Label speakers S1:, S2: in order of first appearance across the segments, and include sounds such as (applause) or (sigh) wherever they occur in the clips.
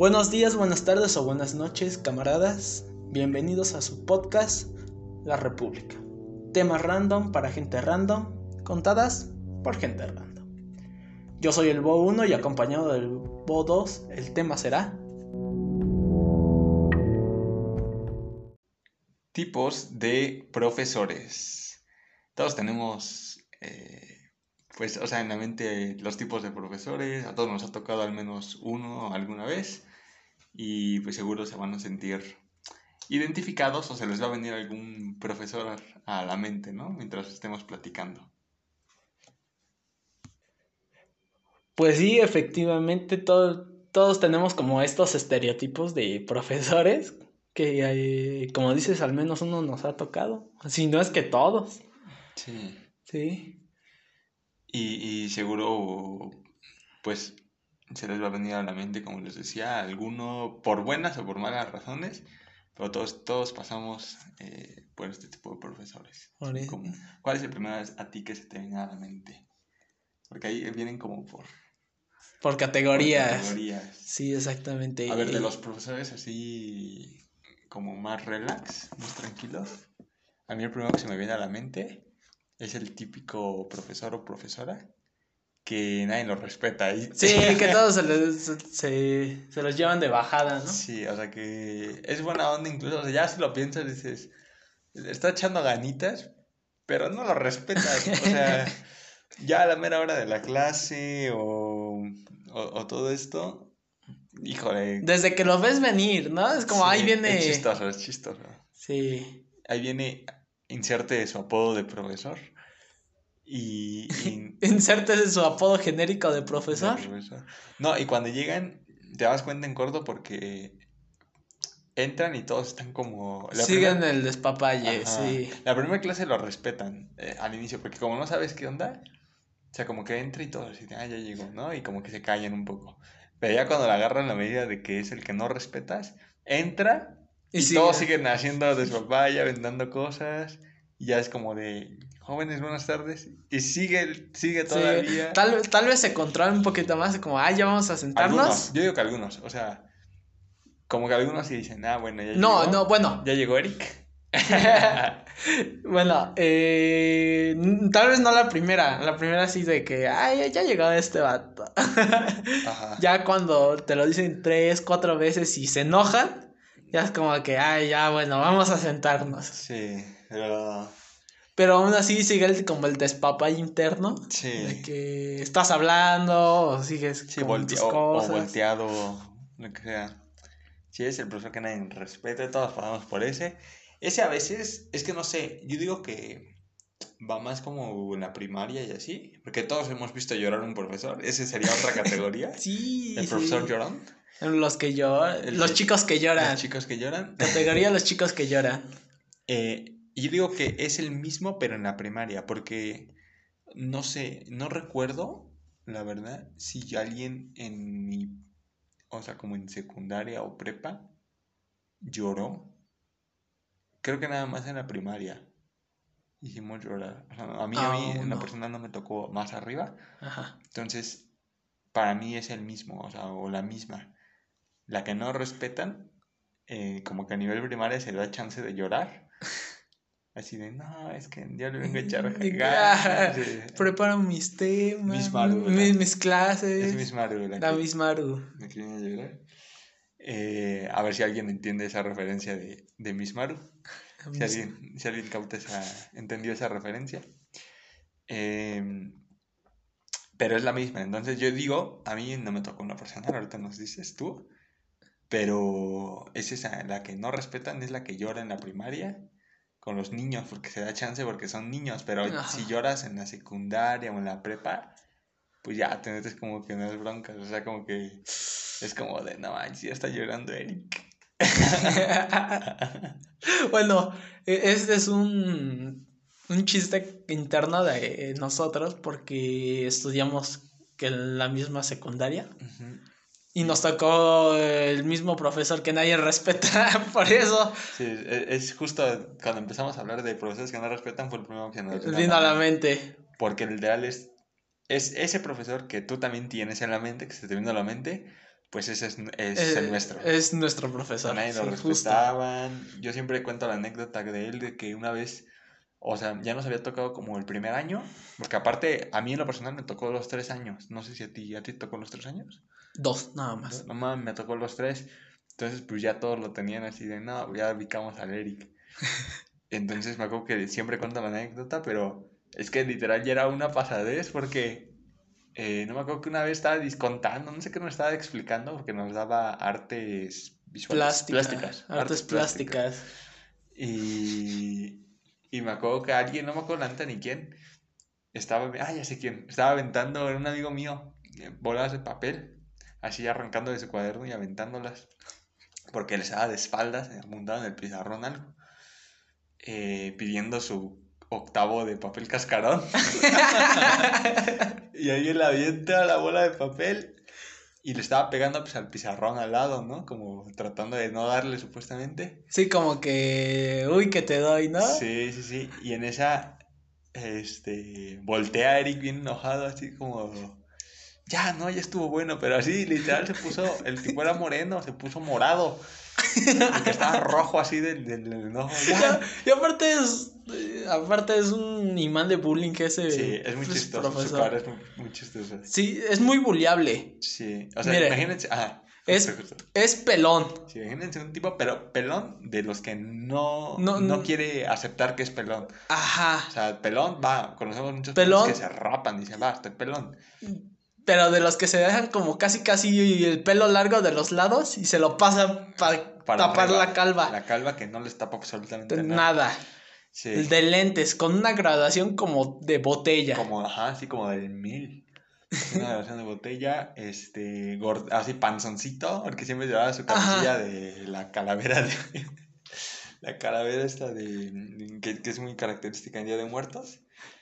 S1: Buenos días, buenas tardes o buenas noches, camaradas. Bienvenidos a su podcast La República. Temas random para gente random, contadas por gente random. Yo soy el Bo 1 y acompañado del Bo 2, el tema será
S2: Tipos de profesores. Todos tenemos, eh, pues, o sea, en la mente los tipos de profesores. A todos nos ha tocado al menos uno alguna vez. Y pues seguro se van a sentir identificados o se les va a venir algún profesor a la mente, ¿no? Mientras estemos platicando.
S1: Pues sí, efectivamente, todos tenemos como estos estereotipos de profesores que, eh, como dices, al menos uno nos ha tocado. Si no es que todos.
S2: Sí.
S1: Sí.
S2: Y, y seguro, pues, se les va a venir a la mente, como les decía, alguno por buenas o por malas razones, pero todos, todos pasamos eh, por este tipo de profesores. ¿Cuál es el primero a ti que se te viene a la mente? Porque ahí vienen como por...
S1: Por categorías.
S2: Por categorías.
S1: Sí, exactamente.
S2: A ver, de los profesores así como más relax, más tranquilos. A mí el primero que se me viene a la mente es el típico profesor o profesora que nadie lo respeta. Y...
S1: Sí, que (laughs) todos se, los llevan de bajada, ¿no?
S2: Sí, o sea que es buena onda incluso, o sea, ya si lo piensas dices, está echando ganitas, pero no lo respetas, o sea, (laughs) ya a la mera hora de la clase o, o, todo esto, híjole.
S1: Desde que lo ves venir, ¿no? Es como, ahí viene...
S2: Es chistoso, es chistoso.
S1: Sí.
S2: Ahí viene, inserte su apodo de profesor. Y, (laughs)
S1: y... su apodo genérico de profesor.
S2: No, y cuando llegan, te das cuenta en corto porque entran y todos están como...
S1: Siguen el despapalle, sí.
S2: La primera clase lo respetan eh, al inicio, porque como no sabes qué onda, o sea, como que entra y todos dicen, ah, ya llegó, ¿no? Y como que se callan un poco. Pero ya cuando la agarran la medida de que es el que no respetas, entra y, todos siguen haciendo despapalle, vendando cosas, y ya es como de, jóvenes, buenas tardes. Y sigue, sigue todavía.
S1: tal, tal vez se controla un poquito más, como, ah, ya vamos a sentarnos.
S2: yo digo que algunos, o sea, como que algunos sí dicen, ah, bueno, ya
S1: no, llegó. No, bueno.
S2: Ya llegó Eric. (laughs)
S1: bueno, eh, tal vez no la primera, la primera sí de que, ay, ya llegó este vato. (laughs) Ya cuando te lo dicen tres, cuatro veces y se enojan, ya es como que, ay, ya, bueno, vamos a sentarnos.
S2: Sí, pero
S1: pero aún así sigue como el despapay interno.
S2: Sí.
S1: De que estás hablando o sigues
S2: sí, con tus cosas. O volteado, lo que sea. Sí, es el profesor que nadie respeta, todos pasamos por ese. Ese a veces, es que no sé, yo digo que va más como en la primaria y así, porque todos hemos visto llorar a un profesor, ese sería otra categoría. (laughs)
S1: sí.
S2: El profesor llorón.
S1: Los que lloran, los chicos que lloran.
S2: Los chicos que lloran.
S1: Categoría los chicos que lloran.
S2: Eh, y yo digo que es el mismo, pero en la primaria, porque no sé, no recuerdo, la verdad, si alguien en mi, o sea, como en secundaria o prepa, lloró. Creo que nada más en la primaria hicimos llorar. a mí, a mí, una persona no me tocó más arriba.
S1: Ajá.
S2: Entonces, para mí es el mismo, o sea, o la misma. La que no respetan, eh, como que a nivel primaria se da chance de llorar. (laughs) Así de, no, es que ya le vengo a echar ganas.
S1: Preparo mis temas, mis, clases. Es Miss Maru. La, la Miss Maru.
S2: Eh, a ver si alguien entiende esa referencia de, de Miss Maru. Si alguien, si alguien cauta esa, entendió esa referencia. Em, pero es la misma. Entonces yo digo, a mí no me tocó una persona, ahorita nos dices tú. Pero es esa, la que no respetan es la que llora en la primaria con los niños, porque se da chance porque son niños, pero si lloras en la secundaria o en la prepa, pues ya te metes como que no es broncas, o sea, como que es como de, no manches, ya está llorando Eric. (laughs)
S1: bueno, este es un, un chiste interno de nosotros porque estudiamos que en la misma secundaria. Y nos tocó el mismo profesor que nadie (laughs) respeta, por eso.
S2: Sí, e, es justo cuando empezamos a hablar de profesores que no respetan, fue el primero que nos
S1: vino a la mente.
S2: Porque el ideal es, es ese profesor que tú también tienes en la mente, que se te vino a la mente, pues ese es, es el nuestro.
S1: Es nuestro profesor.
S2: Nadie lo respetaban. Yo siempre cuento la anécdota de él de que una vez, o sea, ya nos había tocado como el primer año, porque aparte a mí en lo personal me tocó los tres años. No sé si a ti, ¿a ti te tocó los tres años?
S1: Dos, nada más.
S2: No, mames, me tocó los tres. Entonces, pues ya todos lo tenían así de, no, ya ubicamos al Eric. (laughs) Entonces me acuerdo que siempre cuento la anécdota, pero es que literal ya era una pasadez porque eh, no me acuerdo que una vez estaba discontando, no sé qué nos estaba explicando, porque nos daba artes
S1: visuales. plásticas. Artes, plásticas.
S2: Y, y me acuerdo que alguien, no me acuerdo la ni quién, estaba, ah, ya sé quién, estaba aventando, era un amigo mío, eh, bolas de papel, así arrancando de su cuaderno y aventándolas, porque les daba de espaldas, montado en el pizarrón algo. Eh, pidiendo su octavo de papel cascarón. (laughs) y ahí él avienta la bola de papel y le estaba pegando pues, al pizarrón al lado, ¿no? Como tratando de no darle supuestamente.
S1: Sí, como que, uy, que te doy, ¿no?
S2: Sí, sí, sí. Y en esa, este, voltea a Eric bien enojado, así como, ya, no, ya estuvo bueno, pero así, literal, se puso, el tipo era moreno, se puso morado. Porque estaba rojo así del, del, enojo. (laughs)
S1: Y, aparte es. Aparte es un imán de bullying que ese.
S2: Sí, es muy pues, chistoso. Su cara es muy, chistoso.
S1: Sí, es muy bulliable.
S2: Sí. O sea, imagínense.
S1: es, es pelón.
S2: Sí, imagínense un tipo, pero pelón de los que no, no, no, quiere aceptar que es pelón.
S1: Ajá.
S2: O sea, pelón, va, conocemos muchos pelón que se rapan y dicen, va, estoy pelón.
S1: Pero de los que se dejan como casi casi el pelo largo de los lados y se lo pasan para tapar la calva.
S2: La calva que no les tapa absolutamente nada.
S1: Nada. Sí. De lentes, con una graduación como de botella.
S2: Como, ajá, así como del mil. Una graduación de botella, este, así panzoncito, porque siempre llevaba su camisilla de la calavera de... (laughs) la calavera esta de... Que, que es muy característica en Día de Muertos.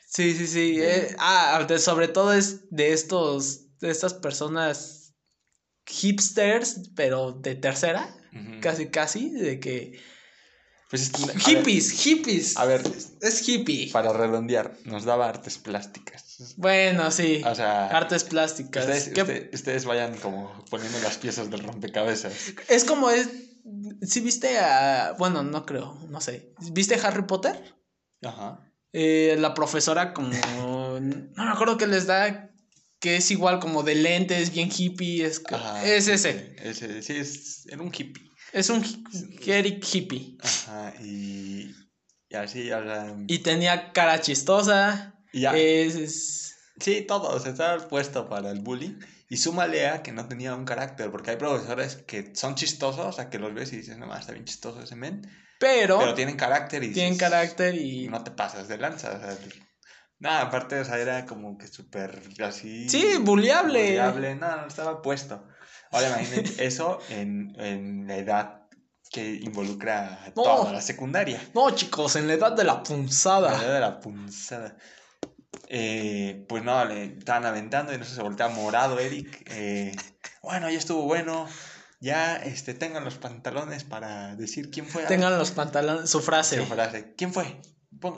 S1: Sí, sí, sí. Eh, ah, sobre todo es de estos, de estas personas hipsters, pero de tercera, casi, casi, de que... Pues hippies, hippies.
S2: A ver,
S1: es hippie.
S2: Para redondear, nos daba artes plásticas.
S1: Bueno, sí. O sea, artes plásticas.
S2: Ustedes, ustedes vayan como poniendo las piezas del rompecabezas.
S1: Es como es. ¿Sí viste a. Bueno, no creo, no sé. ¿Viste Harry Potter? Ajá. Eh, la profesora como... (laughs) no me acuerdo que les da que es igual como de lentes, bien hippie, es, es ese.
S2: ese. Sí, es era un hippie.
S1: Es un Eric hippie.
S2: Ajá, y, y así,
S1: Y tenía cara chistosa. ya. Es,
S2: Sí, todo, o sea, estaba puesto para el bullying. Y súmale a que no tenía un carácter, porque hay profesores que son chistosos, o sea, que los ves y dices, no, más, está bien chistoso ese men.
S1: Pero,
S2: pero tienen carácter y
S1: tienen carácter y
S2: no te pasas de lanza. O sea, nada, aparte, o sea, era como que súper así.
S1: Sí, bulliable.
S2: Bulliable, no, estaba puesto. Ahora imagínate (laughs) eso en, en la edad que involucra a toda la secundaria.
S1: No, chicos, en la edad de la punzada.
S2: En la edad de la punzada. Eh, pues no, le estaban aventando y no sé, se voltea morado Eric. Eh, bueno, ya estuvo bueno ya este, tengan los pantalones para decir quién fue.
S1: Tengan los pantalones, su frase.
S2: Su frase. ¿Quién fue?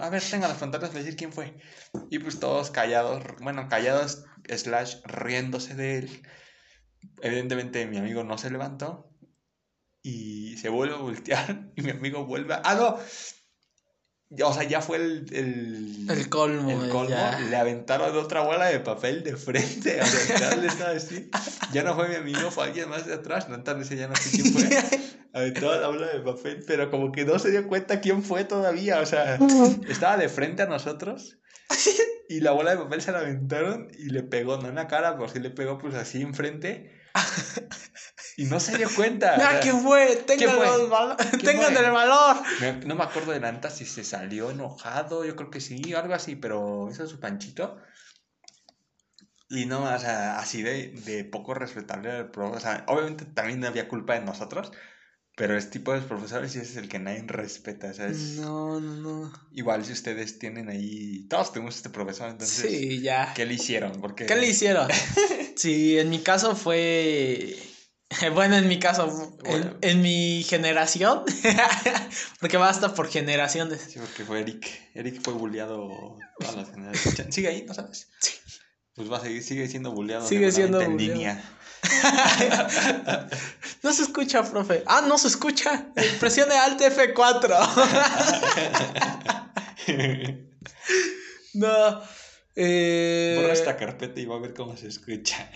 S2: a ver, tengan los pantalones para decir quién fue. Y pues todos callados, bueno, callados, slash, riéndose de él. Evidentemente mi amigo no se levantó y se vuelve a voltear (laughs) y mi amigo vuelve a... Ah, no, o sea, ya fue el. El,
S1: el colmo.
S2: El colmo. Le aventaron otra bola de papel de frente. (laughs) Ya no fue mi amigo, fue alguien más de atrás. No tal ya no sé quién fue. (laughs) Aventó la bola de papel, pero como que no se dio cuenta quién fue todavía. O sea, (laughs) estaba de frente a nosotros. Y la bola de papel se la aventaron y le pegó, no en la cara, pero sí le pegó pues así enfrente. Y no se dio cuenta. (laughs)
S1: Ah, ¿quién fue? Tengan, Tengan el valor. (laughs)
S2: No me acuerdo de Nanta si se salió enojado, yo creo que sí, algo así, pero es su panchito. Y no, o sea, así de, de poco respetable al profesor. O sea, obviamente también había culpa de nosotros, pero este tipo de profesores sí es el que nadie respeta, ¿sabes?
S1: No, no, no.
S2: Igual si ustedes tienen ahí, todos tenemos este profesor, entonces.
S1: Sí, ya.
S2: ¿Qué le hicieron?
S1: Porque... ¿Qué le hicieron? (laughs) sí, en mi caso fue (laughs) Bueno, en mi caso, en, mi generación, (laughs) porque va hasta por generaciones.
S2: Sí, porque fue Eric. Eric fue bulleado todas las generaciones. ¿Sigue ahí, no sabes? Sí. Pues va a seguir, sigue siendo bulleado.
S1: Sigue siendo en línea. (laughs) no se escucha, profe. Ah, no se escucha. Presione Alt F4. no. Eh...
S2: Borra esta carpeta y va a ver cómo se escucha.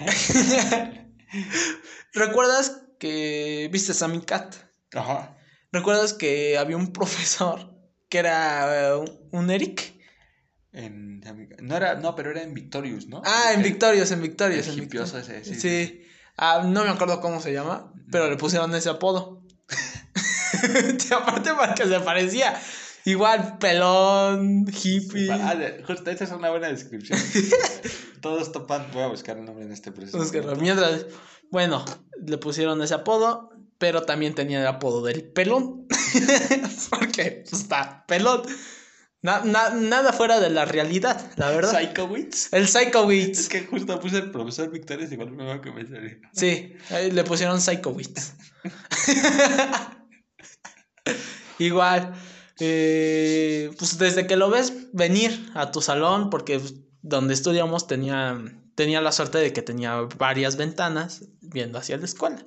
S1: ¿Recuerdas que viste a mi Cat? Ajá. ¿Recuerdas que había un (laughs) profesor que era eh, un Eric?
S2: En, no era, no, pero era en Victorious, ¿no?
S1: Ah, en Victorious, en Victorious. en ese, sí. sí. Ah, no me acuerdo cómo se llama, pero le pusieron ese apodo. (laughs) (laughs) Aparte para que se parecía. Igual, pelón, hippie.
S2: Ah, justo, esa es una buena descripción. (laughs) Todos topan. Voy a buscar el nombre en este proceso.
S1: Mientras, bueno, le pusieron ese apodo, pero también tenía el apodo del pelón. (laughs) Porque pues, está pelón nada fuera de la realidad, la verdad.
S2: ¿Psychowitz?
S1: El Psychowitz.
S2: Es que justo puse el profesor Victoria, igual me que me salió.
S1: Sí, le pusieron Psychowitz. (laughs) igual. Eh, pues desde que lo ves venir a tu salón, porque donde estudiamos tenía, tenía la suerte de que tenía varias ventanas viendo hacia la escuela.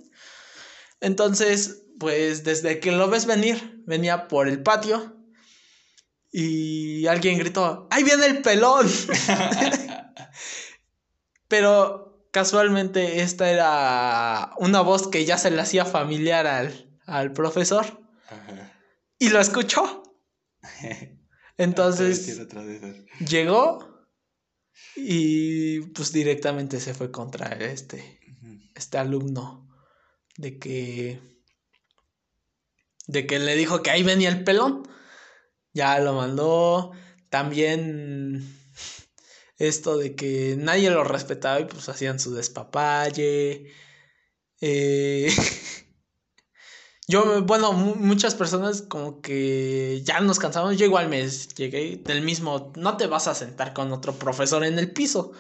S1: Entonces, pues desde que lo ves venir, venía por el patio y alguien gritó, ¡ahí viene el pelón! (laughs) Pero casualmente esta era una voz que ya se le hacía familiar al, profesor. Y lo escuchó. (laughs) Entonces llegó y pues directamente se fue contra este, este alumno de que de que le dijo que ahí venía el pelón ya lo mandó. También esto de que nadie lo respetaba y pues hacían su despapalle. Eh, (laughs) yo, bueno, muchas personas como que ya nos cansamos. Yo igual me llegué del mismo, no te vas a sentar con otro profesor en el piso.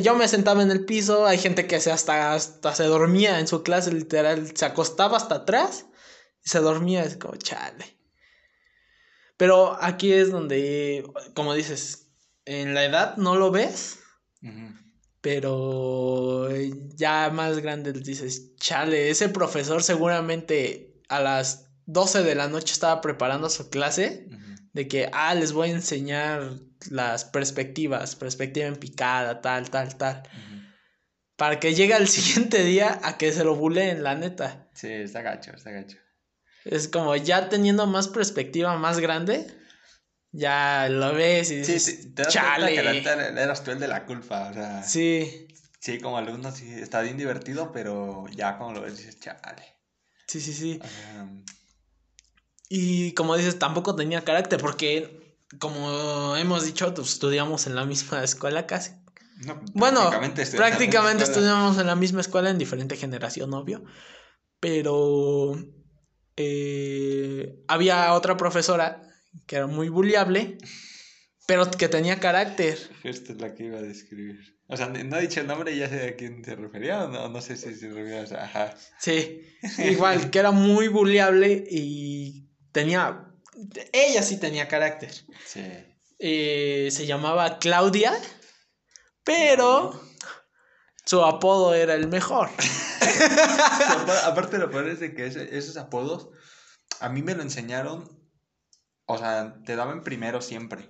S1: Yo me sentaba en el piso, hay gente que se hasta, hasta se dormía en su clase, literal, se acostaba hasta atrás y se dormía, es como chale. Pero aquí es donde, como dices, en la edad no lo ves, pero ya más grande dices, chale, ese profesor seguramente a las 12 de la noche estaba preparando su clase de que, ah, les voy a enseñar las perspectivas, perspectiva en picada, tal, tal, tal. Para que llegue al (laughs) siguiente día a que se lo buleen, la neta.
S2: Sí, está gacho, está gacho.
S1: Es como ya teniendo más perspectiva más grande, ya lo ves y dices,
S2: sí, te, das Chale. que eras tú el de la culpa, o sea.
S1: Sí.
S2: Sí, como alumno sí, está bien divertido, pero ya cuando lo ves dices, chale.
S1: Sí, sí, sí. y como dices, tampoco tenía carácter porque, como hemos dicho, pues, estudiamos en la misma (laughs) escuela casi. bueno, prácticamente, prácticamente estudiamos en la misma escuela en diferente generación, obvio. Pero eh, había otra profesora que era muy bulliable, pero que tenía carácter.
S2: Esta es la que iba a describir. O sea, no ha dicho el nombre y ya sé a quién se refería, o no, no sé si se refería, a ajá.
S1: Sí, igual, que era muy bulliable y tenía, ella sí tenía carácter. Sí. Eh, se llamaba Claudia, pero su apodo era el mejor. (laughs)
S2: Aparte lo peor es de que esos apodos a mí me lo enseñaron, o sea, te daban primero siempre.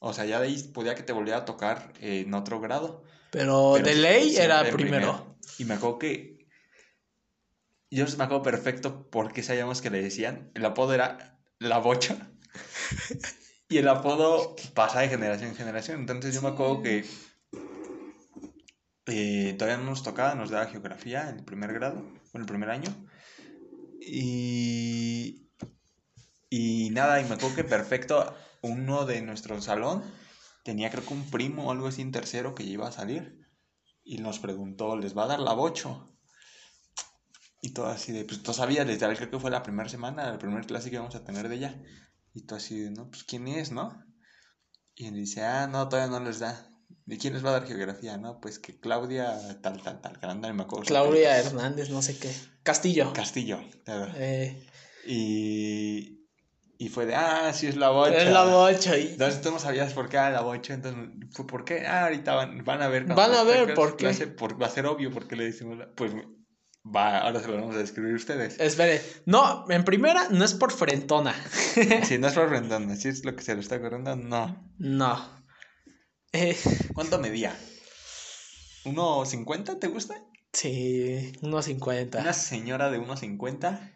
S2: O sea, ya de ahí podía que te volviera a tocar en otro grado.
S1: Pero, de ley era primero.
S2: Y me acuerdo que. Yo me acuerdo perfecto porque sabíamos que le decían. El apodo era La Bocha. (laughs) y el apodo pasa de generación en generación. Entonces yo me acuerdo que eh, todavía no nos tocaba, nos daba geografía en el primer grado, en el primer año. Y, y nada, y me acuerdo que perfecto, uno de nuestro salón tenía creo que un primo o algo así en tercero que iba a salir. Y nos preguntó, ¿les va a dar la bocho? Y todo así de, pues tú sabías, literal, creo que fue la primera semana, la primera clase que íbamos a tener de ella. Y tú así de, no, pues ¿quién es, no? Y él dice, ah, no, todavía no les da. ¿De quién les va a dar geografía? No, pues que Claudia, tal, tal, tal, que me acuerdo.
S1: Claudia Hernández, no sé qué. Castillo.
S2: Castillo, claro. Eh. Y, Y fue de, ah, sí es la bocha.
S1: Es la bocha. Y...
S2: Entonces tú no sabías por qué era la bocha, entonces, ¿por qué? Ah, ahorita van, van a ver.
S1: Van a ver por qué.
S2: Clase, por, va a ser obvio por qué le decimos, la... pues va, ahora se lo vamos a describir ustedes.
S1: Espere, no, en primera no es por frentona. (laughs)
S2: sí, no es por frentona, si es lo que se le está ocurriendo, no.
S1: No. Eh...
S2: ¿Cuánto medía? ¿1.50 te gusta?
S1: Sí, 1.50.
S2: Una señora de 1.50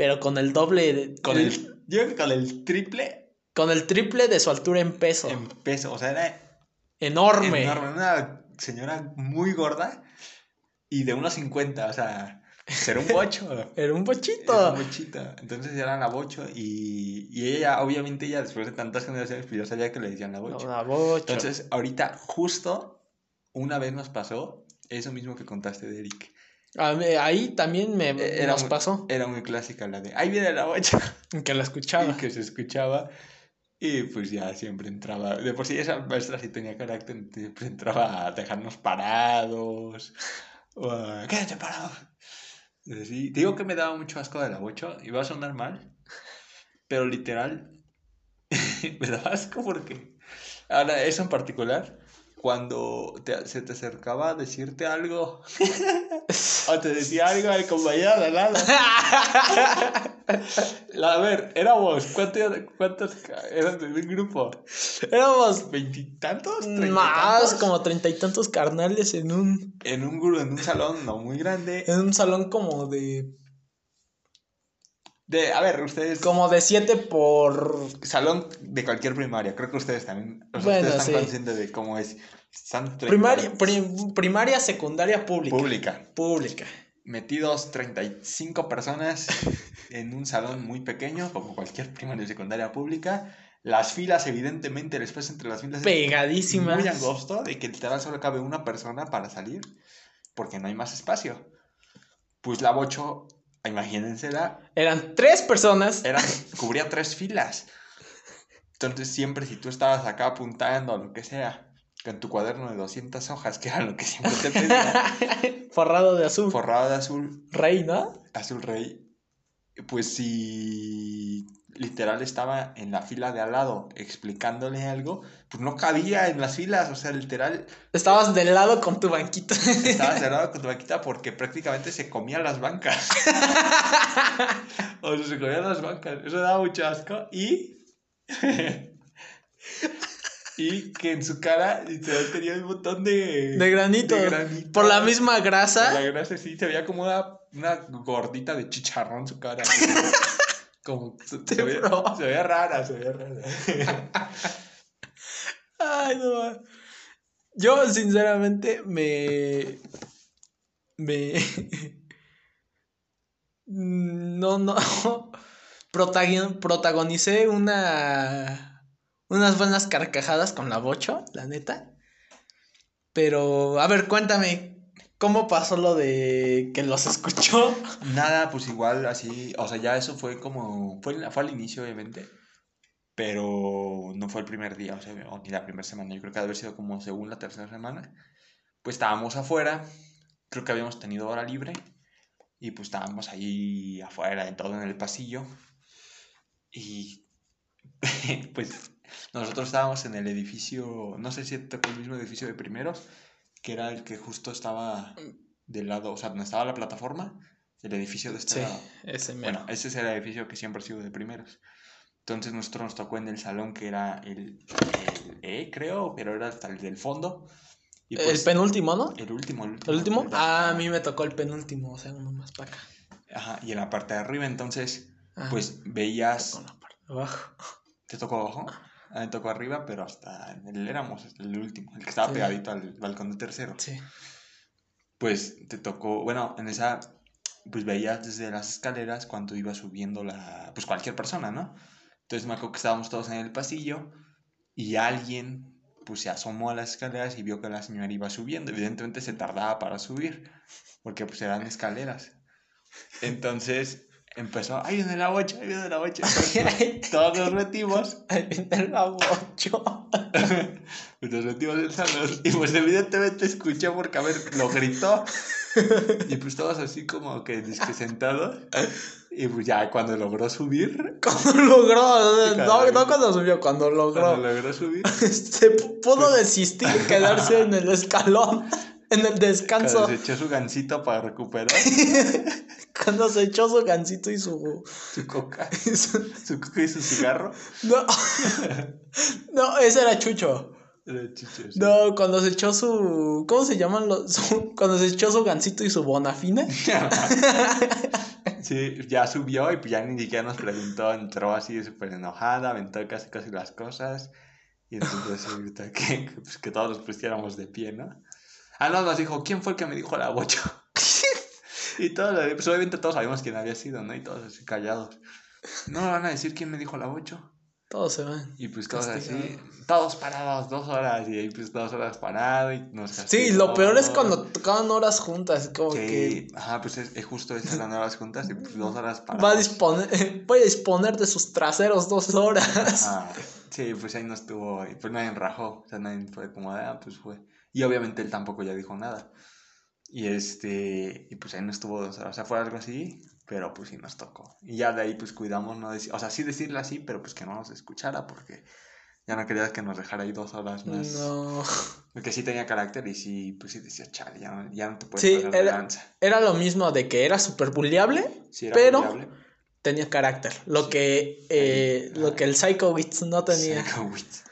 S1: pero con el doble.
S2: Con el, yo creo que con el triple.
S1: Con el triple de su altura en peso.
S2: En peso, o sea, era.
S1: Enorme.
S2: Enorme. Una señora muy gorda y de unos 50, o sea. Era un bocho. (laughs)
S1: era un bochito.
S2: Era un bochito. Entonces era la bocho y, y ella, obviamente, ella después de tantas generaciones, pues ya sabía que le decían la bocho.
S1: la bocho.
S2: Entonces, ahorita, justo una vez nos pasó eso mismo que contaste de Eric
S1: Ahí también me
S2: e-,
S1: nos pasó.
S2: Era muy clásica la de ahí viene la bocha. (laughs)
S1: Que la escuchaba.
S2: Y que se escuchaba. Y pues ya siempre entraba. De por sí esa maestra sí tenía carácter, siempre entraba a dejarnos parados. O a, quédate parado. Sí, te digo que me daba mucho asco de la bocha. Iba a sonar mal. Pero literal. (laughs) me daba asco porque. Ahora, eso en particular cuando se te acercaba a decirte algo (laughs) o te decía algo al compañero de lado. a ver, éramos, ¿cuántos, cuántos eran de un grupo?
S1: Éramos
S2: veintitantos,
S1: más, como treinta y tantos carnales en un...
S2: En un, en un salón no muy grande.
S1: En un salón como de
S2: de, a ver, ustedes.
S1: Como de siete por.
S2: Salón de cualquier primaria. Creo que ustedes también. ustedes están conscientes de cómo es.
S1: primaria, primaria, secundaria, pública.
S2: Pública.
S1: Pública.
S2: Metidos 35 personas (laughs) en un salón muy pequeño, como cualquier primaria y secundaria pública. Las filas, evidentemente, el espacio entre las filas.
S1: Pegadísimas.
S2: muy angosto, de que literal solo cabe una persona para salir, porque no hay más espacio. Pues la bocho imagínensela.
S1: Eran tres personas.
S2: Eran, (laughs) cubría tres filas. Entonces siempre si tú estabas acá apuntando o lo que sea, con tu cuaderno de 200 hojas, que era lo que siempre te pedía. (laughs)
S1: Forrado de azul.
S2: Forrado de azul.
S1: Rey, ¿no?
S2: Azul rey. Pues si literal estaba en la fila de al lado explicándole algo, pues no cabía en las filas, o sea, literal.
S1: Estabas del lado con tu banquita.
S2: Estabas del lado con tu banquita (laughs) porque prácticamente se comían las bancas. (laughs) o sea, se comían las bancas. Eso daba mucho asco. Y. (laughs) y que en su cara literal tenía un montón de.
S1: De granito. Por la misma grasa.
S2: Por la grasa, sí, se veía como una, una gordita de chicharrón en su cara. Como se, se, veía, rara, se veía rara.
S1: Ay, no. Yo, sinceramente, me. Me. (laughs) No, no. (laughs) Protagonicé una. Unas buenas carcajadas con la bocho, la neta. Pero, a ver, cuéntame, ¿Cómo pasó lo de que los escuchó?
S2: Nada, pues igual así, o sea, ya eso fue como, fue, fue al inicio obviamente, pero no fue el primer día, o sea, ni la primera semana, yo creo que debe haber sido como según la tercera semana, pues estábamos afuera, creo que habíamos tenido hora libre, y pues estábamos ahí afuera, en todo en el pasillo, y (laughs) pues nosotros estábamos en el edificio, no sé si tocó el mismo edificio de primeros, que era el que justo estaba del lado, o sea, donde estaba la plataforma, el edificio de este
S1: sí, Ese
S2: bueno, ese es el edificio que siempre ha sido de primeros. Entonces nosotros nos tocó en el salón que era el, E, creo, pero era hasta el del fondo.
S1: Y el pues, penúltimo, ¿no?
S2: El último, el
S1: último. ¿El último? Ah, a mí me tocó el penúltimo, o sea, uno más para acá.
S2: Ajá, y en la parte de arriba, entonces, pues veías...
S1: Me tocó la parte de abajo.
S2: ¿Te tocó abajo? Me tocó arriba, pero hasta el, éramos el último, el que estaba pegadito al balcón de tercero.
S1: Sí.
S2: Pues te tocó, bueno, en esa, pues veías desde las escaleras cuando iba subiendo la, pues cualquier persona, ¿no? Entonces me acuerdo que estábamos todos en el pasillo y alguien, pues se asomó a las escaleras y vio que la señora iba subiendo. Evidentemente se tardaba para subir, porque pues eran escaleras. Entonces empezó, ahí viene la bocha, ahí viene la bocha. (laughs) todos nos metimos.
S1: Ahí viene la bocha. (laughs)
S2: nos metimos en el salón y pues evidentemente escuché porque, a ver, lo gritó. Y pues todos así como que, que sentados. Y pues ya cuando logró subir. (laughs)
S1: Cuando logró, no, no cuando subió, cuando logró.
S2: Cuando logró subir.
S1: Se pudo desistir y quedarse en el escalón, (laughs) en el descanso.
S2: Cuando se echó su gancito para recuperar. (laughs)
S1: Cuando se echó su gancito y su.
S2: Su coca. (laughs) su coca y su cigarro.
S1: No. No, ese era Chucho.
S2: Era Chucho. sí.
S1: No, cuando se echó su. ¿Cómo se llaman los.? su- cuando se echó su gancito y su bonafina.
S2: Sí, ya subió y pues ya ni siquiera nos preguntó, entró así súper enojada, aventó casi casi las cosas y entonces ahorita que, que, pues, que todos nos pusiéramos de pie, ¿no? Ah, no, nos dijo, ¿quién fue el que me dijo la bocho? (laughs) y todos, pues obviamente todos sabíamos quién había sido, ¿no? Y todos así callados. No me van a decir quién me dijo la bocho.
S1: Todos se van.
S2: Y pues todos así,
S1: Castigado.
S2: todos parados, dos horas, y ahí pues dos horas parados y nos
S1: Sí, lo peor es
S2: castigó.
S1: cuando tocaban horas juntas. Como que.
S2: Ajá, pues es, es justo esas eran horas juntas y pues dos horas parados.
S1: Va a disponer, (laughs) voy a disponer de sus traseros dos horas.
S2: Ah, sí, pues ahí no estuvo, y pues nadie rajó, o sea, nadie fue como, ah, pues fue. Y obviamente él tampoco ya dijo nada. Y este, y pues ahí no estuvo, o sea, o sea, fue algo así, pero pues sí nos tocó. Y ya de ahí pues cuidamos, no decir, o sea, sí decirle así, pero pues que no nos escuchara, porque ya no querías que nos dejara ahí dos horas más.
S1: No.
S2: Porque sí tenía carácter y sí, pues sí decía, chale, ya no, ya no te puedes
S1: Sí,
S2: pasar de
S1: era-
S2: lanza".
S1: Era lo mismo de que era súper bulleable,
S2: Sí, era
S1: pero-
S2: buleable.
S1: tenía carácter. Lo que, eh,
S2: Ahí,
S1: lo
S2: ajá.
S1: que el Psycho Wits no tenía.
S2: Psycho Wits.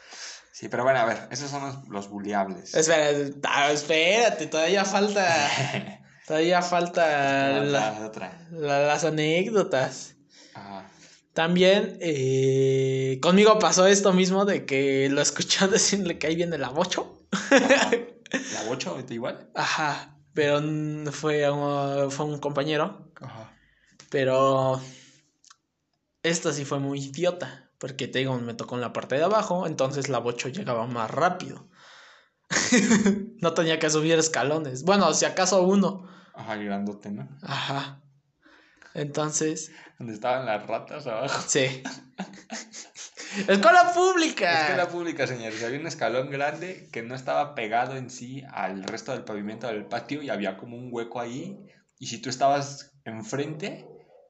S2: Sí, pero bueno, a ver, esos son los, los buleables.
S1: Espera, ah, espérate, todavía falta. (laughs) Todavía falta la-
S2: Otra, otra.
S1: la- las anécdotas.
S2: Ajá.
S1: También eh, conmigo pasó esto mismo de que lo escuché decirle que ahí viene la bocho.
S2: Ajá. ¿La bocho igual?
S1: Ajá, pero fue un, fue un compañero.
S2: Ajá.
S1: Pero esto sí fue muy idiota. Porque te digo, me tocó en la parte de abajo, entonces la bocho llegaba más rápido. (laughs) no tenía que subir escalones. Bueno, si acaso uno.
S2: Ajá, grandote, ¿no?
S1: Ajá. Entonces,
S2: Donde estaban las ratas abajo.
S1: sí. Escuela pública.
S2: Escuela pública, señores. Había un escalón grande que no estaba pegado en sí al resto del pavimento del patio y había como un hueco ahí. Y si tú estabas enfrente,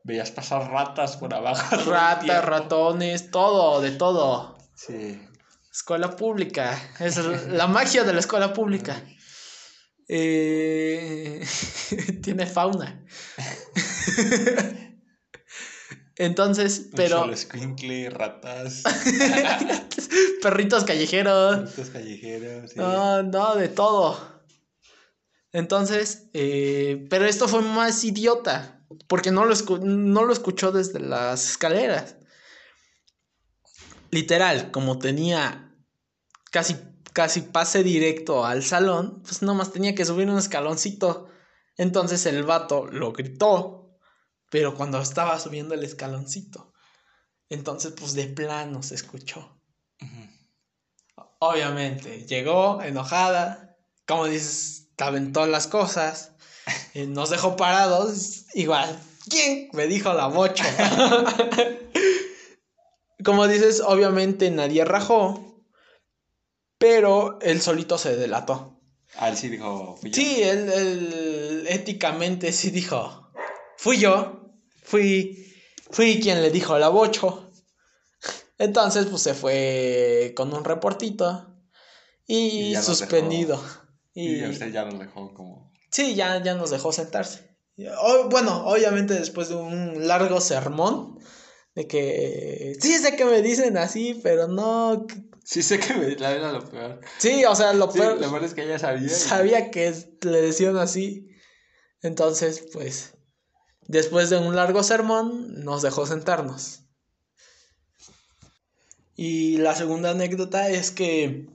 S2: veías pasar ratas por abajo. (laughs)
S1: Ratas, ratones, todo, de todo.
S2: Sí.
S1: Escuela pública. Es la magia de la escuela pública. Eh, (laughs) tiene fauna. (laughs) Entonces, pero
S2: escuincle, ratas,
S1: perritos callejeros.
S2: perritos callejeros. sí.
S1: No, no, de todo. Entonces, eh, pero esto fue más idiota, porque no lo, escu- no lo escuchó desde las escaleras. Literal, como tenía casi, casi pase directo al salón, pues nomás tenía que subir un escaloncito. Entonces el vato lo gritó, pero cuando estaba subiendo el escaloncito, entonces pues de plano se escuchó. Obviamente, llegó enojada, como dices, te aventó las cosas, nos dejó parados, igual, ¿quién? Me dijo la bocho. (laughs) como dices, obviamente nadie rajó, pero él solito se delató.
S2: Ah, él sí dijo, fui yo.
S1: Sí, él, él éticamente sí dijo, fui yo, fui, fui quien le dijo la bocho. Entonces, pues se fue con un reportito y, suspendido.
S2: Y
S1: Y,
S2: usted ya nos dejó como...
S1: sí, ya, ya nos dejó sentarse. O- bueno, obviamente después de un largo sermón de que sí sé que me dicen así, pero no.
S2: Sí sé que me, la era lo peor.
S1: Sí, o sea, lo
S2: Sí,
S1: peor.
S2: lo peor es que ella sabía. y-
S1: Sabía que le decían así. Entonces, pues, después de un largo sermón, nos dejó sentarnos. Y la segunda anécdota es que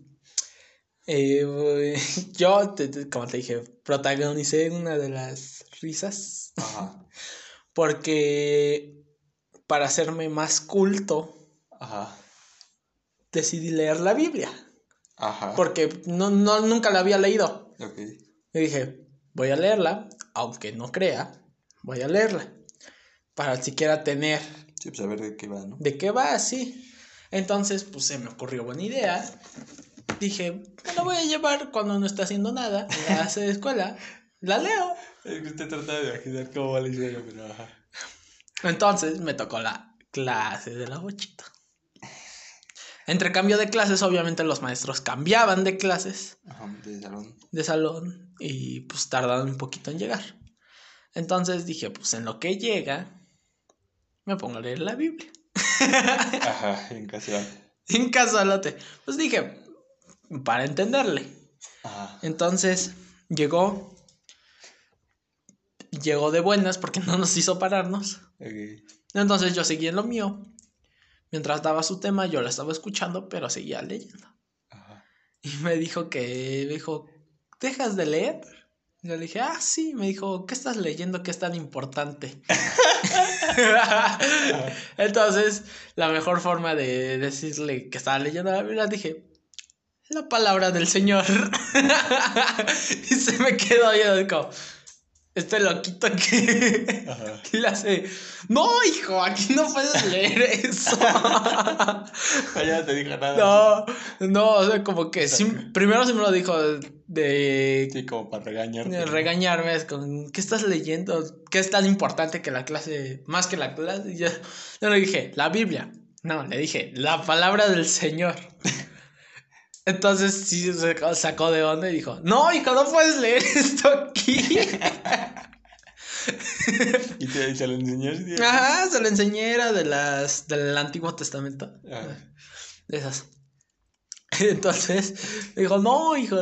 S1: eh, (laughs) yo, te- te- como te dije, protagonicé una de las risas
S2: Ajá, (laughs)
S1: porque para hacerme más culto
S2: ajá,
S1: decidí leer la Biblia
S2: ajá.
S1: porque no, no, nunca la había leído.
S2: Ok.
S1: Y dije, voy a leerla, aunque no crea, voy a leerla. Para siquiera tener
S2: Sí, pues a ver de qué va, ¿no?
S1: de qué va así. Entonces, pues se me ocurrió buena idea. Dije, me la voy a llevar cuando no está haciendo nada, la (laughs) escuela. La leo.
S2: Es que usted trata de imaginar cómo va la historia, pero ajá.
S1: Entonces me tocó la clase de la bochita. Entre cambio de clases, obviamente los maestros cambiaban de clases.
S2: de salón.
S1: De salón y pues tardaban un poquito en llegar. Entonces dije, pues en lo que llega, me pongo a leer la Biblia.
S2: Ajá, (laughs) en casual.
S1: En casualote. Pues dije, para entenderle. Ajá. Entonces llegó, llegó de buenas porque no nos hizo pararnos. Entonces yo seguí en lo mío. Mientras daba su tema, yo la estaba escuchando, pero seguía leyendo. Ajá. Y me dijo que, me dijo, ¿dejas de leer? yo le dije, ah, sí. Me dijo, ¿qué estás leyendo que es tan importante? (laughs) Entonces, la mejor forma de decirle que estaba leyendo la Biblia, dije, la palabra del Señor. (laughs) y se me quedó ahí como, este loquito que, (laughs) que le hace, no, hijo, aquí no puedes leer eso. (laughs)
S2: ya no te dijo nada.
S1: No, no, o sea, como que primero sí me lo dijo de...
S2: Sí, como para regañarme.
S1: Regañarme, es como, ¿qué estás leyendo? ¿Qué es tan importante que la clase, más que la clase? Y yo, yo le dije, la Biblia. No, le dije, la palabra del Señor. Entonces sí se sacó de onda y dijo, no, hijo, no puedes leer (laughs) esto aquí.
S2: ¿Y te, se lo enseñaste?
S1: Ajá, se lo enseñé, era de las, del Antiguo Testamento. Ah. De esas. (laughs) Entonces, dijo, no, hijo.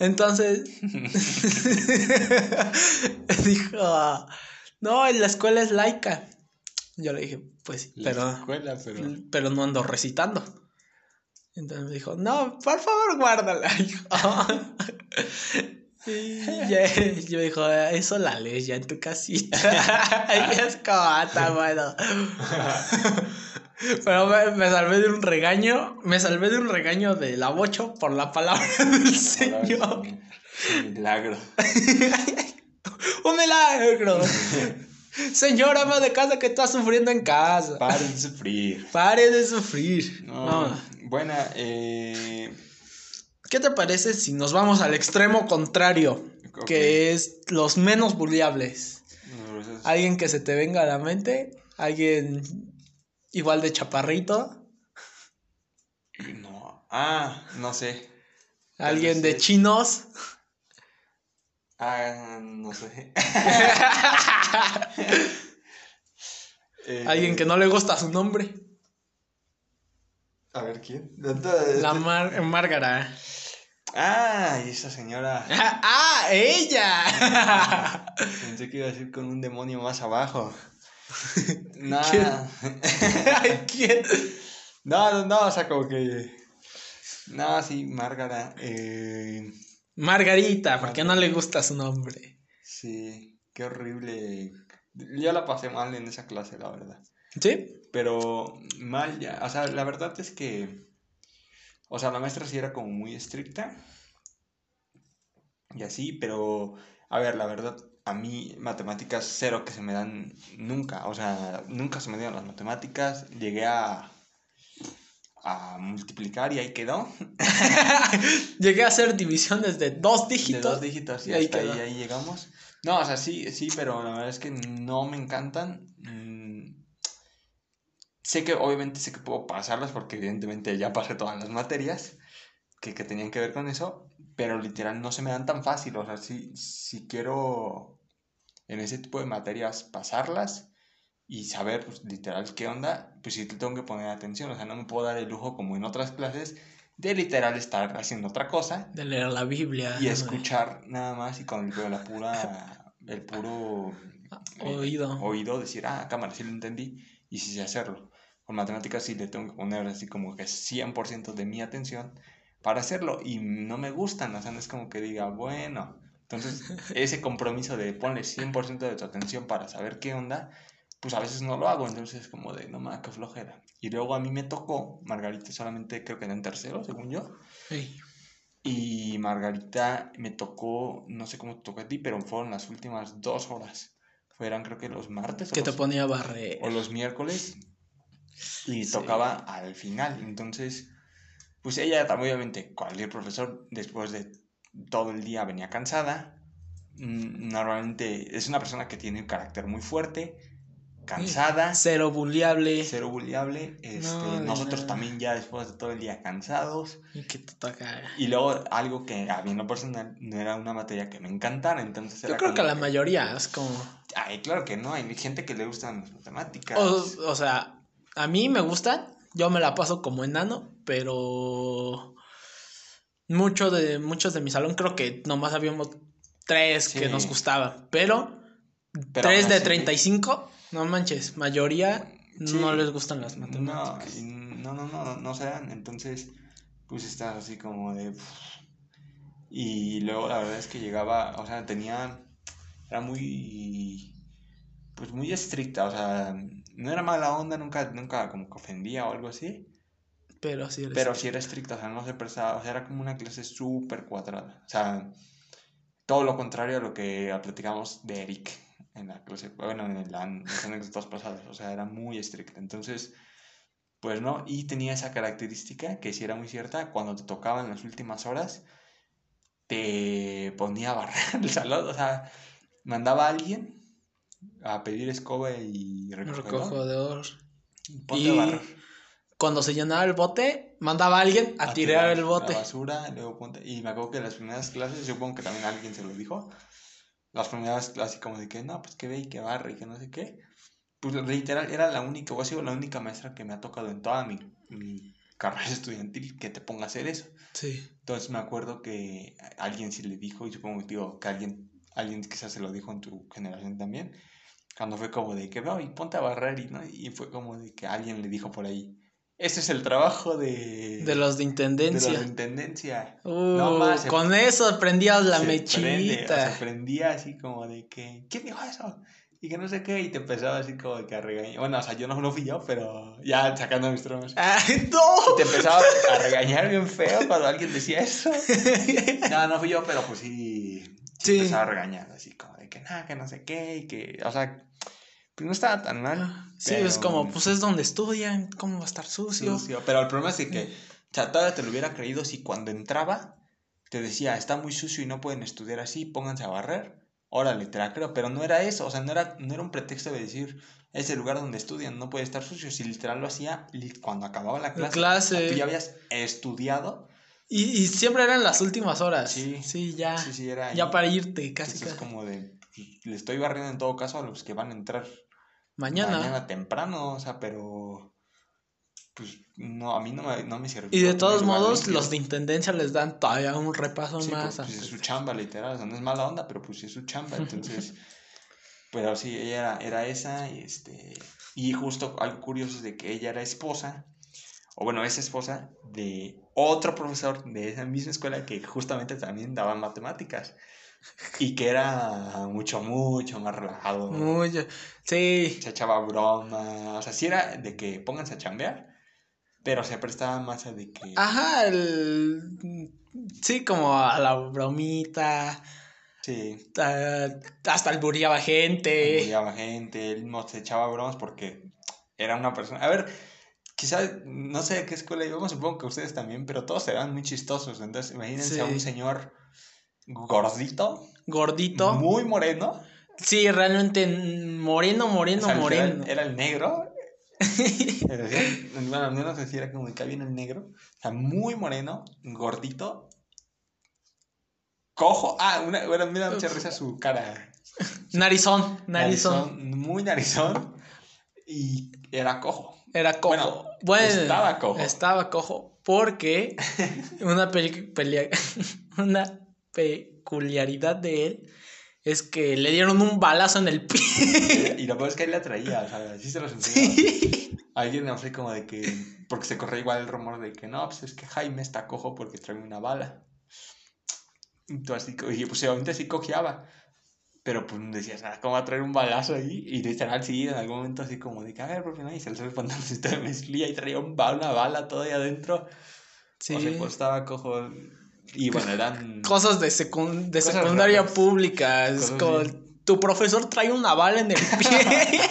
S1: Entonces, (laughs) dijo, no, la escuela es laica. Yo le dije, pues pero, pero... pero no ando recitando. Entonces me dijo, no, por favor, guárdala. (laughs) (laughs) y yo dijo, eso la lees ya en tu casita. (laughs) y es como, ah, está bueno. Pero me, salvé de un regaño, me salvé de un regaño de la bocho por la palabra del Señor.
S2: Un milagro.
S1: un milagro. Señor ama de casa que está sufriendo en casa.
S2: Pare de sufrir.
S1: Pare de sufrir.
S2: No. Buena, eh...
S1: ¿Qué te parece si nos vamos al extremo contrario? Que es los menos bulliables. Alguien que se te venga a la mente. Alguien igual de chaparrito.
S2: No. Ah, no sé.
S1: Alguien de chinos.
S2: Ah, no sé. (laughs)
S1: Alguien que no le gusta su nombre.
S2: A ver, ¿quién?
S1: La (laughs) Mar Márgara.
S2: Ah, y esa señora. (laughs)
S1: ¡Ah, ella!
S2: Pensé que iba a decir con un demonio más abajo. No.
S1: ¿Quién?
S2: No, no, no, o sea, como que. No, sí, Márgara. Eh...
S1: Margarita, porque no le gusta su nombre.
S2: Sí, qué horrible. Yo la pasé mal en esa clase, la verdad.
S1: ¿Sí?
S2: Pero mal ya. O sea, la verdad es que. O sea, la maestra sí era como muy estricta. Y así, pero. A ver, la verdad, a mí matemáticas cero que se me dan nunca. O sea, nunca se me dieron las matemáticas. Llegué a. a multiplicar y ahí quedó. (laughs)
S1: Llegué a hacer divisiones de dos dígitos.
S2: De dos dígitos y, hasta ahí, ahí llegamos. No, o sea, sí, sí, pero la verdad es que no me encantan. Sé que obviamente sé que puedo pasarlas porque evidentemente ya pasé todas las materias que, que tenían que ver con eso, pero literal no se me dan tan fácil. O sea, si, si quiero en ese tipo de materias pasarlas y saber pues, literal qué onda, pues sí tengo que poner atención. O sea, no me puedo dar el lujo como en otras clases de literal estar haciendo otra cosa.
S1: De leer la Biblia.
S2: Y escuchar nada más y con el, la pura, el puro (laughs)
S1: oído.
S2: Eh, oído decir, ah, cámara, sí lo entendí y sí sé hacerlo con matemáticas sí le tengo que poner así como que 100% de mi atención para hacerlo y no me gustan, o sea, no es como que diga, bueno, entonces (laughs) ese compromiso de ponle 100% de tu atención para saber qué onda, pues a veces no lo hago, entonces es como de, no mames, qué flojera. Y luego a mí me tocó, Margarita solamente creo que en tercero, según yo. Y Margarita me tocó, no sé cómo te tocó a ti, pero fueron las últimas dos horas. Fueran creo que los martes.
S1: Que te ponía barre.
S2: O los miércoles y tocaba al final. Entonces, pues ella también, obviamente, cualquier profesor, después de todo el día venía cansada. Mm, normalmente es una persona que tiene un carácter muy fuerte cansada.
S1: Cero bulliable.
S2: Cero bulliable. Este, nosotros también ya después de todo el día cansados.
S1: Y que te toca.
S2: Y luego algo que a mí en lo personal no era una materia que me encantara, entonces
S1: Yo creo que a la mayoría es como...
S2: Ay, claro que no, hay gente que le gustan las matemáticas.
S1: O, sea, a mí me gustan, yo me la paso como enano, pero... Mucho de, muchos de mi salón creo que nomás habíamos tres que nos gustaban, pero... tres de 35 no manches, mayoría no les gustan las matemáticas.
S2: No, no, no, no, no se dan. Entonces, pues estás así como de. Y luego la verdad es que llegaba, o sea, tenía. Era muy. Pues muy estricta, o sea, no era mala onda, nunca, nunca como que ofendía o algo así.
S1: Pero sí
S2: era Pero sí era estricta, o sea, no se prestaba, o sea, era como una clase súper cuadrada. O sea, todo lo contrario a lo que platicamos de Eric en la clase, bueno, en las anécdotas pasadas, o sea, era muy estricta. Entonces, pues no, y tenía esa característica que sí era muy cierta, cuando te tocaba en las últimas horas, te ponía a barrer el salón, o sea, mandaba a alguien a pedir escoba y
S1: recogedor. Y barrer. Cuando se llenaba el bote, mandaba a alguien a, tirar, el bote.
S2: La basura, luego ponte. Y me acuerdo que en las primeras clases, supongo que también alguien se lo dijo, las primeras así como de que no, pues que ve y que barre y que no sé qué. Pues literal, era la única, o ha sido la única maestra que me ha tocado en toda mi, mi carrera (laughs) estudiantil que te ponga a hacer eso.
S1: Sí.
S2: Entonces me acuerdo que alguien sí le dijo, y supongo digo, que alguien, alguien quizás se lo dijo en tu generación también, cuando fue como de que, no, y ponte a barrer, y, ¿no? y fue como de que alguien le dijo por ahí, ese es el trabajo de...
S1: De los de intendencia.
S2: De los de intendencia.
S1: no más. Con eso prendías la mechita.
S2: se prendía así como de que... ¿Quién dijo eso? Y que no sé qué. Y te empezaba así como de que a regañar. Bueno, o sea, yo no lo fui yo, pero ya sacando mis tronos.
S1: ¡Ah, (laughs) no!
S2: Y te empezaba a regañar bien feo cuando alguien decía eso. (laughs) no, no fui yo, pero pues sí... Sí. Empezaba a regañar así como de que nada, que no sé qué. Y que... O sea pues no estaba tan mal.
S1: Sí, es como, pues es donde estudian, ¿cómo va a estar sucio? sucio.
S2: Pero el problema es que, o sea, todavía te lo hubiera creído si cuando entraba te decía, está muy sucio y no pueden estudiar así, pónganse a barrer. Órale, te la creo, pero no era eso, o sea, no era, no era un pretexto de decir, es el lugar donde estudian, no puede estar sucio. Si literal lo hacía cuando acababa la clase,
S1: clase.
S2: tú ya habías estudiado.
S1: Y, y, siempre eran las últimas horas. Sí, sí, ya.
S2: Sí, sí, era
S1: ya para irte, casi.
S2: Es como de, le estoy barriendo en todo caso a los que van a entrar.
S1: Mañana.
S2: Mañana temprano, o sea, pero. Pues no, a mí no me, no me sirve.
S1: Y de todos modos, los de intendencia les dan todavía un repaso
S2: sí,
S1: más.
S2: Pues, pues, es su chamba, literal. O sea, no es mala onda, pero pues es su chamba. (laughs) Entonces. pero sí, ella era, era esa. Y, este, y justo algo curioso es de que ella era esposa. O bueno, es esposa de otro profesor de esa misma escuela que justamente también daba matemáticas. Y que era mucho, mucho más relajado.
S1: Mucho, sí.
S2: Se echaba broma. O sea, sí era de que pónganse a chambear, pero se prestaba más a de que.
S1: Ajá, el. Sí, como a la bromita.
S2: Sí.
S1: hasta albureaba gente.
S2: Albureaba gente. Él no se echaba bromas porque era una persona. A ver, quizás, no sé a qué escuela íbamos, supongo que ustedes también, pero todos eran muy chistosos. Entonces, imagínense a un señor gordito.
S1: Gordito.
S2: Muy moreno.
S1: Sí, realmente moreno, moreno, moreno.
S2: Era, el negro. (laughs) bueno, no sé si era como que viene el negro. O sea, muy moreno, gordito. Cojo. Ah, una, bueno, mira mucha risa su cara.
S1: Narizón, narizón,
S2: Muy narizón. Y era cojo.
S1: Era cojo. Bueno,
S2: estaba cojo.
S1: Estaba cojo. Porque una pelea. (laughs) Una peculiaridad de él es que le dieron un balazo en el pie.
S2: Y lo peor es que él la traía, o sea, sí se los enseñó. Alguien no sé como de que, porque se corre igual el rumor de que no, pues es que Jaime está cojo porque trae una bala. Y tú así, y pues obviamente sí cojeaba. Pero pues decías, ah, ¿cómo va a traer un balazo ahí? Y literal, sí, en algún momento así como de que, a ver, profe, no, y se le pantalones y de mezclilla y traía un, una bala todavía adentro. Sí. O sea, pues estaba cojo. Y bueno, eran...
S1: Cosas de, de secundaria pública. Es como, tu profesor trae una bala en el pie. (laughs)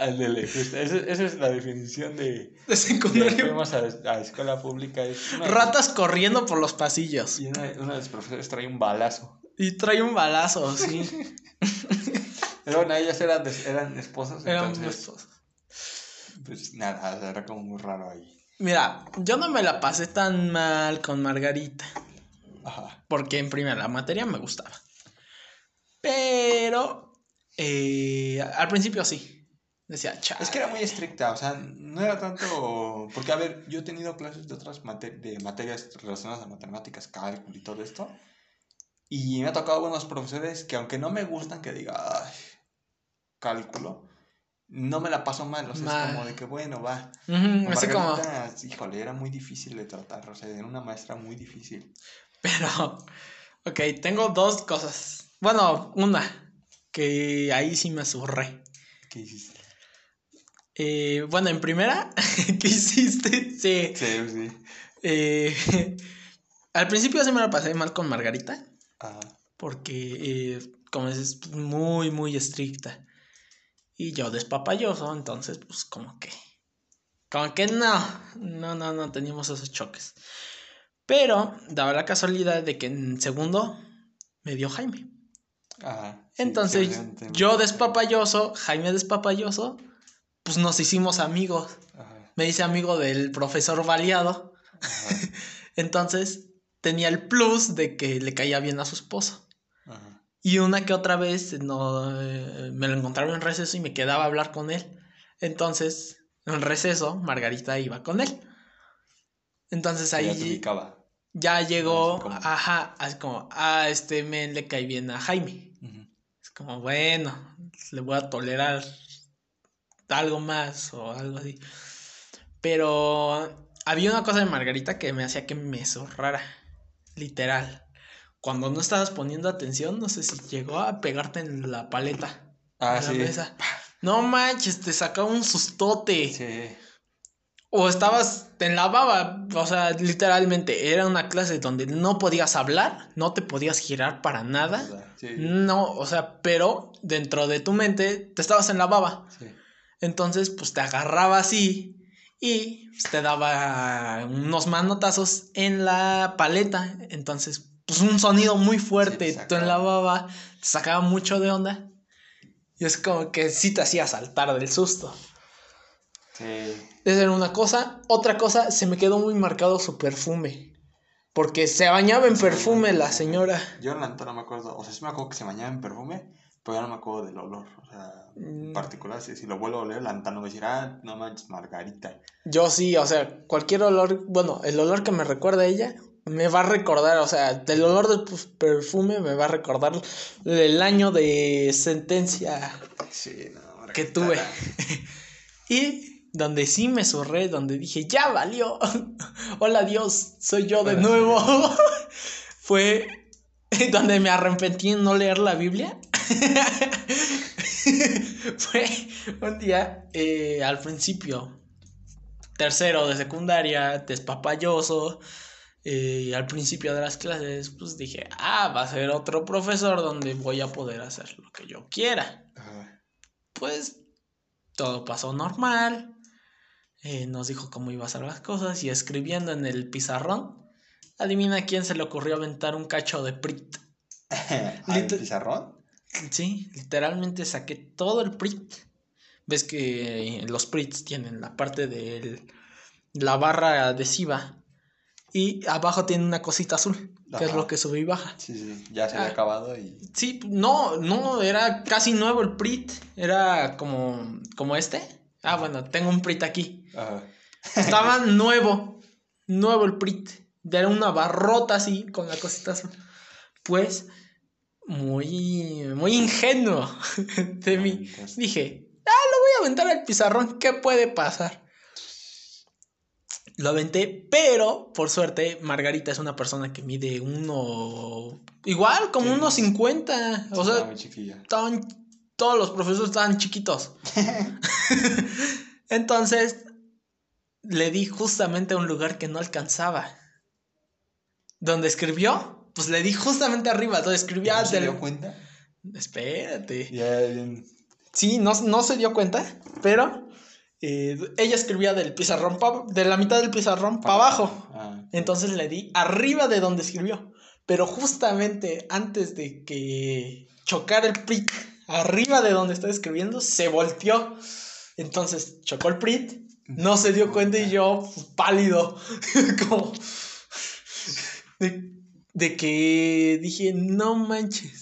S2: esa es la definición de...
S1: De secundaria.
S2: Fuimos a, a, escuela pública.
S1: Ratas corriendo por los pasillos.
S2: Y una, una de los profesores trae un balazo.
S1: Y trae un balazo, sí. (laughs)
S2: Pero bueno, ellos eran, eran esposos.
S1: Eran esposos.
S2: Pues nada, era como muy raro ahí.
S1: Mira, yo no me la pasé tan mal con Margarita.
S2: Ajá.
S1: Porque en primera la materia me gustaba. Pero eh, al principio sí. Decía, chao.
S2: Es que era muy estricta, o sea, no era tanto. Porque, a ver, yo he tenido clases de otras de materias relacionadas a matemáticas, cálculo y todo esto. Y me ha tocado buenos profesores que, aunque no me gustan, que diga, ay, cálculo, no me la paso mal. O sea, es como de que, bueno, va.
S1: así como.
S2: Híjole, era muy difícil de tratar, o sea, era una maestra muy difícil.
S1: Pero, ok, tengo dos cosas. Bueno, una, que ahí sí me zurré.
S2: ¿Qué hiciste?
S1: Eh, bueno, en primera, (laughs) ¿qué hiciste?
S2: Sí. Sí, sí.
S1: Eh, (laughs) al principio sí me la pasé mal con Margarita.
S2: Ajá.
S1: Porque, eh, como dices, muy, muy estricta. Y yo despapalloso, entonces, pues como que. Como que no. No, no, no teníamos esos choques. Pero daba la casualidad de que en segundo me dio Jaime.
S2: Ajá.
S1: Entonces, yo despapalloso, Jaime despapalloso pues nos hicimos amigos. Me hice amigo del profesor Baleado. (laughs) Entonces tenía el plus de que le caía bien a su esposo. Y una que otra vez no, eh, me lo encontraba en receso y me quedaba a hablar con él. Entonces, en receso, Margarita iba con él. Entonces ahí ya, llegó, ajá, así como, a ah, este men le cae bien a Jaime. Es como, bueno, le voy a tolerar algo más o algo así. Pero había una cosa de Margarita que me hacía que me zorrara. Literal. Cuando no estabas poniendo atención, no sé si llegó a pegarte en la paleta.
S2: Ah, sí.
S1: No manches, te sacaba un sustote.
S2: Sí.
S1: O estabas en la baba, o sea, literalmente era una clase donde no podías hablar, no te podías girar para nada. No, o sea, pero dentro de tu mente te estabas en la baba. Sí. Entonces, pues te agarraba así y pues, te daba unos manotazos en la paleta. Entonces, pues un sonido muy fuerte, tú en la baba, te sacaba mucho de onda. Y es como que sí te hacía saltar del susto.
S2: Sí.
S1: Esa era una cosa. Otra cosa, se me quedó muy marcado su perfume. Porque se bañaba en perfume la señora.
S2: Yo no me acuerdo. O sea, sí me acuerdo que se bañaba en perfume. Pero ya no me acuerdo del olor. O sea, en mm. particular, si, lo vuelvo a oler, la no me decir, ah, no manches, Margarita.
S1: Yo sí, o sea, cualquier olor, bueno, el olor que me recuerda a ella me va a recordar, o sea, el olor del perfume me va a recordar el año de sentencia que tuve. (laughs) y donde sí me zorré, donde dije, ya valió. (laughs) Hola Dios, soy yo de nuevo. (laughs) Fue donde me arrepentí en no leer la Biblia. Fue un día eh, al principio, tercero de secundaria, despapalloso. Eh, al principio de las clases, pues dije, ah, va a ser otro profesor donde voy a poder hacer lo que yo quiera. Pues todo pasó normal. Eh, nos dijo cómo iba a ser las cosas y escribiendo en el pizarrón, adivina quién se le ocurrió aventar un cacho de Prit. (laughs)
S2: ¿Al pizarrón?
S1: Sí, literalmente saqué todo el print. Ves que los prints tienen la parte de la barra adhesiva y abajo tiene una cosita azul, que es lo que sube y baja.
S2: Sí, sí, ya se había ah, acabado y...
S1: Sí, no, no, era casi nuevo el print, era como, como este. Ah, bueno, tengo un print aquí. Estaba (laughs) nuevo, nuevo el print. Era una barrota así, con la cosita azul. Pues muy, muy ingenuo (laughs) de mí. Dije, ah, lo voy a aventar al pizarrón, ¿qué puede pasar? Lo aventé, pero por suerte Margarita es una persona que mide uno, igual como unos 50. O sea, todos los profesores estaban chiquitos. (laughs) Entonces, le di justamente a un lugar que no alcanzaba. Donde escribió, pues le di justamente arriba, entonces escribía...
S2: ¿No se dio cuenta?
S1: Espérate. Sí, no, no se dio cuenta, pero eh, ella escribía del pizarrón, de la mitad del pizarrón para abajo. Ah, entonces le di arriba de donde escribió. Pero justamente antes de que chocar el PRIT arriba de donde estaba escribiendo, se volteó. Entonces chocó el PRIT, no se dio cuenta y yo pues, pálido. (laughs) Como de, de que dije, no manches.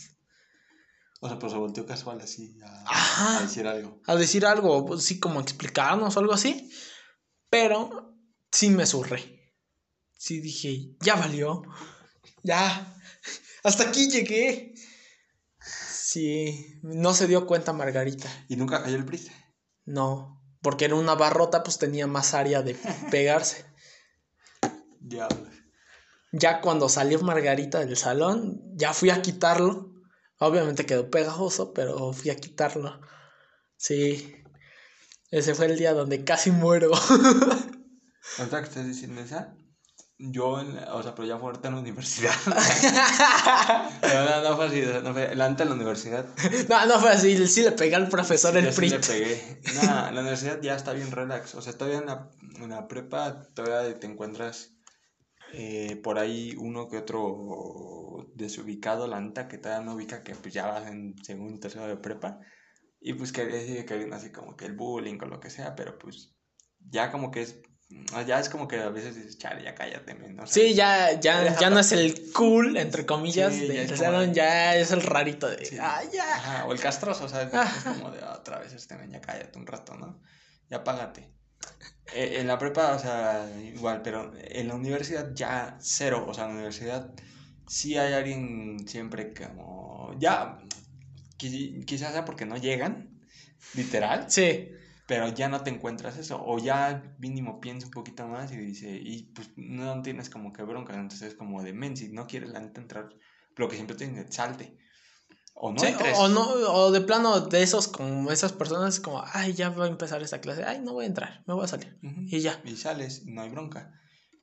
S2: O sea, pues se volteó casual así a,
S1: Ajá.
S2: a decir algo.
S1: A decir algo, pues, sí, como explicarnos o algo así. Pero sí me surré. Sí dije, ya valió. Ya. (laughs) Hasta aquí llegué. Sí. No se dio cuenta Margarita.
S2: Y nunca cayó el PRI.
S1: No. Porque en una barrota pues tenía más área de pegarse. (laughs)
S2: Diablos.
S1: Ya cuando salió Margarita del salón, ya fui a quitarlo. Obviamente quedó pegajoso, pero fui a quitarlo. Sí. Ese fue el día donde casi muero. (laughs)
S2: Ahorita que estás diciendo esa, yo, en la- o sea, pero ya fue ahorita en la universidad. (laughs) No, no fue así, no fue, antes en la universidad.
S1: no, no fue así. Sí le pegué al profesor el
S2: Yo sí le pegué. Nah, (laughs) la universidad ya está bien relax. O sea, todavía en la, en la prepa todavía te encuentras eh, por ahí uno que otro desubicado, la neta, que todavía no ubica que pues ya vas en segundo, tercero de prepa. Y pues que sigue queriendo así como que el bullying o lo que sea, pero pues ya como que es, ya es como que a veces dices, chale, ya cállate, men", o sea,
S1: Sí, ya, ya, ya no es el cool, entre comillas,
S2: Sí, ya es como de-
S1: ya es el rarito de,
S2: Sí.
S1: ah, ya.
S2: Ajá, o el castroso, o sea, es (laughs) como de "Ah, otra vez este men, ya cállate un rato, ¿no? Ya págate. Eh, en la prepa, o sea, igual, pero en la universidad ya cero, o sea, en la universidad sí hay alguien siempre como, ya, qui- quizás sea porque no llegan, literal,
S1: Sí,
S2: pero ya no te encuentras eso, o ya mínimo piensa un poquito más y dice, y pues no tienes como que bronca, entonces es como de, men, si no quieres la neta entrar, lo que siempre te dicen, salte, o no
S1: Sí, o, o no, o de plano de esos, como esas personas, como, ay, ya va a empezar esta clase, ay, no voy a entrar, me voy a salir. Y ya.
S2: Y sales, no hay bronca,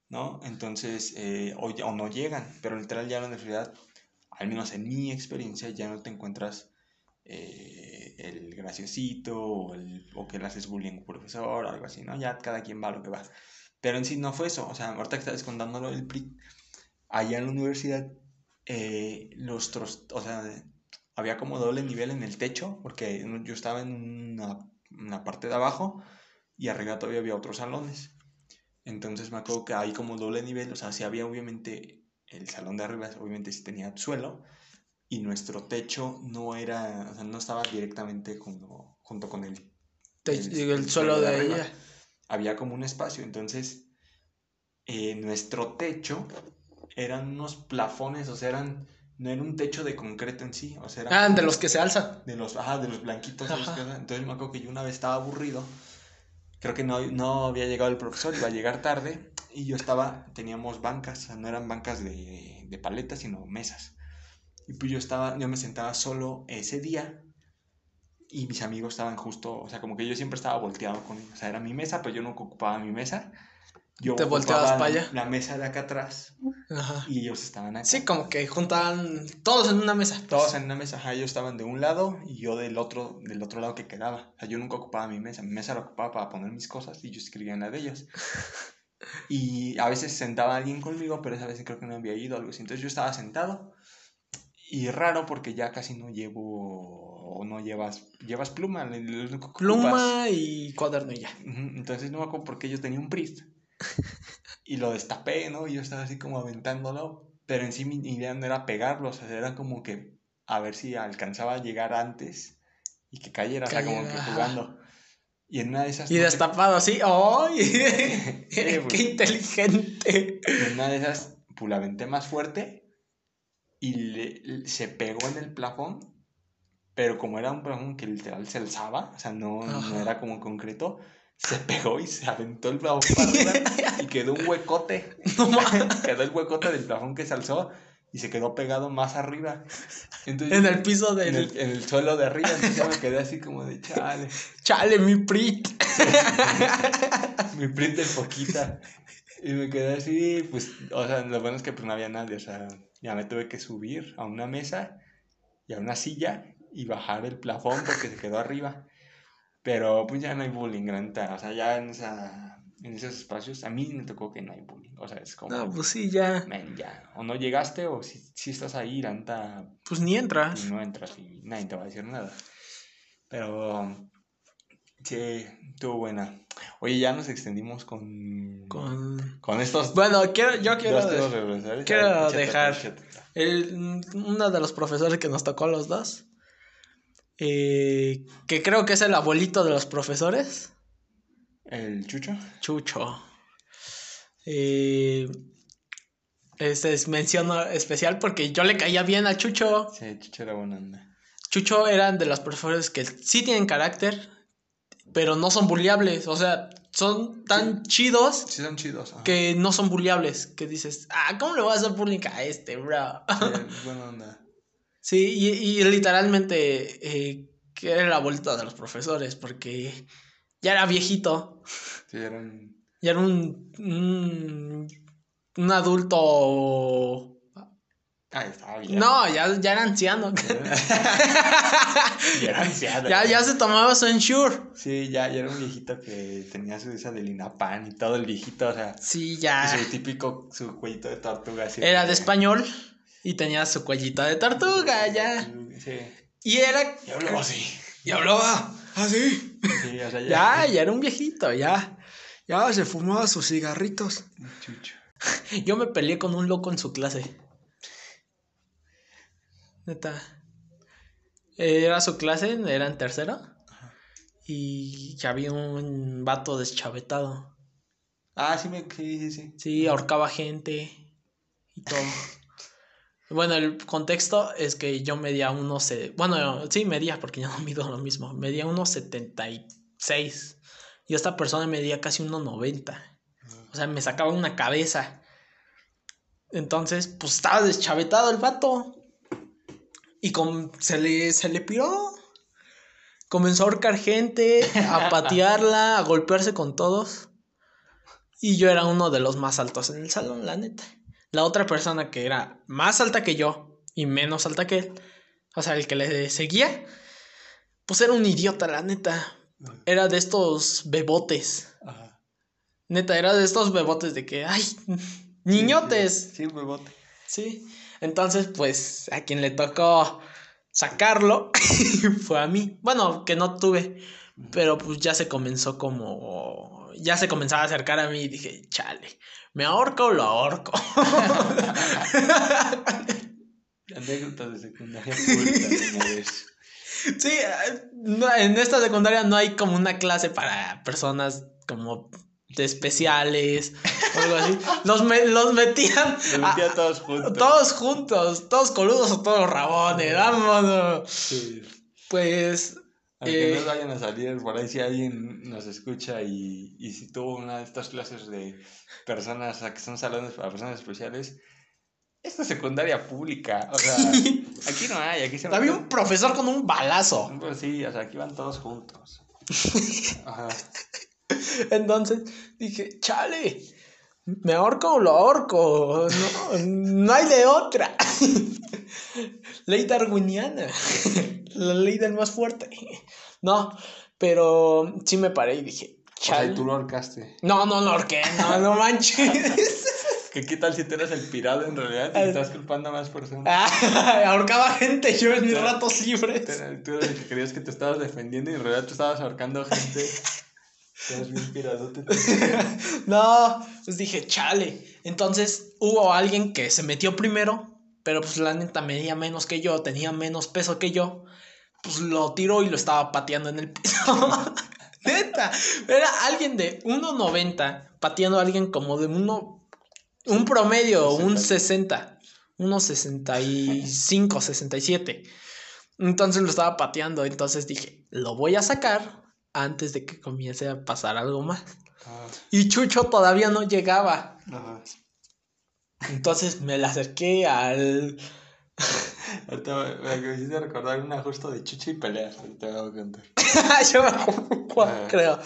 S2: ¿no? Entonces, eh, o, no llegan, pero literal ya en la universidad, al menos en mi experiencia, ya no te encuentras eh, el graciosito o, el, o que le haces bullying a un profesor o algo así, ¿no? Ya cada quien va a lo que va. Pero en sí no fue eso, o sea, ahorita que estás contándolo del PRI, allá en la universidad, eh, los tros, o sea, había como doble nivel en el techo, porque yo estaba en una, una parte de abajo y arriba todavía había otros salones. Entonces me acuerdo que hay como doble nivel, o sea, sí había obviamente el salón de arriba, obviamente sí tenía suelo, y nuestro techo no era, o sea, no estaba directamente junto, junto con el,
S1: Te-
S2: El-
S1: el,
S2: el
S1: suelo
S2: de
S1: de ella.
S2: había como un espacio, entonces eh, nuestro techo eran unos plafones, o sea, eran, no era un techo de concreto en sí, o sea, era
S1: Ah, de los que se alzan.
S2: de los, ajá, de los blanquitos. esos
S1: Ajá.
S2: que- entonces me acuerdo que yo una vez estaba aburrido. Creo que no, no había llegado el profesor, iba a llegar tarde. Y yo estaba, teníamos bancas, o sea, no eran bancas de, de paletas, sino mesas. Y pues yo estaba, yo me sentaba solo ese día. Y mis amigos estaban justo, o sea, como que yo siempre estaba volteado con ellos. O sea, era mi mesa, pero yo no ocupaba mi mesa. Yo
S1: Te volteabas
S2: ocupaba
S1: pa'
S2: la-
S1: allá.
S2: La mesa de acá atrás.
S1: Ajá.
S2: Y ellos estaban acá.
S1: Sí, como que juntaban todos en una mesa.
S2: Todos en una mesa, ajá, ellos estaban de un lado y yo del otro, del otro lado que quedaba. O sea, yo nunca ocupaba mi mesa, mi mesa la ocupaba para poner mis cosas y yo escribía en la de ellos. (laughs) Y a veces sentaba alguien conmigo, pero esa vez creo que no había ido, algo así. Entonces yo estaba sentado y raro porque ya casi no llevo, o no llevas, llevas pluma, que ocupas.
S1: Pluma y cuaderno y ya.
S2: Entonces no me acuerdo por qué yo tenía un Priest. (laughs) Y lo destapé, ¿no? Y yo estaba así como aventándolo. Pero en sí mi idea no era pegarlo, o sea, era como que a ver si alcanzaba a llegar antes y que cayera, o sea, como que jugando. Y en una de esas.
S1: Y
S2: no
S1: destapado así. ¡Ay! (laughs) (laughs) ¡Qué
S2: pues.
S1: inteligente!
S2: en una de esas, pues la aventé más fuerte y le- se pegó en el plafón. Pero como era un plafón que literal se alzaba, o sea, no, no era como concreto, se pegó y se aventó el plafón para arriba (laughs) y quedó un huecote.
S1: No
S2: quedó el huecote del plafón que se alzó y se quedó pegado más arriba. Entonces,
S1: En el piso del.
S2: en el, en el suelo de arriba, entonces yo me quedé así como de chale,
S1: Chale, mi Prit. (laughs)
S2: mi print el poquita. Y me quedé así, pues, o sea, lo bueno es que pues no había nadie, o sea, ya me tuve que subir a una mesa y a una silla y bajar el plafón porque se quedó arriba. Pero pues ya no hay bullying, la neta, o sea, ya en esa, en esos espacios, a mí me tocó que no hay bullying. O sea, es como.
S1: No, pues sí, ya.
S2: "Men, ya. O no llegaste, o si, si estás ahí, la neta,
S1: Pues ni entras.
S2: y no entras y nadie te va a decir nada. Pero. Sí, estuvo buena. Oye, ya nos extendimos con.
S1: Con...
S2: con estos.
S1: Bueno, quiero, yo quiero...
S2: dos
S1: de- quiero dejar- el- uno de los profesores que nos tocó a los dos, eh, que creo que es el abuelito de los profesores,
S2: ¿El chucho?
S1: Chucho. Eh, este es mención especial porque yo le caía bien a Chucho.
S2: Sí, chucho era buena onda.
S1: Chucho eran de los profesores que sí tienen carácter, pero no son bulliables. O sea, son tan chidos
S2: Sí, son chidos. ajá.
S1: que no son bulliables. Que dices, ah, ¿cómo le voy a hacer bullying a este, bro?
S2: Sí, (laughs) buena onda.
S1: Sí, y, y literalmente eh, que era el abuelito de los profesores, porque ya era viejito,
S2: Sí, eran.
S1: ya era un, un, un adulto...
S2: Ah, estaba bien.
S1: No, ya, ya era anciano. (laughs)
S2: ya era anciano.
S1: ya, ya se tomaba su ensure.
S2: Sí, ya, ya era un viejito que tenía su esa del INAPAN y todo el viejito, o sea.
S1: Sí,
S2: Y
S1: ya.
S2: su típico, su cuellito de tortuga. así.
S1: Era de español y tenía su cuellito de tortuga, ya.
S2: Sí.
S1: Y era...
S2: Y hablaba así.
S1: Y hablaba así.
S2: Sí, o sea, ya.
S1: Ya, ya era un viejito, ya. Ya se fumaba sus cigarritos.
S2: Chucho.
S1: Yo me peleé con un loco en su clase. Neta. Era su clase, era en tercero. Y ya había un vato deschavetado.
S2: Ah, sí, me, sí, sí, sí.
S1: Sí, ahorcaba gente y todo. Bueno, el contexto es que yo medía unos... Bueno, sí, medía porque yo no mido lo mismo. Medía unos 76. Y esta persona medía casi unos 90. O sea, me sacaba una cabeza. Entonces, pues estaba deschavetado el vato. Y com- se, le, se le piró. Comenzó a ahorcar gente, a (laughs) patearla, a golpearse con todos. Y yo era uno de los más altos en el salón, la neta. La otra persona que era más alta que yo y menos alta que él, o sea, el que le seguía, pues era un idiota, la neta. Era de estos bebotes.
S2: Ajá.
S1: Neta, era de estos bebotes de que, ay, (laughs) niñotes.
S2: Sí, un bebote.
S1: Sí. Entonces, pues, a quien le tocó sacarlo (laughs) fue a mí. Bueno, que no tuve. Pero pues ya se comenzó como. Ya se comenzaba a acercar a mí y dije, chale, ¿me ahorco o lo ahorco? (laughs)
S2: Anécdotas de secundaria pública,
S1: sí, en esta secundaria no hay como una clase para personas como de especiales o algo así. Los, me- los metían.
S2: Los
S1: a-
S2: metía todos juntos.
S1: todos juntos, todos coludos o todos rabones, vámonos.
S2: Sí.
S1: Pues
S2: Aunque
S1: Eh.
S2: no vayan a salir por ahí, si alguien nos escucha y, y si tuvo una de estas clases de personas, que son salones para personas especiales, esta es secundaria pública. O sea, (laughs) aquí no hay, aquí se
S1: había un profesor con un balazo.
S2: Pues sí, o sea, aquí van todos juntos. (laughs) Ajá.
S1: Entonces dije, chale, ¿me ahorco o lo ahorco? No, no hay de otra. (laughs) ley darwiniana. La ley del más fuerte. (laughs) No, pero sí me paré y dije,
S2: O sea,
S1: chale.
S2: y tú lo ahorcaste.
S1: No, no, no ahorqué, no, (laughs) no manches. (laughs)
S2: ¿Que ¿Qué tal si tú eres el pirado en realidad y
S1: Ah.
S2: estás culpando a más personas?
S1: Ah, ahorcaba gente yo en mis ratos libres.
S2: Tú- Tú eres el que creías que te estabas defendiendo y en realidad tú estabas ahorcando gente. Eres bien piradote.
S1: No, pues dije, chale. Entonces hubo alguien que se metió primero, pero pues la neta medía menos que yo, tenía menos peso que yo. Pues lo tiró y lo estaba pateando en el piso. (laughs) neta, era alguien de 1.90 pateando a alguien como de uno, un promedio, un 60, unos 65, 67. Entonces lo estaba pateando, entonces dije, lo voy a sacar antes de que comience a pasar algo más.
S2: Ah,
S1: Y Chucho todavía no llegaba.
S2: ajá.
S1: Entonces me la acerqué al.
S2: Ahorita me, hiciste recordar una justo de chuchi y. Ahorita me voy a contar.
S1: Yo me acuerdo, creo.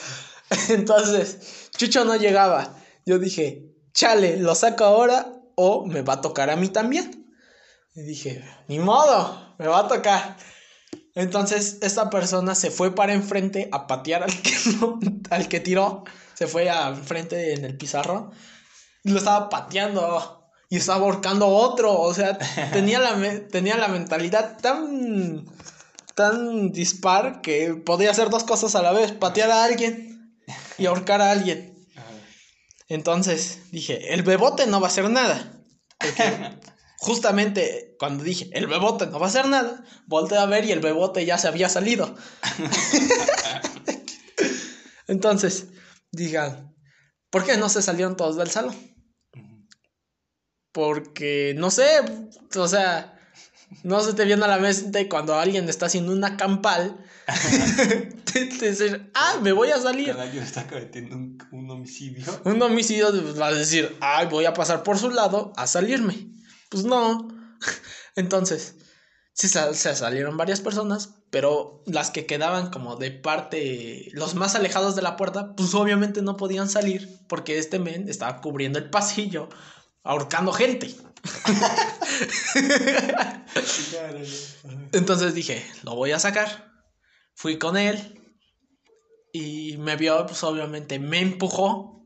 S1: Entonces, Chucho no llegaba. Yo dije, chale, ¿lo saco ahora o me va a tocar a mí también? Y dije, ni modo, me va a tocar. Entonces, esta persona se fue para enfrente a patear al que, no- al que tiró. se fue a frente en el pizarro y lo estaba pateando y estaba ahorcando otro. O sea, tenía la, tenía la mentalidad tan, tan dispar que podía hacer dos cosas a la vez: patear a alguien y ahorcar a alguien. Entonces dije: el bebote no va a hacer nada. justamente cuando dije: el bebote no va a hacer nada, volteé a ver y el bebote ya se había salido. (laughs) Entonces, digan, ¿por qué no se salieron todos del salón? Porque, no sé, o sea, no se te viene a la mente cuando alguien está haciendo una campal. (laughs) te, decir, ah, me voy a salir.
S2: Cuando alguien está cometiendo un, homicidio.
S1: Un homicidio va a decir, ay, voy a pasar por su lado a salirme. Pues no. (laughs) Entonces, sí se salieron varias personas, pero las que quedaban como de parte, los más alejados de la puerta, pues obviamente no podían salir porque este men estaba cubriendo el pasillo ahorcando gente. (laughs) Entonces dije, lo voy a sacar. Fui con él y me vio, pues obviamente me empujó,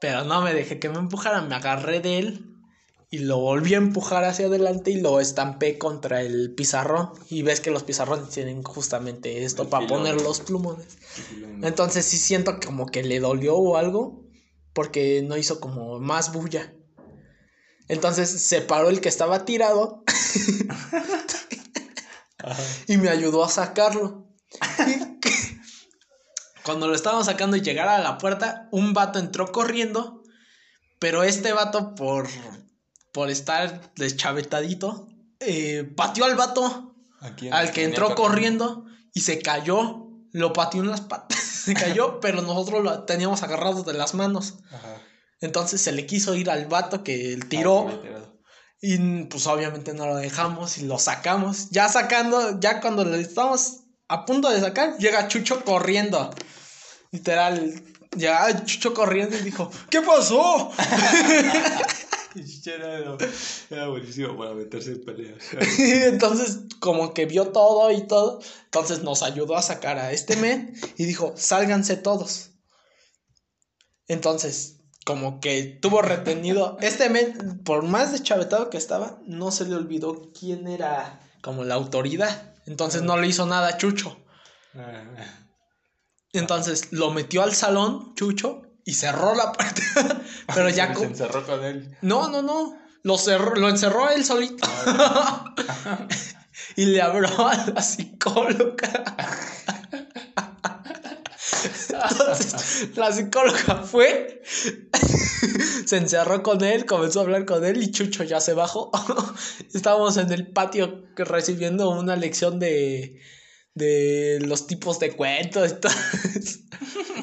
S1: pero no me dejé que me empujara, me agarré de él y lo volví a empujar hacia adelante y lo estampé contra el pizarrón. Y ves que los pizarrones tienen justamente esto para poner los plumones. Entonces sí siento como que le dolió o algo porque no hizo como más bulla. Entonces se paró el que estaba tirado (laughs) y me ayudó a sacarlo. Cuando lo estábamos sacando y llegara a la puerta, un vato entró corriendo, pero este vato por, por estar deschavetadito, eh, pateó al vato, al que entró corriendo y se cayó, lo pateó en las patas, (laughs) se cayó, pero nosotros lo teníamos agarrado de las manos. Ajá. Entonces se le quiso ir al vato que tiró. Ah, y pues obviamente no lo dejamos y lo sacamos. Ya sacando, ya cuando le estamos a punto de sacar, llega Chucho corriendo. Literal, llega Chucho corriendo y dijo, ¿qué pasó? (laughs)
S2: era, buenísimo para meterse en peleas. (laughs)
S1: entonces, como que vio todo y todo, entonces nos ayudó a sacar a este men y dijo, sálganse todos. Entonces, como que tuvo retenido. Este men, por más deschavetado que estaba, no se le olvidó quién era como la autoridad. Entonces no le hizo nada a Chucho. Entonces lo metió al salón, Chucho, y cerró la puerta. (laughs) Pero ya.
S2: Se encerró con él.
S1: No, no, no. Lo, cerró, lo encerró él solito. (laughs) y le abrió a la psicóloga. (laughs) (laughs) La psicóloga fue, (laughs) se encerró con él, comenzó a hablar con él y Chucho ya se bajó. (laughs) Estábamos en el patio recibiendo una lección de, de los tipos de cuentos y todo.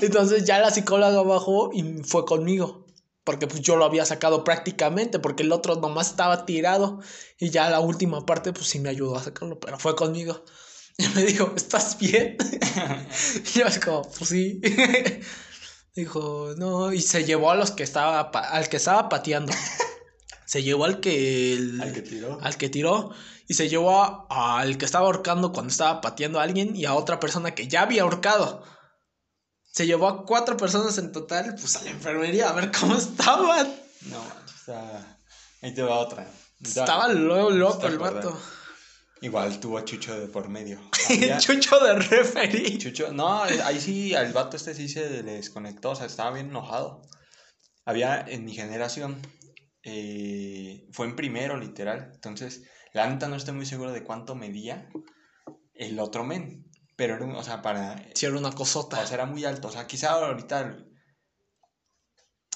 S1: Entonces ya la psicóloga bajó y fue conmigo. Porque pues yo lo había sacado prácticamente, porque el otro nomás estaba tirado y ya la última parte pues sí me ayudó a sacarlo, pero fue conmigo. Y me dijo, ¿estás bien? y yo es como, pues sí. Dijo, no, y se llevó a los que estaba, al que estaba pateando. Se llevó al que...
S2: al que tiró.
S1: Al que tiró. Y se llevó al que estaba ahorcando cuando estaba pateando a alguien y a otra persona que ya había ahorcado. Se llevó a cuatro personas en total, pues a la enfermería a ver cómo estaban.
S2: No, o sea, ahí te va otra.
S1: Estaba loco, loco el vato.
S2: Igual tuvo a Chucho de por medio. (laughs)
S1: Chucho de referee.
S2: Chucho, no, ahí sí, al vato este sí se desconectó, o sea, estaba bien enojado. Había en mi generación, eh, fue en primero, literal. Entonces, la neta no estoy muy seguro de cuánto medía el otro men. Pero era, o sea, para.
S1: Sí, era una cosota.
S2: O sea, era muy alto. O sea, quizá ahorita.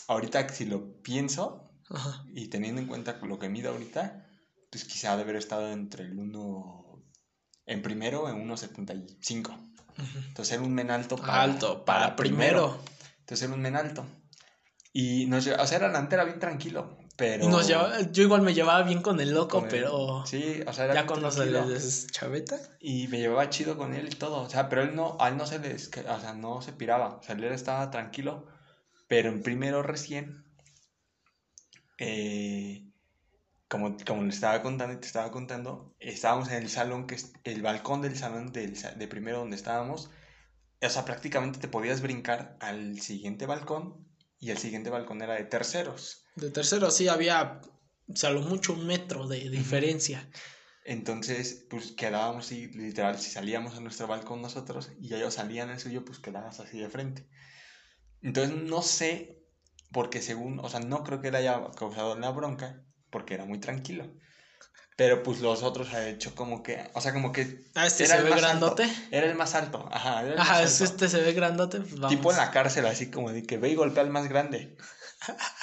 S2: Ahorita, si lo pienso, y teniendo en cuenta lo que mide ahorita, pues quizá de haber estado entre el 1, en primero, en 1,75. Entonces era un men alto
S1: para, alto, para, primero.
S2: Entonces era un men alto. Y nos o sea, era, era bien tranquilo, pero...
S1: nos yo igual me llevaba bien con el loco, pero...
S2: Sí, o sea, era
S1: Ya cuando se le chaveta.
S2: Y me llevaba chido con él y todo, o sea, pero él no, a él no se le, o sea, no se piraba, o sea, él estaba tranquilo, pero en primero recién, eh, como, como le estaba contando y te estaba contando, estábamos en el salón, que es el balcón del salón del, de primero donde estábamos, o sea, prácticamente te podías brincar al siguiente balcón y el siguiente balcón era de terceros.
S1: De terceros sí había, o sea, lo mucho un metro de diferencia.
S2: Entonces, pues quedábamos así, literal, si salíamos a nuestro balcón nosotros y ellos salían el suyo, pues quedábamos así de frente. Entonces, no sé, porque según, o sea, no creo que le haya causado una bronca, porque era muy tranquilo. Pero pues los otros ha hecho como que, o sea, como que...
S1: Ah, este
S2: era
S1: se ve grandote.
S2: alto. Era el más alto, ajá. Era el
S1: Ajá,
S2: más
S1: es
S2: alto.
S1: este se ve grandote, pues vamos.
S2: Tipo en la cárcel, así como de que ve y golpea al más grande.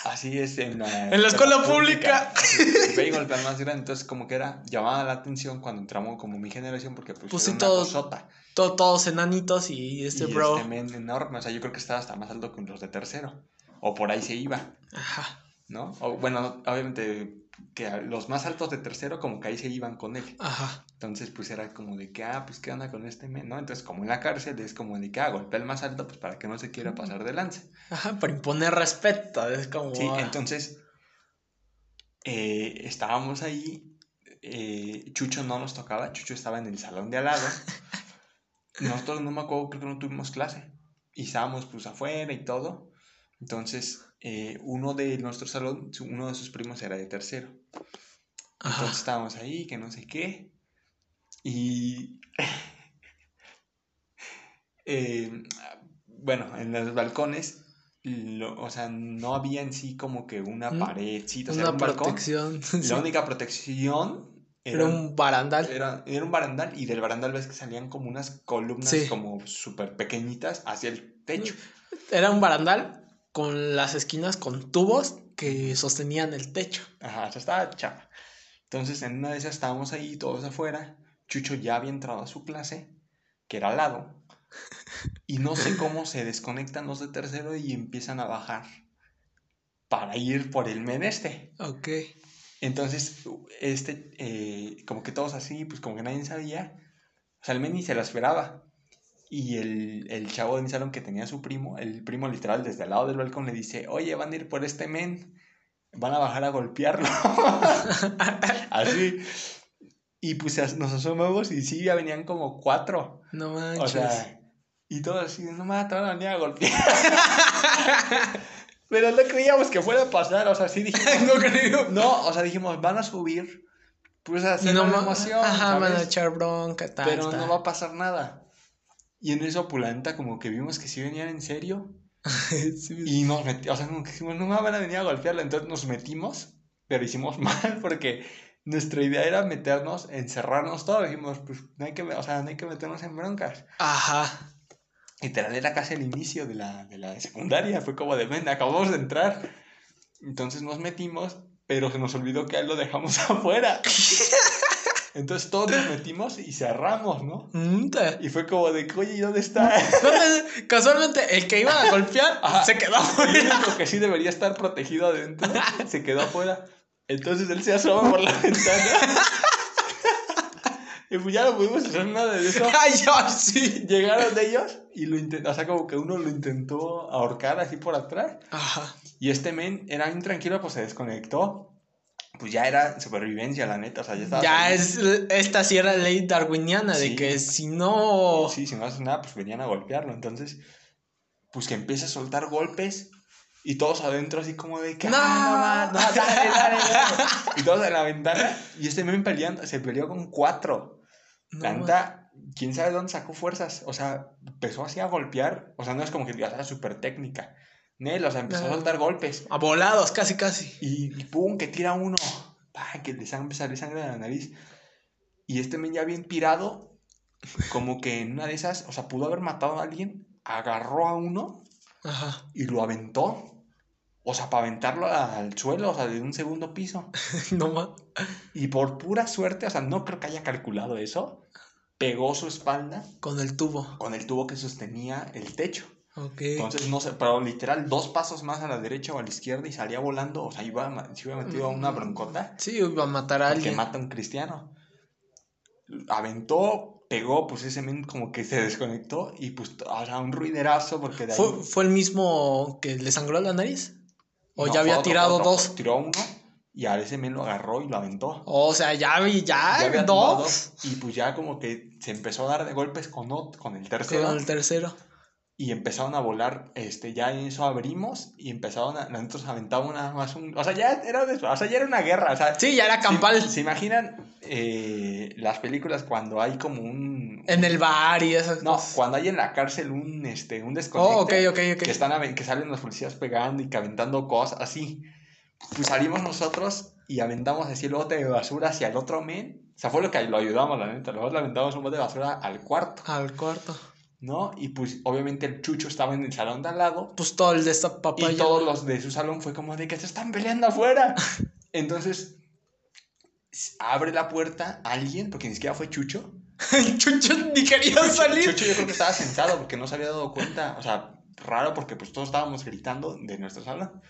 S2: Así es en la, (laughs)
S1: En la escuela pública.
S2: Así, ve y golpea al más grande. Entonces, como que era, llamaba la atención cuando entramos como mi generación, porque pues,
S1: Pues
S2: era
S1: sí,
S2: una
S1: todos-
S2: cosota.
S1: To- todos enanitos y este
S2: y
S1: bro.
S2: este men enorme. O sea, yo creo que estaba hasta más alto que los de tercero. O por ahí se iba,
S1: Ajá.
S2: ¿no? O, bueno, obviamente que los más altos de tercero como que ahí se iban con él.
S1: Ajá.
S2: Entonces, pues era como de que, ah, pues qué onda con este men, ¿no? Entonces, como en la cárcel es como de que, ah, golpea el más alto, pues para que no se quiera pasar de lanza.
S1: Ajá, para imponer respeto. Es como.
S2: Sí,
S1: ah,
S2: entonces eh, estábamos ahí. eh, Chucho no nos tocaba, Chucho estaba en el salón de al lado. (laughs) Nosotros no me acuerdo, creo que no tuvimos clase. Y estábamos pues afuera y todo. Entonces, eh, uno de nuestro salón, uno de sus primos era de tercero.
S1: Ajá.
S2: Entonces estábamos ahí, que no sé qué. Y. (laughs) eh, bueno, en los balcones, lo- o sea, no había en sí como que una
S1: Un-
S2: paredcita, o sea,
S1: Una
S2: era un
S1: protección. (laughs)
S2: La única protección
S1: Era un barandal.
S2: era, era un barandal y del barandal ves que salían como unas columnas
S1: Sí.
S2: como súper pequeñitas hacia el techo.
S1: Era un barandal con las esquinas con tubos que sostenían el techo.
S2: Ajá, o sea, estaba chapa. Entonces, en una de esas estábamos ahí todos afuera. Chucho ya había entrado a su clase, que era al lado. Y no sé cómo se desconectan los de tercero y empiezan a bajar para ir por el men este.
S1: Ok.
S2: Entonces, este, eh, como que todos así, pues como que nadie sabía. O sea, el men ni se lo esperaba. Y el, el chavo de mi salón que tenía a su primo, el primo literal desde el lado del balcón le dice, oye, van a ir por este men, van a bajar a golpearlo. (laughs) así. Y pues nos asomamos y sí, ya venían como cuatro.
S1: No
S2: O
S1: manches.
S2: sea, y todos así, no mames, te van a venir a golpear. (laughs) Pero no creíamos que fuera a pasar, o sea, sí dijimos, (laughs)
S1: no creo.
S2: no, o sea, dijimos, van a subir, pues a hacer
S1: no ma-
S2: emoción,
S1: Ajá, van a echar bronca, tal.
S2: Pero
S1: tal.
S2: no va a pasar nada. Y en eso, Pulanta, como que vimos que sí venían en serio. (laughs)
S1: Sí.
S2: Y nos metimos, o sea, como que dijimos, no me van a venir a golpearlo. Entonces nos metimos, pero hicimos (laughs) mal porque nuestra idea era meternos, encerrarnos todos. Dijimos, pues no hay que, o sea, no hay que meternos en broncas.
S1: Ajá.
S2: Literal era casi el inicio de la, de la secundaria. Fue como de, ven, acabamos de entrar. Entonces nos metimos, pero se nos olvidó que a él lo dejamos (laughs) afuera. Entonces todos nos metimos y cerramos, ¿no?
S1: Mm,
S2: Y fue como de, oye, ¿y dónde está?
S1: ¿Dónde- Casualmente, el que iba a golpear
S2: Ajá.
S1: se quedó
S2: El
S1: afuera.
S2: único que sí debería estar protegido adentro se quedó afuera. Entonces él se asoma por la ventana. y pues ya no pudimos hacer nada de eso.
S1: Ay, yo sí.
S2: Llegaron ellos y lo intentó, o sea, como que uno lo intentó ahorcar así por atrás.
S1: Ajá.
S2: Y este men era intranquilo, pues se desconectó. Pues ya era supervivencia, la neta. O sea, ya estaba.
S1: Ya es, esta sí era ley darwiniana, de
S2: Sí.
S1: que si no...
S2: Sí, si no haces nada, pues venían a golpearlo. Entonces, pues que empieza a soltar golpes y todos adentro así como de que...
S1: ¡No!
S2: "Ah, no, no, dale, dale, dale". Y todos en la ventana y este men peleando, se peleó con cuatro.
S1: no,
S2: La neta, quién sabe dónde sacó fuerzas. O sea, empezó así a golpear. O sea, no es como que digas, era súper técnica. Nel, o sea, empezó a soltar golpes.
S1: A volados, casi, casi.
S2: Y, y pum, que tira uno. Pa, que le sang- sale sangre de la nariz. Y este men ya bien pirado, como que en una de esas, o sea, pudo haber matado a alguien, agarró a uno
S1: Ajá.
S2: y lo aventó. O sea, para aventarlo al suelo, o sea, de un segundo piso. (laughs)
S1: No más.
S2: Y por pura suerte, o sea, no creo que haya calculado eso, pegó su espalda
S1: Con el tubo.
S2: con el tubo que sostenía el techo. Entonces, no sé, pero literal, dos pasos más a la derecha o a la izquierda y salía volando, o sea, iba, se iba metido a una broncota.
S1: Sí, iba a matar a
S2: que
S1: alguien.
S2: mata a un cristiano. Aventó, pegó, pues ese men como que se desconectó y pues, o sea, un ruiderazo porque de ahí...
S1: ¿Fue, ¿Fue el mismo que le sangró la nariz? ¿O
S2: No,
S1: ya había
S2: otro,
S1: tirado
S2: otro,
S1: dos?
S2: Tiró uno y a ese men lo agarró y lo aventó.
S1: O sea, ya vi, ya,
S2: Ya había
S1: dos.
S2: Y pues ya como que se empezó a dar de golpes con, con el tercero.
S1: Con el tercero.
S2: Y empezaron a volar, este, ya en eso abrimos y empezaron a, nosotros aventamos nada más un, o sea, ya era, o sea, ya era una guerra, o sea,
S1: Sí, ya era campal.
S2: ¿se, se imaginan eh, las películas cuando hay como un...
S1: En el bar y esas
S2: No,
S1: cosas.
S2: cuando hay en la cárcel un, este, un desconecte.
S1: Oh, ok, ok, ok.
S2: Que, están, que salen los policías pegando y que aventando cosas, así. Pues salimos nosotros y aventamos así el bote de basura hacia el otro men. O sea, fue lo que lo ayudamos, la neta. Nosotros le aventamos un bote de basura al cuarto,
S1: Al cuarto.
S2: ¿No? Y pues obviamente el chucho estaba en el salón de al lado.
S1: Pues todo el de esta papaya.
S2: Y todos los de su salón fue como de que se están peleando afuera. (laughs) Entonces abre la puerta alguien, porque ni siquiera fue Chucho.
S1: El chucho ni quería
S2: Chucho,
S1: salir.
S2: Chucho yo creo que estaba sentado porque no se había dado cuenta. O sea, raro porque pues todos estábamos gritando de nuestra sala.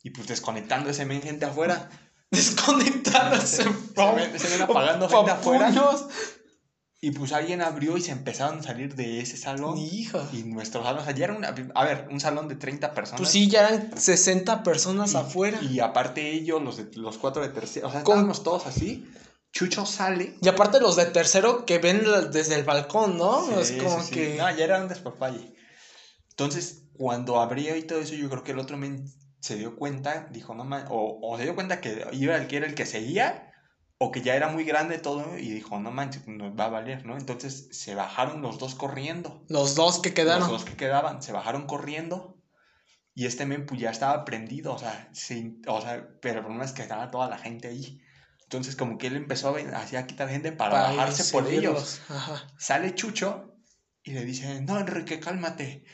S2: Y pues desconectando ese men gente afuera. (laughs)
S1: Desconectándose.
S2: Se ven, se ven apagando gente afuera. Y pues alguien abrió y se empezaron a salir de ese salón.
S1: Hija.
S2: Y nuestro salón, o sea, ya era una, a ver, un salón de 30 personas.
S1: Pues sí, ya eran 60 personas
S2: Y-
S1: afuera. Y,
S2: Y aparte ellos, los, de, los cuatro de tercero, o sea, estábamos todos así. Chucho sale.
S1: aparte los de tercero que ven desde el balcón, ¿no? es como
S2: sí, sí.
S1: que.
S2: No, ya era un despapalle. Entonces, cuando abrió y todo eso, yo creo que el otro men se dio cuenta, dijo, no man, o, o se dio cuenta que iba el que era el que seguía, o que ya era muy grande todo, y dijo, no manches, nos va a valer, ¿no? Entonces se bajaron los dos corriendo.
S1: Los dos que quedaron.
S2: Los dos que quedaban, se bajaron corriendo. Y este men pues ya estaba prendido, o sea, sin, o sea, pero el problema es que estaba toda la gente ahí. Entonces como que él empezó a, así a quitar gente para,
S1: para
S2: bajarse por ellos.
S1: Ajá.
S2: Sale Chucho y le dice, no, Enrique, cálmate.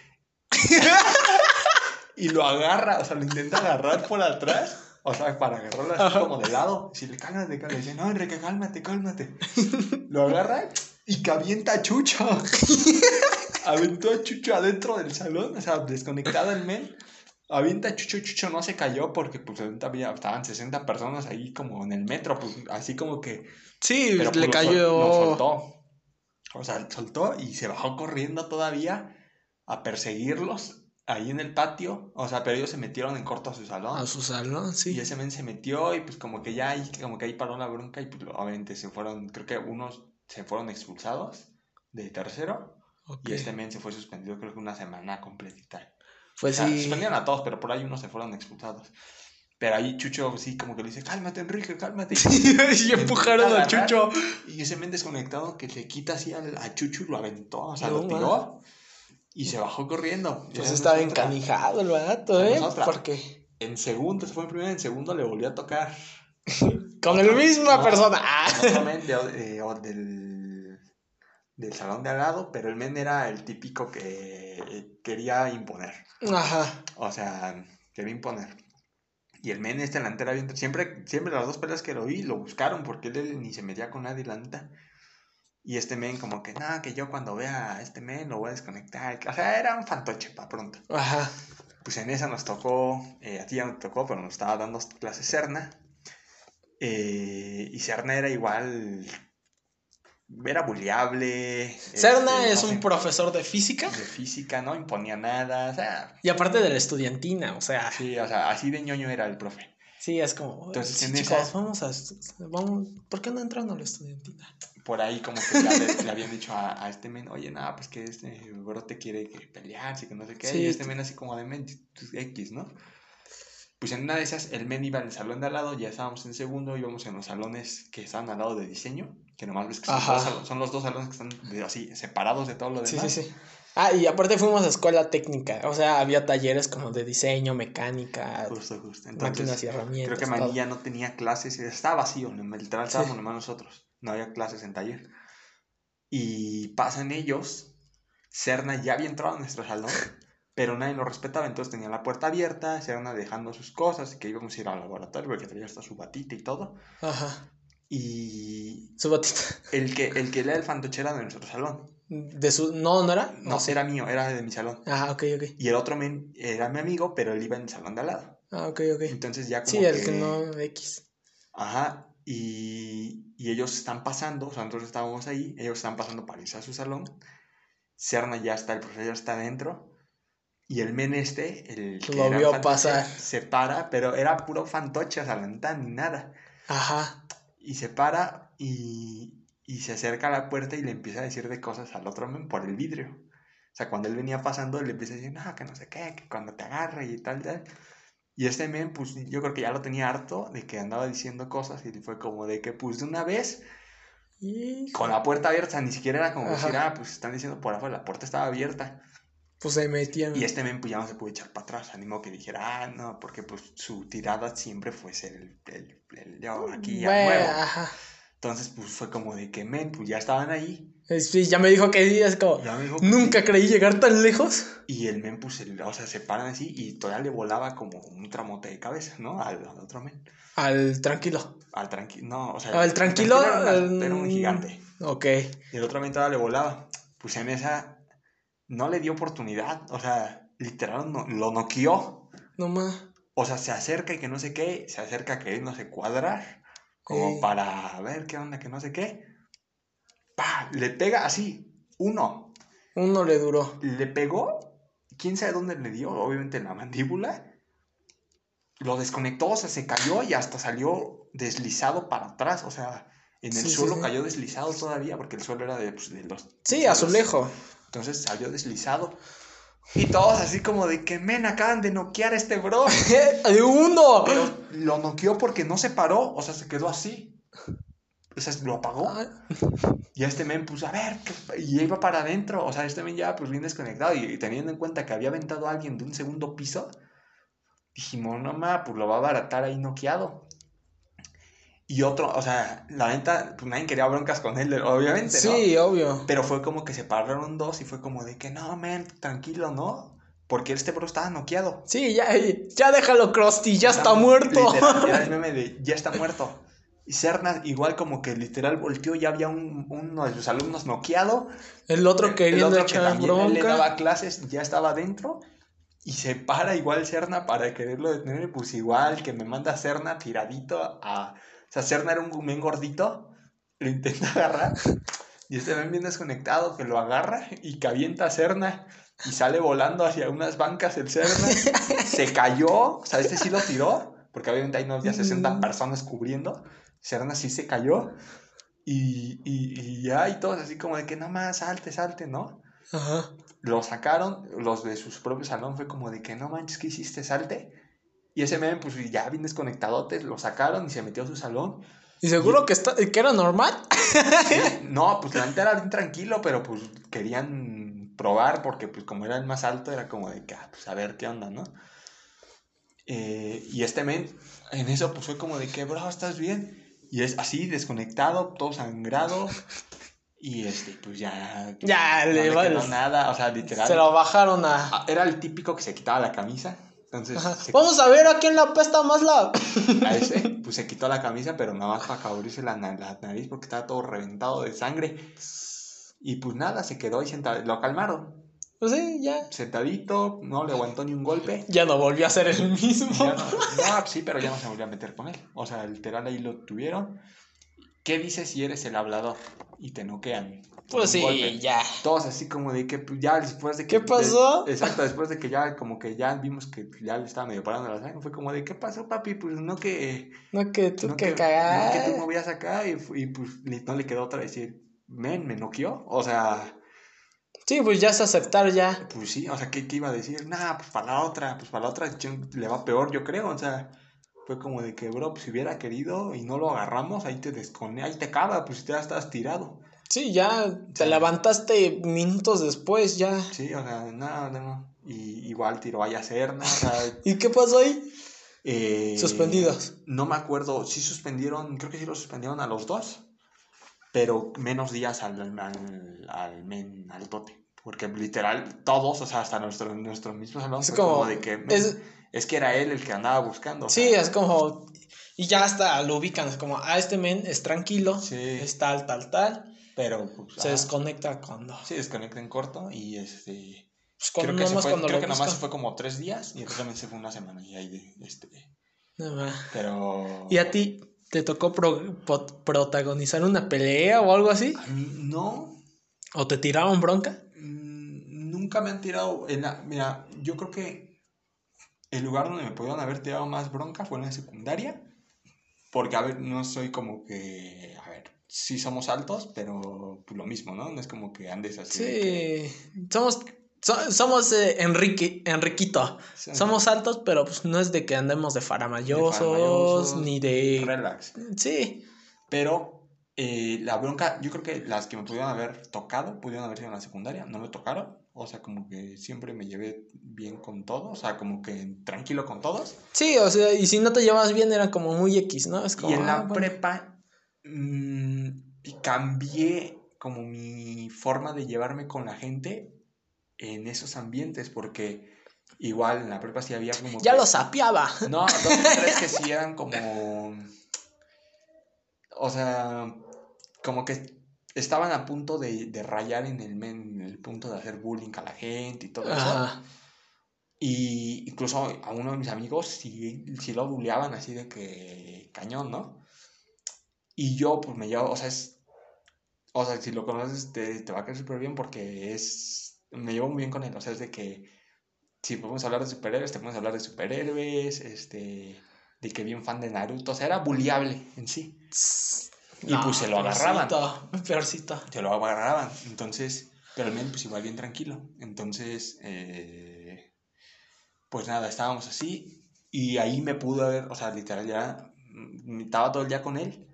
S2: (laughs) y lo agarra, o sea, lo intenta agarrar por atrás. O sea, para agarrarlo así
S1: Ajá.
S2: como de lado. Si le cálmate, cálmate. Dice, no, Enrique, cálmate, cálmate. Lo agarra y que avienta a Chucho. (laughs) Aventó a Chucho adentro del salón, o sea, desconectado el men. Avienta a Chucho, Chucho no se cayó porque pues había- estaban 60 personas ahí como en el metro, pues así como que
S1: Sí,
S2: pero
S1: le
S2: pues, lo sol-
S1: cayó.
S2: Lo soltó. O sea, soltó y se bajó corriendo todavía a perseguirlos ahí en el patio. O sea, pero ellos se metieron en corto a su salón.
S1: A su salón, sí.
S2: Y ese men se metió y pues como que ya ahí, como que ahí paró la bronca y pues obviamente se fueron, creo que unos se fueron expulsados de tercero y este men se fue suspendido creo que una semana completita.
S1: Pues
S2: O sea,
S1: sí.
S2: suspendieron a todos, pero por ahí unos se fueron expulsados. Pero ahí Chucho sí como que le dice, cálmate Enrique, cálmate. (laughs)
S1: y empujaron a. Chucho.
S2: Y ese men desconectado que le quita así al, a Chucho y lo aventó, o sea,
S1: No,
S2: lo tiró y se bajó corriendo.
S1: Pues estaba encanijado el vato, ¿eh?
S2: otra.
S1: Porque.
S2: En segundo, se fue en primero, en segundo le volvió a tocar. (laughs)
S1: Con la misma
S2: No,
S1: persona.
S2: De- eh, o del, del salón de al lado, pero el men era el típico que quería imponer.
S1: Ajá.
S2: O sea, quería imponer. Y el men este delantero bien... Siempre, siempre las dos peleas que lo vi lo buscaron porque él ni se metía con nadie, la neta. Y este men como que, nada, que yo cuando vea a este men lo voy a desconectar. O sea, era un fantoche para pronto.
S1: Ajá.
S2: Pues en esa nos tocó, eh, a ti ya no te tocó, pero nos estaba dando clases Cerna. Eh, y Cerna era igual, era buleable.
S1: Cerna
S2: este,
S1: es
S2: no
S1: un
S2: sé,
S1: profesor de física.
S2: de física, no imponía nada, o sea,
S1: Y aparte de la estudiantina, o sea,
S2: sí, o sea, así de ñoño era el profe.
S1: Sí, es como.
S2: Entonces,
S1: sí,
S2: en
S1: chicos,
S2: esa-
S1: vamos a. Vamos, ¿Por qué no entran a la estudiantina?
S2: Por ahí como que ya le, le habían dicho a, a este men, oye, nada, pues que este brote quiere que pelearse, que no sé qué.
S1: Sí,
S2: y este men así como de men, X, ¿no? Pues en una de esas, el men iba en el salón de al lado, ya estábamos en segundo, íbamos en los salones que estaban al lado de diseño, que nomás ves que son, dos son los dos salones que están de- así, separados de todo lo
S1: Sí,
S2: demás.
S1: sí, sí. Ah, y aparte fuimos a escuela técnica. O sea, había talleres como de diseño, mecánica,
S2: Justo, justo.
S1: máquinas
S2: Entonces,
S1: y herramientas.
S2: creo que
S1: todo.
S2: Manilla no tenía clases, estaba vacío, literal
S1: Sí.
S2: estábamos nomás nosotros, no había clases en taller. Y pasan ellos, Cerna ya había entrado a nuestro salón, pero nadie lo respetaba, entonces tenía la puerta abierta, Cerna dejando sus cosas, que íbamos a ir al laboratorio, porque traía hasta su batita y todo.
S1: Ajá.
S2: Y
S1: Su batita.
S2: el que, el que era el fantoche era de nuestro salón.
S1: De su. No, no era.
S2: No, era mío, era de mi salón.
S1: Ah, ok, ok.
S2: Y el otro men era mi amigo, pero él iba en el salón de al lado.
S1: Ah, ok, ok.
S2: Entonces ya como
S1: Sí, el que no. X.
S2: Ajá, y, y ellos están pasando, o sea, nosotros estábamos ahí, ellos están pasando para irse a su salón. Cerna ya está, el profesor está adentro. Y el men este, el que
S1: Lo
S2: era
S1: vio pasar.
S2: se para, pero era puro fantoche, o sea, la neta, ni nada.
S1: Ajá.
S2: Y se para y, y se acerca a la puerta y le empieza a decir de cosas al otro men por el vidrio. O sea, cuando él venía pasando, le empieza a decir, no, que no sé qué, que cuando te agarre y tal, tal. Y este men, pues yo creo que ya lo tenía harto de que andaba diciendo cosas y fue como de que, pues de una vez, con la puerta abierta, ni siquiera era como decir, ah, pues están diciendo por afuera, la puerta estaba abierta.
S1: Pues se metían.
S2: Y este men, pues ya no se pudo echar para atrás, animó que dijera, ah, no, porque pues su tirada siempre fue ser el, el, el, yo aquí ya bueno, Ajá. Entonces, pues fue como de que, men, pues ya estaban ahí.
S1: Sí, ya me dijo que es como, nunca creí llegar tan lejos.
S2: Y el men, pues, o sea, se paran así y todavía le volaba como un tramote de cabeza, ¿no? Al, otro men.
S1: Al tranquilo.
S2: Al tranquilo, no, o sea.
S1: Al tranquilo.
S2: era, un gigante.
S1: Ok.
S2: Y el otro men todavía le volaba. Pues en esa, no le dio oportunidad, o sea, literal no, lo noqueó.
S1: No más.
S2: O sea, se acerca y que no sé qué, se acerca que él no se cuadrar como para ver qué onda, que no sé qué. ¡Pah! Le pega así, uno.
S1: Uno le duró.
S2: Le pegó, quién sabe dónde le dio, obviamente en la mandíbula. Lo desconectó, o sea, se cayó y hasta salió deslizado para atrás, o sea, en el suelo cayó deslizado todavía, porque el suelo era de, pues, de los...
S1: Sí, azulejo.
S2: Entonces salió deslizado. Y todos así como de que men acaban de noquear a este bro. (laughs)
S1: ¡De uno!
S2: Pero lo noqueó porque no se paró, o sea, se quedó así. O sea, lo apagó. Ah. Y este men puso, a ver, y iba para adentro. O sea, este men ya pues bien desconectado. Y, teniendo en cuenta que había aventado a alguien de un segundo piso, dijimos, no ma, pues lo va a abaratar ahí noqueado. Y otro, o sea, la venta, pues nadie quería broncas con él, obviamente,
S1: ¿no? Sí, obvio.
S2: Pero fue como que se pararon dos y fue como de que, no, man, tranquilo, ¿no? Porque este bro estaba noqueado.
S1: Sí, ya, ya déjalo, Krusty, ya está, muerto.
S2: era el (laughs) meme de, ya está muerto. Y Cerna igual como que literal volteó, ya había un, uno de sus alumnos noqueado.
S1: El otro queriendo el otro que
S2: también le daba clases, ya estaba dentro. Y se para igual Cerna para quererlo detener, pues igual que me manda Cerna tiradito a sea, Cerna era un men gordito, lo intenta agarrar y este ven bien desconectado que lo agarra y que avienta a Cerna y sale volando hacia unas bancas el Cerna. Se cayó, o sea, este sí lo tiró, porque obviamente ahí no había 60 personas cubriendo. Cerna sí se cayó y, y, y ya, y todos así como de que no más, salte, salte, ¿no? Ajá. Lo sacaron, los de sus propios salón fue como de que no manches, ¿qué hiciste? Salte. Y ese meme, pues ya bien desconectadote, lo sacaron y se metió a su salón.
S1: ¿Y seguro que, está, que era normal? (laughs)
S2: no, pues la era bien tranquilo, pero pues querían probar porque pues como era el más alto era como de que, ah, pues a ver qué onda, ¿no? Eh, y este men, en eso pues fue como de que, bro, ¿estás bien? Y es así, desconectado, todo sangrado. Y este, pues ya.
S1: Ya,
S2: no le, le nada, o sea, literal.
S1: Se lo bajaron a.
S2: Ah, era el típico que se quitaba la camisa entonces,
S1: Vamos a ver a quién la pesta más la.
S2: A (laughs) ese, pues se quitó la camisa, pero nada más para cubrirse la, nariz porque estaba todo reventado de sangre. Y pues nada, se quedó ahí sentado. Lo calmaron.
S1: Pues sí, ya.
S2: Sentadito, no le aguantó ni un golpe.
S1: Ya no volvió a ser el mismo.
S2: no, sí, pero ya no se volvió a meter con él. O sea, literal ahí lo tuvieron. ¿Qué dices si eres el hablador y te noquean?
S1: Pues sí, ya.
S2: Todos así como de que pues, ya después de que...
S1: ¿Qué pasó?
S2: exacto, después de que ya como que ya vimos que ya le estaba medio parando la sangre, fue como de ¿qué pasó papi? Pues no que...
S1: No que tú que, cagar.
S2: No que tú movías acá y, y pues no le quedó otra decir, men, me noqueó. O sea...
S1: Sí, pues ya es aceptar ya.
S2: Pues sí, o sea, ¿qué, qué iba a decir? Nah, pues para la otra, pues para la otra le va peor, yo creo, o sea... Fue como de que, bro, pues si hubiera querido y no lo agarramos, ahí te descone, ahí te acaba, pues ya estás tirado.
S1: Sí, ya te levantaste minutos después, ya.
S2: Sí, o sea, nada, no. Y igual tiró a Serna. O sea, (laughs)
S1: ¿Y qué pasó ahí?
S2: Eh,
S1: Suspendidos.
S2: No me acuerdo, sí suspendieron, creo que sí lo suspendieron a los dos, pero menos días al, al, al, men, al tote. Porque literal, todos, o sea, hasta nuestro, nuestro mismo salón, es como, de que es, es, que era él el que andaba buscando.
S1: Sí, es como, y ya hasta lo ubican, es como, ah, este men es tranquilo, sí. es tal, tal, tal.
S2: Pero pues,
S1: se desconecta cuando.
S2: Sí, desconecta en corto y este. Pues creo que, fue, creo que nomás fue como tres días y entonces también se fue una semana y ahí este. pero.
S1: ¿Y a ti te tocó protagonizar una pelea o algo así?
S2: no.
S1: ¿O te tiraron bronca?
S2: Mm, nunca me han tirado. En la, mira, yo creo que el lugar donde me pudieron haber tirado más bronca fue en la secundaria. Porque, a ver, no soy como que. A ver, sí somos altos, pero pues, lo mismo, ¿no? No es como que andes así.
S1: Sí, somos somos eh, Enrique, Enriquito. Somos altos, pero pues no es de que andemos de faramayosos, ni de...
S2: Relax.
S1: Sí.
S2: Pero eh, la bronca, yo creo que las que me pudieron haber tocado, pudieron haber sido en la secundaria, no me tocaron. O sea, como que siempre me llevé bien con todos, o sea, como que tranquilo con todos.
S1: Sí, o sea, y si no te llevas bien era como muy X, ¿no? Es como,
S2: y en la ah, prepa mmm, cambié como mi forma de llevarme con la gente en esos ambientes, porque igual en la prepa sí había como...
S1: Ya lo sapeaba. (laughs)
S2: No, dos tres que sí eran como... O sea, como que estaban a punto de, de rayar en el, en el punto de hacer bullying a la gente y todo eso. Y incluso a uno de mis amigos sí, sí lo bulleaban así de que cañón, ¿no? Y yo pues me llevo, o sea, es... O sea, si lo conoces te, te va a caer súper bien porque es... Me llevo muy bien con él, o sea, es de que si podemos hablar de superhéroes, te podemos hablar de superhéroes, este, de que bien fan de Naruto, o sea, era bulliable en sí. Y pues se lo agarraban. (laughs)
S1: Peorcito.
S2: Se lo agarraban. Entonces, pero el men pues igual bien tranquilo. Entonces, eh, pues nada, estábamos así. Y ahí me pudo haber, o sea, literal ya, mm, estaba todo el día con él.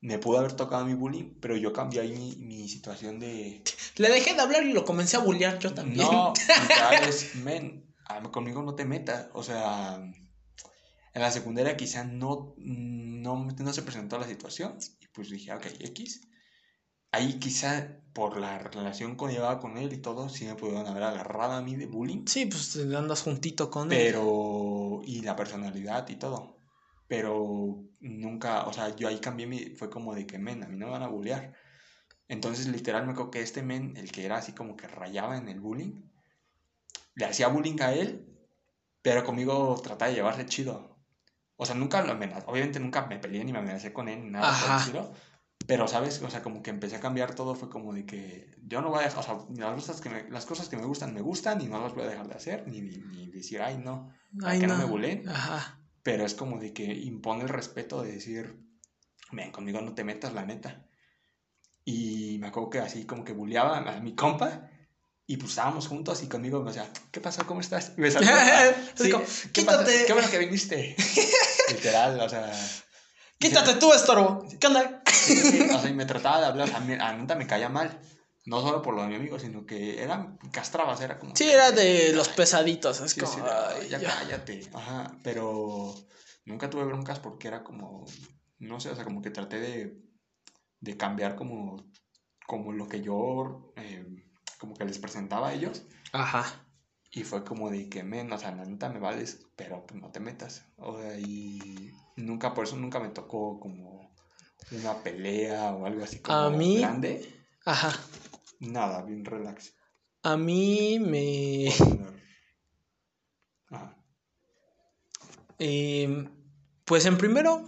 S2: Me pudo haber tocado mi bullying, pero yo cambié ahí mi, mi situación de... (laughs)
S1: Le dejé de hablar y lo comencé a bullear yo también.
S2: No, literal (laughs) es, men, conmigo no te metas. O sea, en la secundaria quizá no, no, no se presentó la situación pues dije, ok, X. Ahí quizá por la relación que llevaba con él y todo, sí me pudieron haber agarrado a mí de bullying.
S1: Sí, pues andas juntito con
S2: él. Pero, y la personalidad y todo. Pero nunca, o sea, yo ahí cambié mi, fue como de que, men, a mí no me van a bullear. Entonces, literal, me creo que este men, el que era así como que rayaba en el bullying, le hacía bullying a él, pero conmigo trataba de llevarse chido. O sea, nunca lo amenazé. Obviamente nunca me peleé ni me amenacé con él ni nada. Por pero, ¿sabes? O sea, como que empecé a cambiar todo. Fue como de que yo no voy a dejar. O sea, las cosas que me, las cosas que me gustan, me gustan y no las voy a dejar de hacer. Ni, ni, decir, ay, no. Ay, que no. me bulen. Ajá. Pero es como de que impone el respeto de decir, ven, conmigo no te metas, la neta. Y me acuerdo que así como que bulleaba a mi compa. Y pues estábamos juntos y conmigo me decía, ¿qué pasó? ¿Cómo estás? Y me (laughs) sí, ¿qué, Quítate. ¿Qué bueno que viniste? (laughs) Literal, o sea.
S1: Quítate tú, estorbo. ¿Qué onda?
S2: o sea, y me (laughs) trataba de hablar. A mí, a neta me caía mal. No solo por lo de mi amigo, sino que eran castrabas, era como.
S1: Sí, era de los pesaditos. Es como.
S2: ya, cállate. Ajá, pero nunca tuve broncas porque era como. No sé, o sea, como que traté de, de cambiar como, como lo que yo. Eh, como que les presentaba a ellos. Ajá. Y fue como de que, men, o sea, la neta me vales, pero pues no te metas. O sea, y nunca, por eso nunca me tocó como una pelea o algo así como
S1: a mí, grande. Ajá.
S2: Nada, bien relax.
S1: A mí me... Ajá. Eh, pues en primero...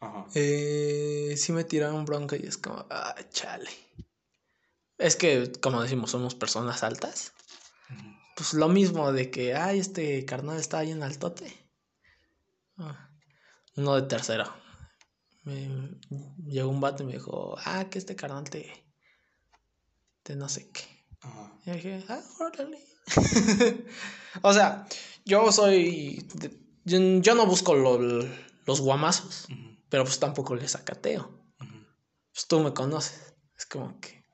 S1: Ajá. Eh, sí me tiraron bronca y es como, ah, chale. Es que, como decimos, somos personas altas pues lo mismo de que, ay, este carnal está ahí en altote. Ah, uno de tercero. Me, llegó un vato y me dijo, ah, que este carnal te, te no sé qué. Y dije, ah, órale. (laughs) o sea, yo soy, yo, no busco los guamazos, pero pues tampoco les sacateo. Pues tú me conoces. Es como que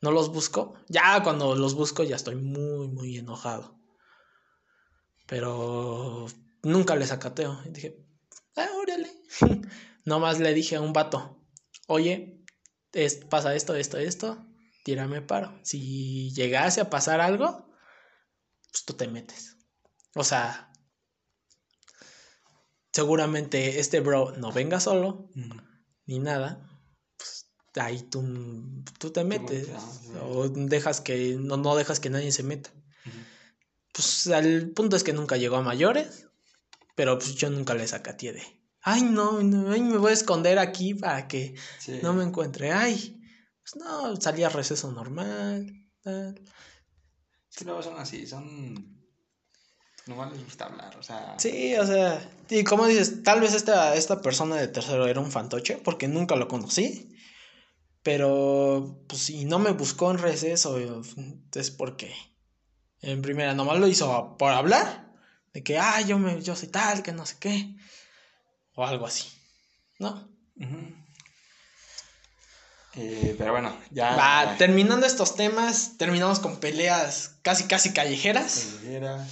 S1: no los busco. Ya cuando los busco ya estoy muy, muy enojado. Pero nunca les acateo. Y dije, ah, órale. (laughs) Nomás le dije a un vato, oye, pasa esto, esto, esto, tírame paro. Si llegase a pasar algo, pues tú te metes. O sea, seguramente este bro no venga solo, ni nada ahí tú, tú te metes o dejas que no, no dejas que nadie se meta. Pues el punto es que nunca llegó a mayores, pero pues yo nunca le sacateé de, ay no, me voy a esconder aquí para que no me encuentre, ay, pues no, salía a receso normal. Tal.
S2: Sí, no, son así, son... No les gusta hablar, o sea...
S1: Sí, o sea, y como dices, tal vez esta, esta persona de tercero era un fantoche, porque nunca lo conocí. Pero, pues si no me buscó en receso, entonces, ¿por qué? En primera, nomás lo hizo por hablar, de que, ah, yo, me, yo soy tal, que no sé qué, o algo así, ¿no?
S2: Eh, pero bueno, ya.
S1: Va, terminando estos temas, terminamos con peleas casi, casi callejeras.
S2: Callejeras.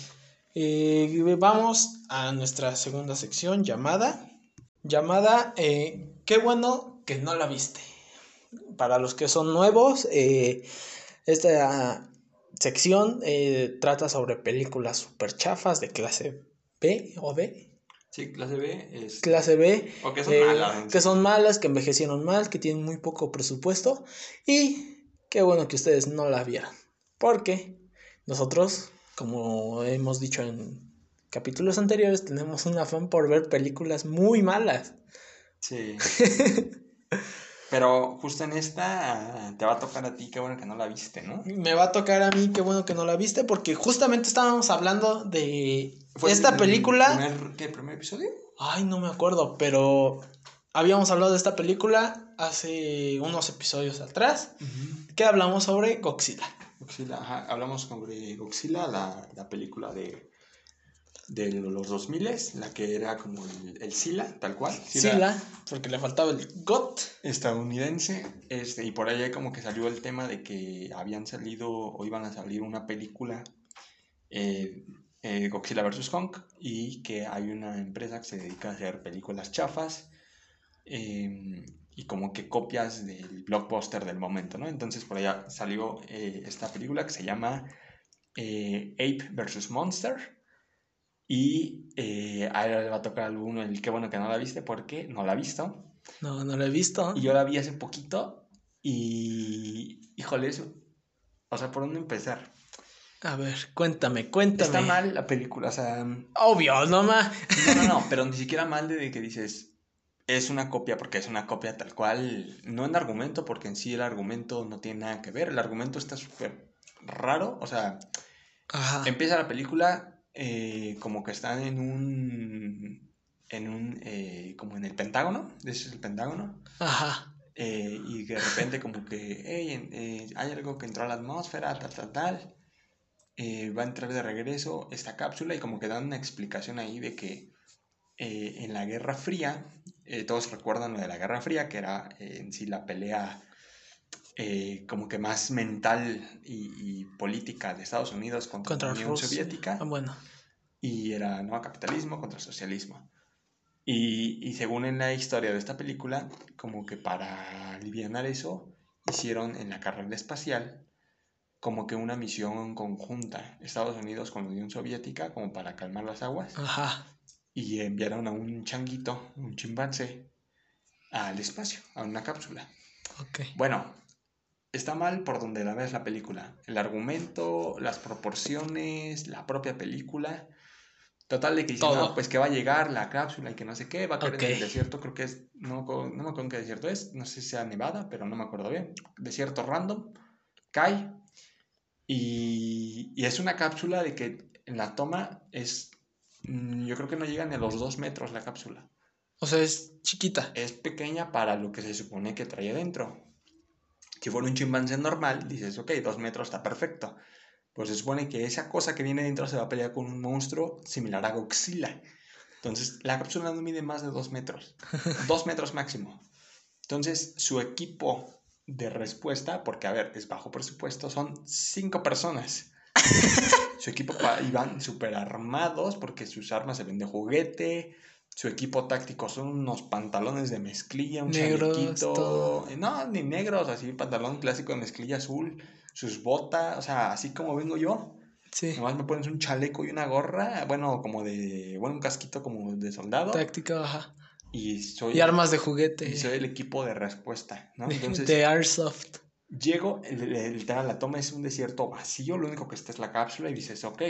S1: Eh, vamos a nuestra segunda sección llamada. Llamada, eh, qué bueno que no la viste para los que son nuevos, eh, esta sección eh, trata sobre películas super chafas de clase B o D.
S2: Sí, clase B es...
S1: Clase B.
S2: O que son eh, malas.
S1: Que son malas, que envejecieron mal, que tienen muy poco presupuesto. Y qué bueno que ustedes no la vieran. Porque nosotros, como hemos dicho en capítulos anteriores, tenemos un afán por ver películas muy malas.
S2: Sí. (laughs) Pero justo en esta te va a tocar a ti, qué bueno que no la viste, ¿no?
S1: Me va a tocar a mí, qué bueno que no la viste, porque justamente estábamos hablando de esta película.
S2: Primer, ¿Qué? ¿Primer episodio?
S1: Ay, no me acuerdo, pero habíamos hablado de esta película hace unos episodios atrás, que hablamos sobre Godzilla.
S2: Godzilla, ajá, hablamos sobre Godzilla, la, la película de de los 2000, la que era como el, el Sila, tal cual.
S1: Sila, porque le faltaba el GOT.
S2: Estadounidense, este, y por ahí como que salió el tema de que habían salido o iban a salir una película, eh, eh, Godzilla vs. Kong, y que hay una empresa que se dedica a hacer películas chafas. Em, y como que copias del blockbuster del momento, ¿no? Entonces por allá salió eh, esta película que se llama Ape vs. Monster, y eh, a él le va a tocar alguno el qué bueno que no la viste porque no la ha visto.
S1: No, no la he visto.
S2: Y yo la vi hace poquito y, híjole, eso. O sea, ¿por dónde empezar?
S1: A ver, cuéntame, cuéntame.
S2: Está mal la película, o sea...
S1: Obvio, no más.
S2: No, no, no, (laughs) pero ni siquiera mal de que dices, es una copia porque es una copia tal cual, no en argumento, porque en sí el argumento no tiene nada que ver, el argumento está súper raro, o sea, empieza la película eh, como que están en un, en un, eh, como en el Pentágono, ese es el Pentágono.
S1: Ajá.
S2: Eh, y de repente como que, hey, hay algo que entró a la atmósfera, tal, tal, tal. va a entrar de regreso esta cápsula y como que dan una explicación ahí de que en la Guerra Fría, todos recuerdan lo de la Guerra Fría, que era en sí la pelea eh, como que más mental y, política de Estados Unidos contra, la Unión Soviética.
S1: Ah, bueno.
S2: Y era no capitalismo contra socialismo. Y, y, según en la historia de esta película, como que para aliviar eso, hicieron en la carrera espacial como que una misión conjunta, Estados Unidos con la Unión Soviética, como para calmar las aguas.
S1: Ajá.
S2: Y enviaron a un changuito, un chimpancé, al espacio, a una cápsula.
S1: Okay.
S2: Bueno, está mal por donde la ves la película. El argumento, las proporciones, la propia película. Total de que pues que va a llegar la cápsula y que no sé qué, va a caer en el desierto, creo que es, no, no me acuerdo en qué desierto es, no sé si sea Nevada, pero no me acuerdo bien. Desierto random, cae y, y es una cápsula de que en la toma es, mm, yo creo que no llega ni a los dos metros la cápsula.
S1: O sea, es chiquita.
S2: Es pequeña para lo que se supone que trae adentro. Si fuera un chimpancé normal, dices, ok, dos metros está perfecto. Pues se supone que esa cosa que viene dentro se va a pelear con un monstruo similar a Godzilla. Entonces, la cápsula no mide más de dos metros. (laughs) dos metros máximo. Entonces, su equipo de respuesta, porque a ver, es bajo presupuesto, son cinco personas. (laughs) su equipo iban súper armados porque sus armas se ven de juguete, su equipo táctico son unos pantalones de mezclilla, un chalequito. Eh, no, ni negros, así, pantalón clásico de mezclilla azul, sus botas, o sea, así como vengo yo.
S1: Sí.
S2: Nomás me pones un chaleco y una gorra, bueno, como de, bueno, un casquito como de soldado.
S1: Táctico, ajá.
S2: Y soy...
S1: Y armas de juguete.
S2: Y soy el equipo de respuesta, ¿no? (laughs)
S1: Entonces... De Airsoft.
S2: Llego, literal, la toma es un desierto vacío, lo único que está es la cápsula y dices, ok,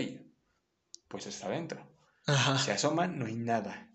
S2: pues está adentro.
S1: Ajá.
S2: Se asoman, no hay nada.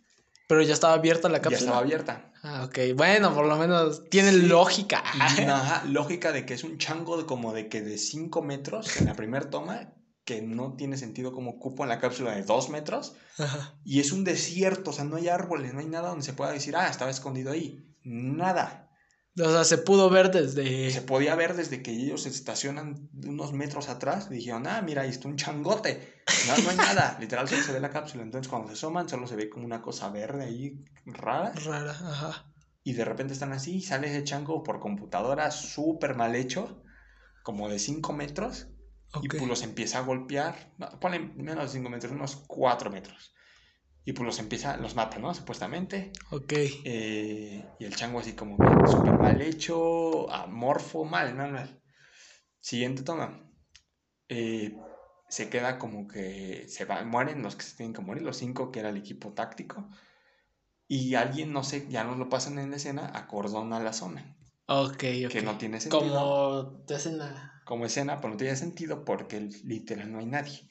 S1: Pero ya estaba abierta la cápsula.
S2: Ya estaba abierta.
S1: Ah, ok. Bueno, por lo menos tiene lógica.
S2: Ajá, (laughs) lógica de que es un chango de como de que de 5 metros en la primera toma, que no tiene sentido como cupo en la cápsula de 2 metros.
S1: Ajá.
S2: Y es un desierto, o sea, no hay árboles, no hay nada donde se pueda decir, ah, estaba escondido ahí. Nada.
S1: O sea, se pudo ver desde.
S2: Se podía ver desde que ellos se estacionan unos metros atrás. Y dijeron, ah, mira, ahí está un changote. No, no hay nada. (laughs) Literal, solo se ve la cápsula. Entonces, cuando se asoman, solo se ve como una cosa verde ahí, rara.
S1: Rara, ajá.
S2: Y de repente están así, y sale ese chango por computadora súper mal hecho, como de 5 metros. Y pues los empieza a golpear. No, ponen menos de 5 metros, unos 4 metros. Y pues los empieza, los mata, ¿no? Supuestamente.
S1: Ok.
S2: Eh, y el chango así como súper mal hecho, amorfo, mal, mal, mal. Siguiente toma. Eh, se queda como que se va, mueren los que se tienen que morir, los cinco que era el equipo táctico. Y alguien, no sé, ya no lo pasan en la escena, acordona la zona.
S1: Ok, ok.
S2: Que no tiene sentido.
S1: Como escena.
S2: Como escena, pero no tiene sentido porque literal no hay nadie.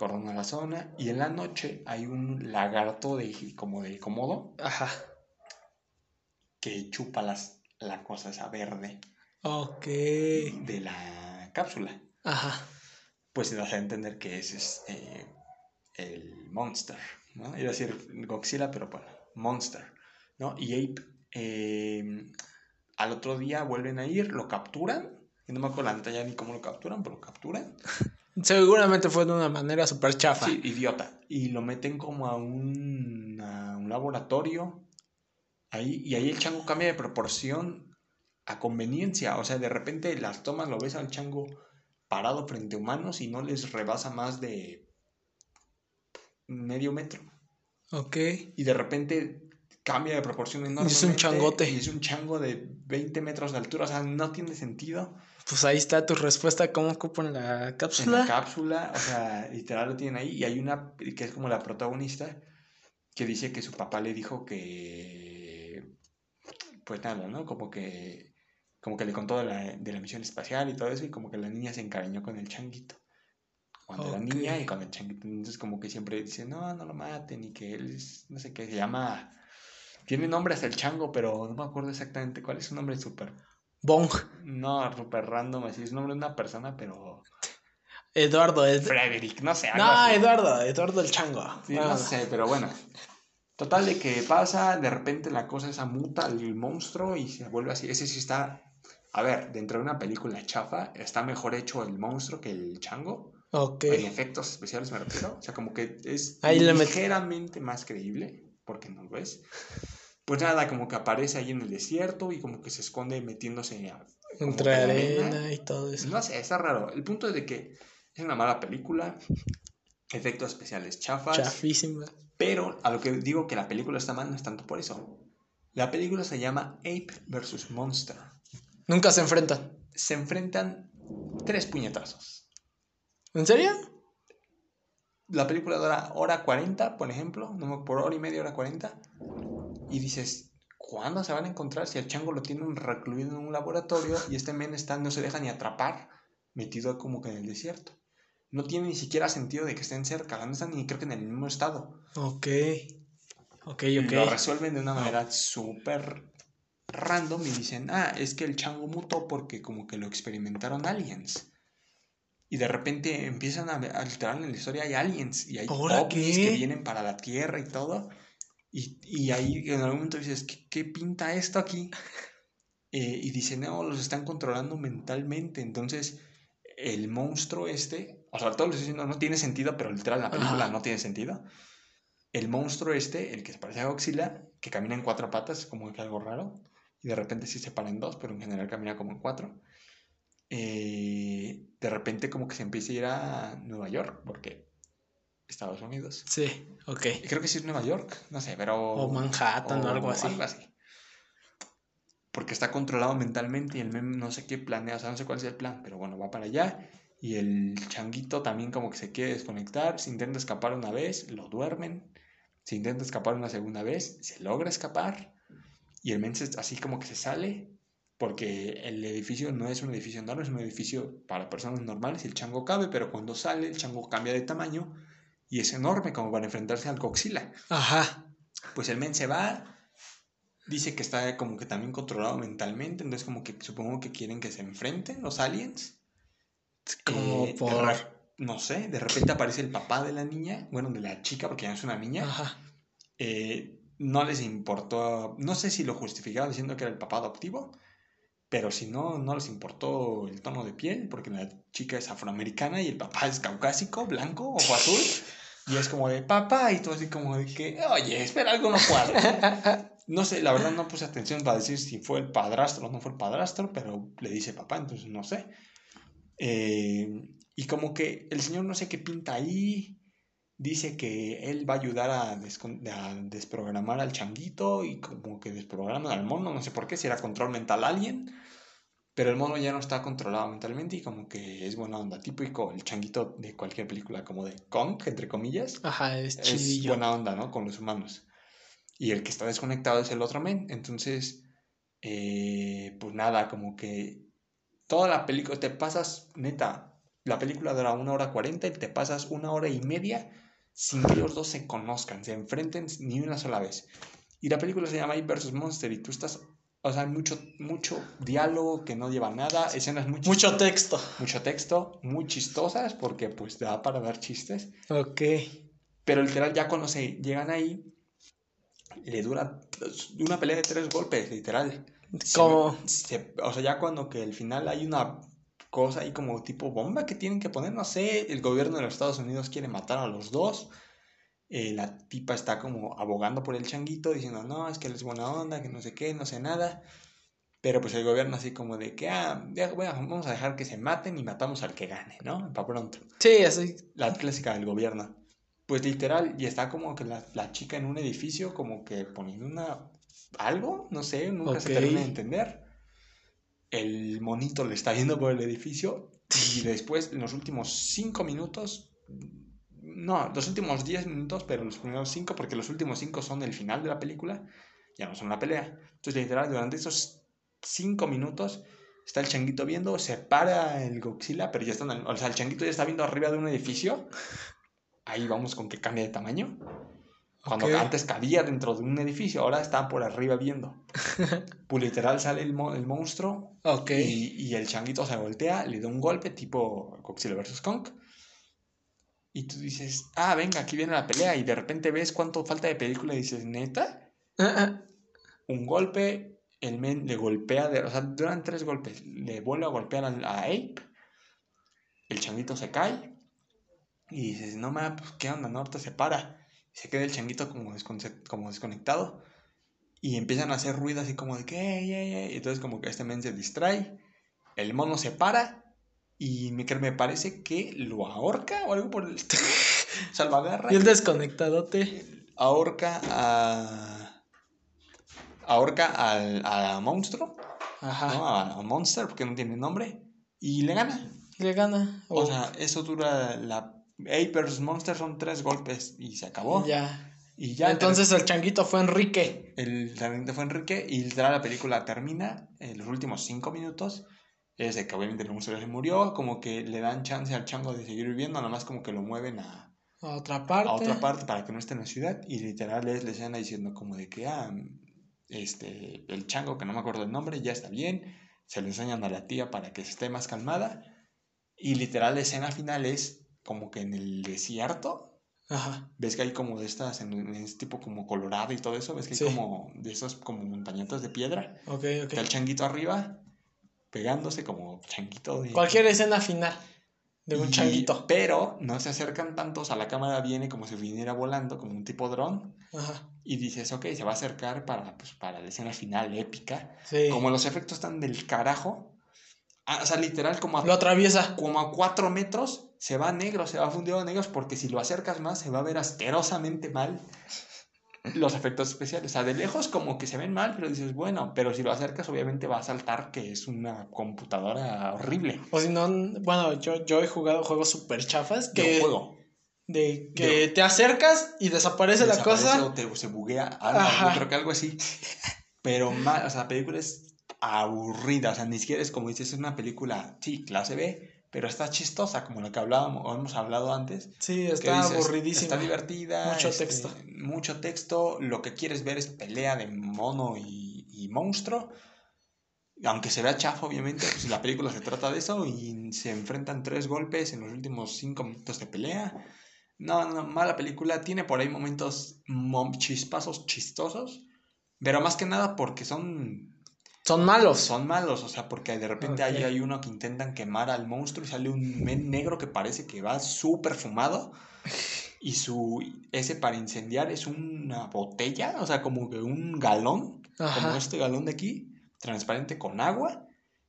S2: Acordona la zona. Y en la noche hay un lagarto de como de cómodo.
S1: Ajá.
S2: Que chupa las, la cosa esa verde.
S1: Ok.
S2: De la cápsula.
S1: Ajá.
S2: Pues se da a entender que ese es eh, el monster. ¿no? Iba a decir Godzilla, pero bueno, Monster, ¿no? Y Ape, eh, al otro día vuelven a ir, lo capturan, y no me acuerdo la ya ni cómo lo capturan, pero lo capturan. (laughs)
S1: Seguramente fue de una manera súper chafa.
S2: Sí, idiota. Y lo meten como a un, a un laboratorio. Ahí, y ahí el chango cambia de proporción a conveniencia. O sea, de repente las tomas, lo ves al chango parado frente a humanos y no les rebasa más de medio metro.
S1: Ok.
S2: Y de repente cambia de proporción enorme.
S1: Es un changote.
S2: Y es un chango de 20 metros de altura. O sea, no tiene sentido.
S1: Pues ahí está tu respuesta. ¿Cómo ocupan la cápsula?
S2: En la cápsula, o sea, literal lo tienen ahí. Y hay una que es como la protagonista que dice que su papá le dijo que. Pues nada, ¿no? Como que. Como que le contó de la, de la misión espacial y todo eso. Y como que la niña se encariñó con el changuito cuando era niña y cuando el changuito. Entonces, como que siempre dice, no, no lo maten y que él es, no sé qué, se llama. Tiene nombre hasta el chango, pero no me acuerdo exactamente cuál es su nombre súper.
S1: Bong.
S2: No, súper random, así es nombre de una persona, pero.
S1: Eduardo, es.
S2: Frederick, no sé.
S1: no, Eduardo, Eduardo el chango.
S2: Sí, no. sé, pero bueno. Total de que pasa, de repente la cosa esa muta el monstruo y se vuelve así. Ese sí está. A ver, dentro de una película chafa, está mejor hecho el monstruo que el chango.
S1: Ok.
S2: En efectos especiales me refiero. O sea, como que es
S1: Ahí
S2: ligeramente más creíble, porque no lo es. Pues nada, como que aparece ahí en el desierto y como que se esconde metiéndose
S1: Entre arena y todo eso.
S2: No sé, está raro. El punto es de que es una mala película, efectos especiales chafas,
S1: Chafísima.
S2: pero a lo que digo que la película está mal no es tanto por eso. La película se llama Ape vs. Monster.
S1: Nunca se enfrentan.
S2: Se enfrentan tres puñetazos.
S1: ¿En serio?
S2: La película dura hora 40, por ejemplo, no, por hora y media, hora 40. Y dices, ¿cuándo se van a encontrar si el chango lo tienen recluido en un laboratorio y este men está, no se deja ni atrapar, metido como que en el desierto? No tiene ni siquiera sentido de que estén cerca, no están ni creo que en el mismo estado.
S1: Ok. Ok,
S2: Y
S1: ok.
S2: Lo resuelven de una manera súper random y dicen, ah, es que el chango mutó porque como que lo experimentaron aliens. Y de repente empiezan a, a literal en la historia hay aliens y hay
S1: ¿Ahora
S2: ovnis
S1: qué?
S2: que vienen para la Tierra y todo. Y, y ahí en algún momento dices, ¿qué, qué pinta esto aquí? Eh, y dicen, no, los están controlando mentalmente. Entonces, el monstruo este, o sea, todo lo estoy diciendo no tiene sentido, pero literal la película
S1: Ajá.
S2: no tiene sentido. El monstruo este, el que se parece a Godzilla, que camina en cuatro patas, como que algo raro. Y de repente sí se para en dos, pero en general camina como en cuatro. Eh, de repente como que se empieza a ir a Nueva York, porque Estados Unidos.
S1: Sí, ok.
S2: Creo que sí es Nueva York, no sé, pero...
S1: O Manhattan o algo así.
S2: Algo así. Porque está controlado mentalmente y el meme no sé qué planea, o sea, no sé cuál es el plan, pero bueno, va para allá. Y el changuito también como que se quiere desconectar, se intenta escapar una vez, lo duermen. Se intenta escapar una segunda vez, se logra escapar. Y el men se- así como que se sale, porque el edificio no es un edificio enorme, es un edificio para personas normales y el chango cabe, pero cuando sale el chango cambia de tamaño y es enorme como para enfrentarse al Godzilla.
S1: Ajá.
S2: Pues el men se va, dice que está como que también controlado mentalmente, entonces como que supongo que quieren que se enfrenten los aliens.
S1: Como
S2: Eh,
S1: por.
S2: re- no sé, de repente aparece el papá de la niña, bueno, de la chica, porque ya no es una niña,
S1: Ajá.
S2: eh, no les importó, no sé si lo justificaba diciendo que era el papá adoptivo, pero si no, no les importó el tono de piel, porque la chica es afroamericana y el papá es caucásico, blanco, ojo azul. (laughs) Y es como de papá, y tú así como de que, oye, espera, algo no cuadra. (laughs) No sé, la verdad no puse atención para decir si fue el padrastro o no fue el padrastro, pero le dice papá, entonces no sé. Eh, y como que el señor no sé qué pinta ahí, dice que él va a ayudar a, desprogramar al changuito y como que desprograma al mono, no sé por qué, si era control mental alguien, pero el mono ya no está controlado mentalmente y como que es buena onda, típico el changuito de cualquier película como de Kong, entre comillas.
S1: Ajá, es
S2: Es buena onda, ¿no? Con los humanos. Y el que está desconectado es el otro men, entonces, eh, pues nada, como que toda la película, te pasas, neta, la película dura una hora cuarenta y te pasas una hora y media sin que los dos se conozcan, se enfrenten ni una sola vez. Y la película se llama Ape vs. Monster y tú estás, o sea, mucho, mucho diálogo que no lleva nada, escenas muy
S1: Mucho texto.
S2: Mucho texto, muy chistosas porque pues da para dar chistes.
S1: Ok.
S2: Pero literal ya cuando se llegan ahí, le dura una pelea de tres golpes, literal.
S1: ¿Cómo?
S2: o sea, ya cuando que al final hay una cosa ahí como tipo bomba que tienen que poner, no sé, el gobierno de los Estados Unidos quiere matar a los dos. Eh, la tipa está como abogando por el changuito, diciendo, no, es que él es buena onda, que no sé qué, no sé nada. Pero pues el gobierno así como de que, ah, bueno, vamos a dejar que se maten y matamos al que gane, ¿no? Para pronto.
S1: Sí, así.
S2: La clásica del gobierno. Pues literal, y está como que la, la chica en un edificio, como que poniendo una... algo, no sé, nunca se termina de entender el monito le está yendo por el edificio y después, en los últimos cinco minutos, no, los últimos diez minutos, pero los primeros cinco, porque los últimos cinco son el final de la película, ya no son la pelea. Entonces, literal, durante esos cinco minutos está el changuito viendo, se para el Godzilla, pero ya está, o sea, el changuito ya está viendo arriba de un edificio. Ahí vamos con que cambia de tamaño. Cuando antes cabía dentro de un edificio, ahora está por arriba viendo. (laughs) pues literal sale el, el monstruo
S1: okay.
S2: y, el changuito se voltea, le da un golpe tipo Godzilla vs. Kong. Y tú dices, ah, venga, aquí viene la pelea. Y de repente ves cuánto falta de película y dices, ¿neta? un golpe, el men le golpea, de, o sea, duran tres golpes. Le vuelve a golpear a, a Ape. El changuito se cae. Y dices, no mames, pues, ¿qué onda? No, ahorita se para se queda el changuito como, como desconectado y empiezan a hacer ruido así como de que, y entonces como que este men se distrae, el mono se para y me, me parece que lo ahorca o algo por el (laughs) salvagarra.
S1: Y el desconectadote.
S2: Ahorca a... Ahorca al, a monstruo, Ajá. A, Monster, porque no tiene nombre, y le gana.
S1: Le gana.
S2: O sea, eso dura la Apers Monster son tres golpes y se acabó.
S1: Ya.
S2: Y ya.
S1: Entonces el changuito fue Enrique.
S2: El changuito fue Enrique y la película termina en los últimos cinco minutos. Es de que obviamente el monstruo se murió, como que le dan chance al chango de seguir viviendo, nada más como que lo mueven a,
S1: a otra parte.
S2: A otra parte para que no esté en la ciudad. Y literal es la escena diciendo como de que, ah, este, el chango, que no me acuerdo el nombre, ya está bien. Se le enseñan a la tía para que esté más calmada. Y literal la escena final es como que en el desierto.
S1: Ajá.
S2: Ves que hay como de estas, en, este tipo como colorado y todo eso, ves que hay como de esos como montañitas de piedra.
S1: Ok, ok.
S2: Está el changuito arriba, pegándose como changuito de...
S1: Cualquier escena final de un changuito.
S2: Pero no se acercan tantos, a la cámara viene como si viniera volando, como un tipo dron. Y dices, ok, se va a acercar para, pues, para la escena final épica.
S1: Sí.
S2: Como los efectos están del carajo, ah, o sea, literal como a...
S1: Lo atraviesa.
S2: Como a cuatro metros se va negro, se va fundido a negros, porque si lo acercas más se va a ver asquerosamente mal los efectos especiales. O sea, de lejos como que se ven mal, pero dices, bueno, pero si lo acercas obviamente va a saltar que es una computadora horrible.
S1: O si no, bueno, yo, yo he jugado juegos super chafas que...
S2: juego.
S1: De que te acercas y desaparece, la cosa.
S2: O te, se buguea algo, yo creo que algo así. Pero mal, o sea, la película es aburrida, o sea, ni siquiera es como dices, es una película, sí, clase B, pero está chistosa, como lo que hablábamos, o hemos hablado antes.
S1: Sí, está aburridísima.
S2: Está divertida.
S1: Mucho este, texto.
S2: Mucho texto. Lo que quieres ver es pelea de mono y, y monstruo. Aunque se vea chafa, obviamente, pues la película se trata de eso y se enfrentan tres golpes en los últimos cinco minutos de pelea. No, no, mala película. Tiene por ahí momentos chispazos chistosos. Pero más que nada porque son.
S1: Son malos.
S2: Son malos, o sea, porque de repente ahí hay uno que intentan quemar al monstruo y sale un men negro que parece que va súper fumado. Y su. Ese para incendiar es una botella, o sea, como que un galón. Como este galón de aquí, transparente con agua.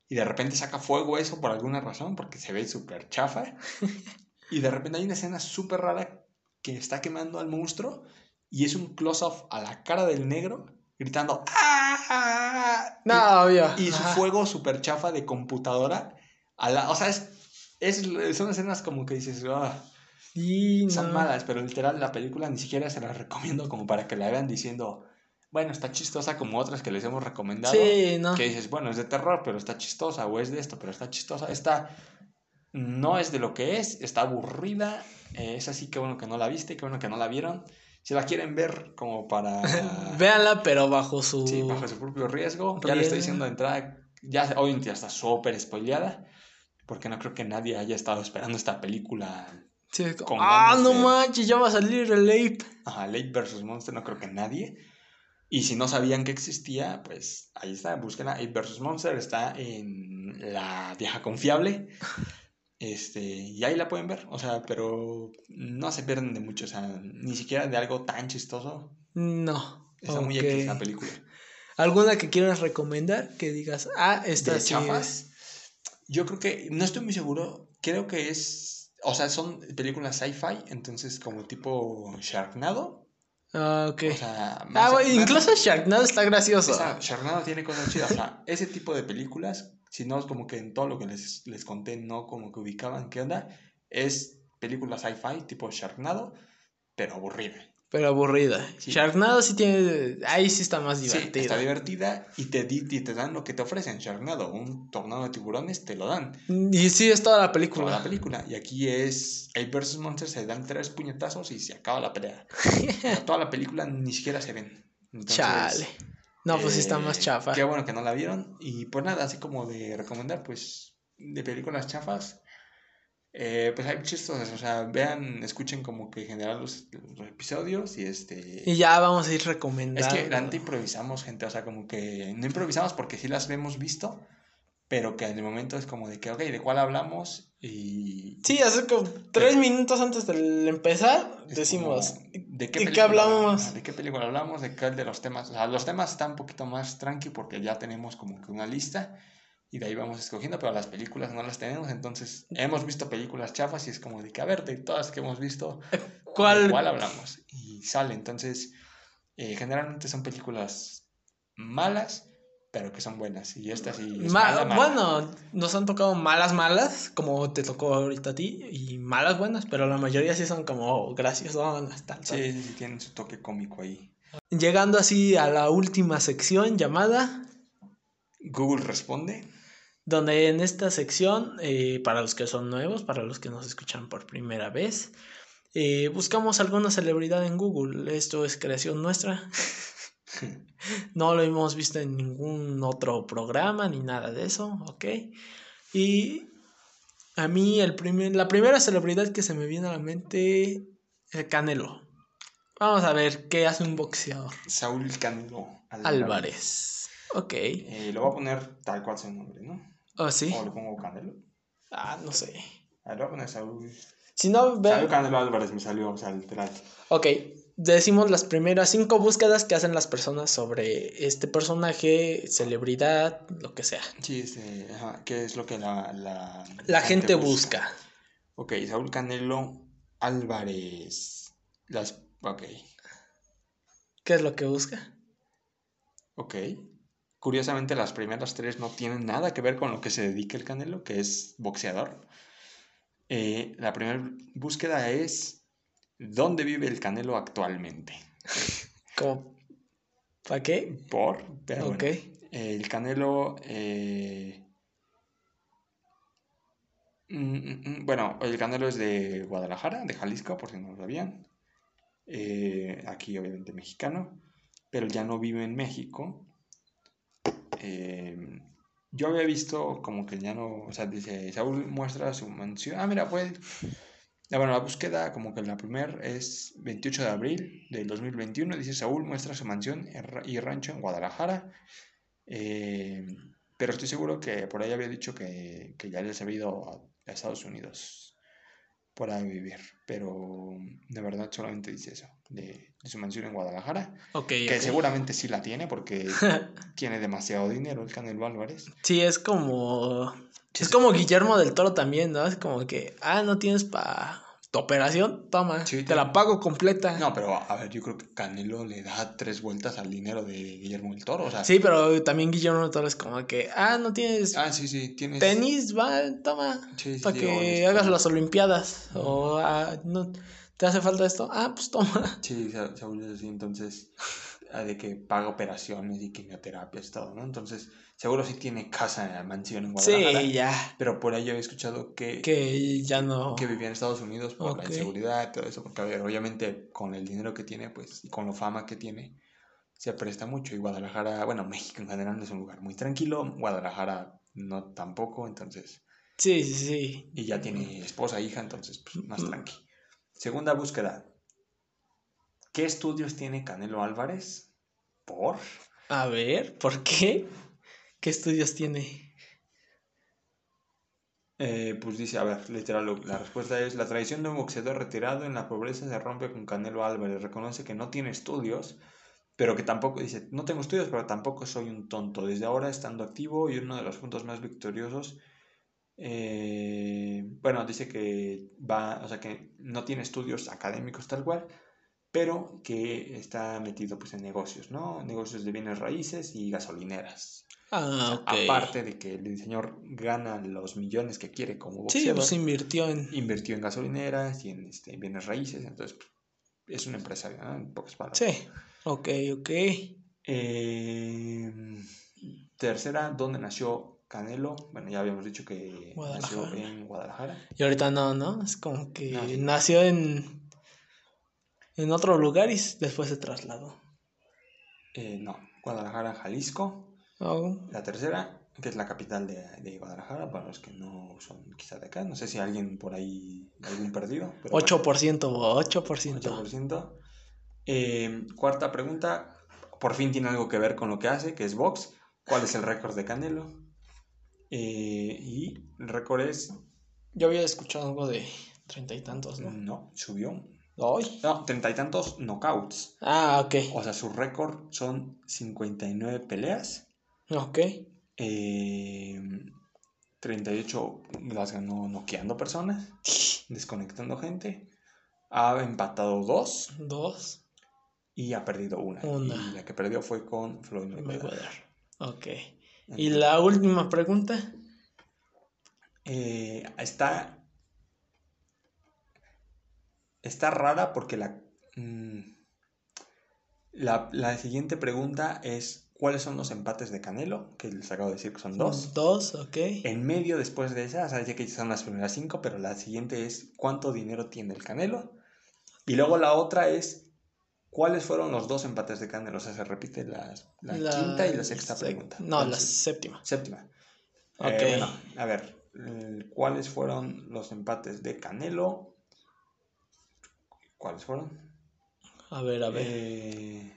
S2: Y de repente saca fuego eso por alguna razón, porque se ve súper chafa. (laughs) Y de repente hay una escena súper rara que está quemando al monstruo y es un close-off a la cara del negro gritando ¡Ah!
S1: No,
S2: y,
S1: obvio.
S2: Y su fuego súper chafa de computadora. A la, o sea, es, es, son escenas como que dices, ah, son malas, pero literal la película ni siquiera se la recomiendo como para que la vean diciendo, bueno, está chistosa como otras que les hemos recomendado.
S1: Sí, no.
S2: Que dices, bueno, es de terror, pero está chistosa, o es de esto, pero está chistosa. Está no es de lo que es, está aburrida, eh, es así que bueno que no la viste, que bueno que no la vieron. Si la quieren ver como para... (laughs)
S1: Véanla, pero bajo su...
S2: Sí, bajo su propio riesgo. Ya le estoy diciendo de entrada, ya hoy ya está súper spoileada, porque no creo que nadie haya estado esperando esta película.
S1: Sí, ah, no manches, ya va a salir el Ape.
S2: Ajá, Ape vs. Monster, no creo que nadie. Y si no sabían que existía, pues ahí está, busquen a Ape vs. Monster, está en la vieja confiable. (laughs) Este, y ahí la pueden ver, o sea, pero no se pierden de mucho, o sea, ni siquiera de algo tan chistoso.
S1: No.
S2: Está muy X la película.
S1: ¿Alguna que quieras recomendar? Que digas, ah, esta
S2: sí chafas? Yo creo que, no estoy muy seguro, creo que es, o sea, son películas sci-fi, entonces como tipo Sharknado.
S1: Ah, ok. O sea, ah, incluso Sharknado está gracioso.
S2: Sharknado tiene cosas chidas, o sea, ese tipo de películas si no es como que en todo lo que les, les conté, no como que ubicaban qué onda, es película sci-fi tipo Sharknado, pero aburrida.
S1: Pero aburrida. Sharknado sí tiene. Ahí sí está más divertida.
S2: Sí, está divertida y te, y te dan lo que te ofrecen. Sharknado, un tornado de tiburones, te lo dan.
S1: Y sí, es toda la película.
S2: Toda la película. Y aquí es. Hay versus Monsters, se dan tres puñetazos y se acaba la pelea. (laughs) toda la película ni siquiera se ven.
S1: Chale. No, pues sí está más eh, chafa.
S2: Qué bueno que no la vieron. Y pues nada, así como de recomendar, pues, de películas chafas. Eh, pues hay chistosas, o sea, vean, escuchen como que en general los, episodios y este...
S1: Y ya vamos a ir recomendando.
S2: Es que realmente improvisamos, gente, o sea, como que no improvisamos porque sí las hemos visto, pero que en el momento es como de que, ok, ¿de cuál hablamos? Y...
S1: Sí, hace como tres minutos antes de empezar decimos, ¿de qué, hablamos?
S2: ¿De qué película hablamos? ¿De qué de los temas? O sea, los temas están un poquito más tranqui porque ya tenemos como que una lista y de ahí vamos escogiendo, pero las películas no las tenemos, entonces hemos visto películas chafas y es como de que, a ver, de todas que hemos visto, ¿cuál, cuál hablamos? Y sale, entonces, eh, generalmente son películas malas pero que son buenas. Y esta sí.
S1: Bueno, nos han tocado malas, malas, como te tocó ahorita a ti, y malas, buenas, pero la mayoría sí son como graciosas.
S2: Sí, sí, sí, tienen su toque cómico ahí.
S1: Llegando así a la última sección llamada.
S2: Google responde.
S1: Donde en esta sección, eh, para los que son nuevos, para los que nos escuchan por primera vez, eh, buscamos alguna celebridad en Google. Esto es creación nuestra. (laughs) (laughs) no lo hemos visto en ningún otro programa ni nada de eso, ¿ok? Y a mí el primer, la primera celebridad que se me viene a la mente, el Canelo. Vamos a ver qué hace un boxeador.
S2: Saúl Canelo
S1: Álvarez. Ok.
S2: Eh, lo voy a poner tal cual su nombre, ¿no?
S1: ¿Oh, sí?
S2: ¿O le pongo Canelo?
S1: Ah, no sé.
S2: A lo voy a poner Saúl.
S1: Si no, ve...
S2: Saúl Canelo Álvarez me salió, o sea, literal.
S1: Ok, decimos las primeras cinco búsquedas que hacen las personas sobre este personaje, celebridad, lo que sea.
S2: Sí, este, ¿qué es lo que la,
S1: la, gente, busca?
S2: Ok, Saúl Canelo Álvarez. Las, ok.
S1: ¿Qué es lo que busca?
S2: Ok. Curiosamente las primeras tres no tienen nada que ver con lo que se dedica el Canelo, que es boxeador. Eh, la primera búsqueda es ¿Dónde vive el Canelo actualmente?
S1: ¿Cómo? ¿Para qué?
S2: Por. Pero el Canelo. Eh, mm, mm, mm, bueno, el Canelo es de Guadalajara, de Jalisco, por si no lo sabían. Eh, aquí, obviamente, mexicano. Pero ya no vive en México. Eh, yo había visto como que ya no. O sea, dice, Saúl muestra su mansión. Ah, mira, pues bueno, la búsqueda, como que la primera es 28 de abril del 2021. Dice Saúl muestra su mansión y rancho en Guadalajara. Eh, pero estoy seguro que por ahí había dicho que, que ya les había ido a Estados Unidos para vivir, pero de verdad solamente dice eso, de, su mansión en Guadalajara, que seguramente sí la tiene porque (laughs) tiene demasiado dinero el Canelo Álvarez.
S1: Sí, es como... Es como Guillermo del Toro también, ¿no? Es como que, ah, no tienes para tu operación, toma, te la pago completa.
S2: No, pero a ver, yo creo que Canelo le da tres vueltas al dinero de Guillermo del Toro, o sea.
S1: Sí, pero también Guillermo del Toro es como que, ah, no tienes.
S2: Ah, sí, sí, tienes.
S1: Tenis, va, toma. para que hagas las Olimpiadas. O, ah, no, ¿te hace falta esto? Ah, pues toma.
S2: Sí, se, se así, entonces, de que paga operaciones y quimioterapias, todo, ¿no? Entonces Seguro sí tiene casa en la mansión en Guadalajara. Sí, ya. Pero por ahí he escuchado que...
S1: Que ya no...
S2: Que vivía en Estados Unidos por la inseguridad y todo eso. Porque, a ver, obviamente con el dinero que tiene, pues, y con la fama que tiene, se presta mucho. Y Guadalajara, bueno, México en general es un lugar muy tranquilo. Guadalajara no tampoco, entonces...
S1: Sí, sí, sí.
S2: Y ya tiene esposa, hija, entonces, pues, más tranqui. Segunda búsqueda. ¿Qué estudios tiene Canelo Álvarez? ¿Por?
S1: A ver, ¿por qué? ¿Qué estudios tiene?
S2: Eh, pues dice, a ver, literal, la respuesta es, la tradición de un boxeador retirado en la pobreza se rompe con Canelo Álvarez. Reconoce que no tiene estudios, pero que tampoco, dice, no tengo estudios, pero tampoco soy un tonto. Desde ahora, estando activo y uno de los puntos más victoriosos, eh, bueno, dice que va, o sea, que no tiene estudios académicos tal cual, pero que está metido pues en negocios, ¿no? Negocios de bienes raíces y gasolineras. Ah, aparte de que el señor gana los millones que quiere como
S1: boxeador. Sí, pues invirtió en...
S2: Invirtió en gasolineras y en este, bienes raíces, entonces es un empresario, ¿no? En pocas palabras.
S1: Sí, ok, ok.
S2: Em, tercera, ¿dónde nació Canelo? Bueno, ya habíamos dicho que nació en Guadalajara.
S1: Y ahorita no, ¿no? Es como que nació en, en otro lugar y después se trasladó.
S2: Eh, no, Guadalajara, Jalisco. La tercera, que es la capital de, de, Guadalajara, para los que no son quizá de acá. No sé si alguien por ahí, algún perdido.
S1: 8%, 8%.
S2: Eh, cuarta pregunta, por fin tiene algo que ver con lo que hace, que es box. ¿Cuál es el récord de Canelo? Eh, y el récord es...
S1: Yo había escuchado algo de treinta y tantos, ¿no?
S2: No, subió. No, treinta y tantos knockouts.
S1: Ah, ok.
S2: O sea, su récord son 59 peleas
S1: Ok.
S2: 38 em, las ganó noqueando personas, (laughs) desconectando gente. Ha empatado dos.
S1: Dos.
S2: Y ha perdido una. Y la que perdió fue con Floyd Mayweather.
S1: Ok. ¿Y la última pregunta?
S2: Eh, está. Está rara porque la, mm, la. La siguiente pregunta es cuáles son los empates de Canelo, que les acabo de decir que son dos.
S1: Dos, ok.
S2: En medio, después de esa, o sea, ya que son las primeras cinco, pero la siguiente es cuánto dinero tiene el Canelo. Y luego la otra es cuáles fueron los dos empates de Canelo. O sea, se repite la, quinta y la sexta pregunta.
S1: No, la séptima.
S2: Séptima. Ok. Eh, bueno, a ver, ¿cuáles fueron los empates de Canelo? ¿Cuáles fueron?
S1: A ver, a ver. Eh,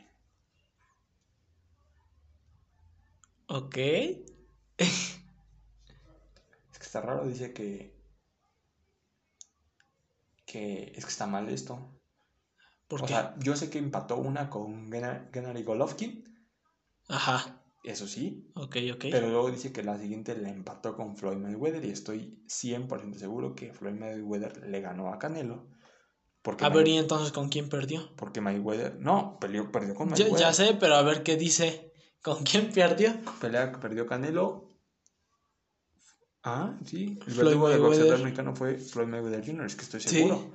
S1: Ok. (laughs)
S2: es que está raro, dice que. que es que está mal esto. o sea, yo sé que empató una con Gennady Golovkin.
S1: Ajá.
S2: Eso sí.
S1: Ok, ok.
S2: Pero luego dice que la siguiente la empató con Floyd Mayweather y estoy 100% seguro que Floyd Mayweather le ganó a Canelo.
S1: Porque a ver, ¿y entonces con quién perdió?
S2: Porque Mayweather. No, perdió, perdió con
S1: Mayweather. ya sé, pero a ver qué dice. (laughs) ¿Con quién perdió?
S2: Pelea que perdió Canelo. Ah, sí. El verdugo del boxeador mexicano fue Floyd Mayweather Jr., es que estoy seguro.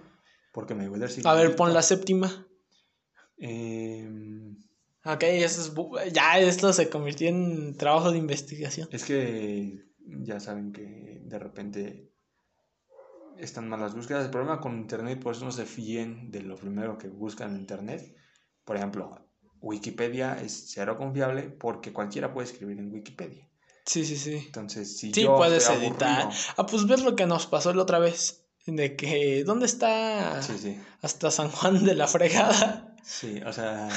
S2: Porque Mayweather sí.
S1: A ver, pon la séptima. Eh... Ok, eso es, ya esto se convirtió en trabajo de investigación.
S2: Es que ya saben que de repente están malas búsquedas. El problema con Internet, por eso no se fíen de lo primero que buscan en Internet. Por ejemplo, Wikipedia es cero confiable porque cualquiera puede escribir en Wikipedia.
S1: Sí, sí, sí.
S2: Entonces, si
S1: sí, puedes editar. Ah, pues ves lo que nos pasó la otra vez. de que, ¿dónde está
S2: Sí, sí.
S1: hasta San Juan de la fregada?
S2: Sí, o sea,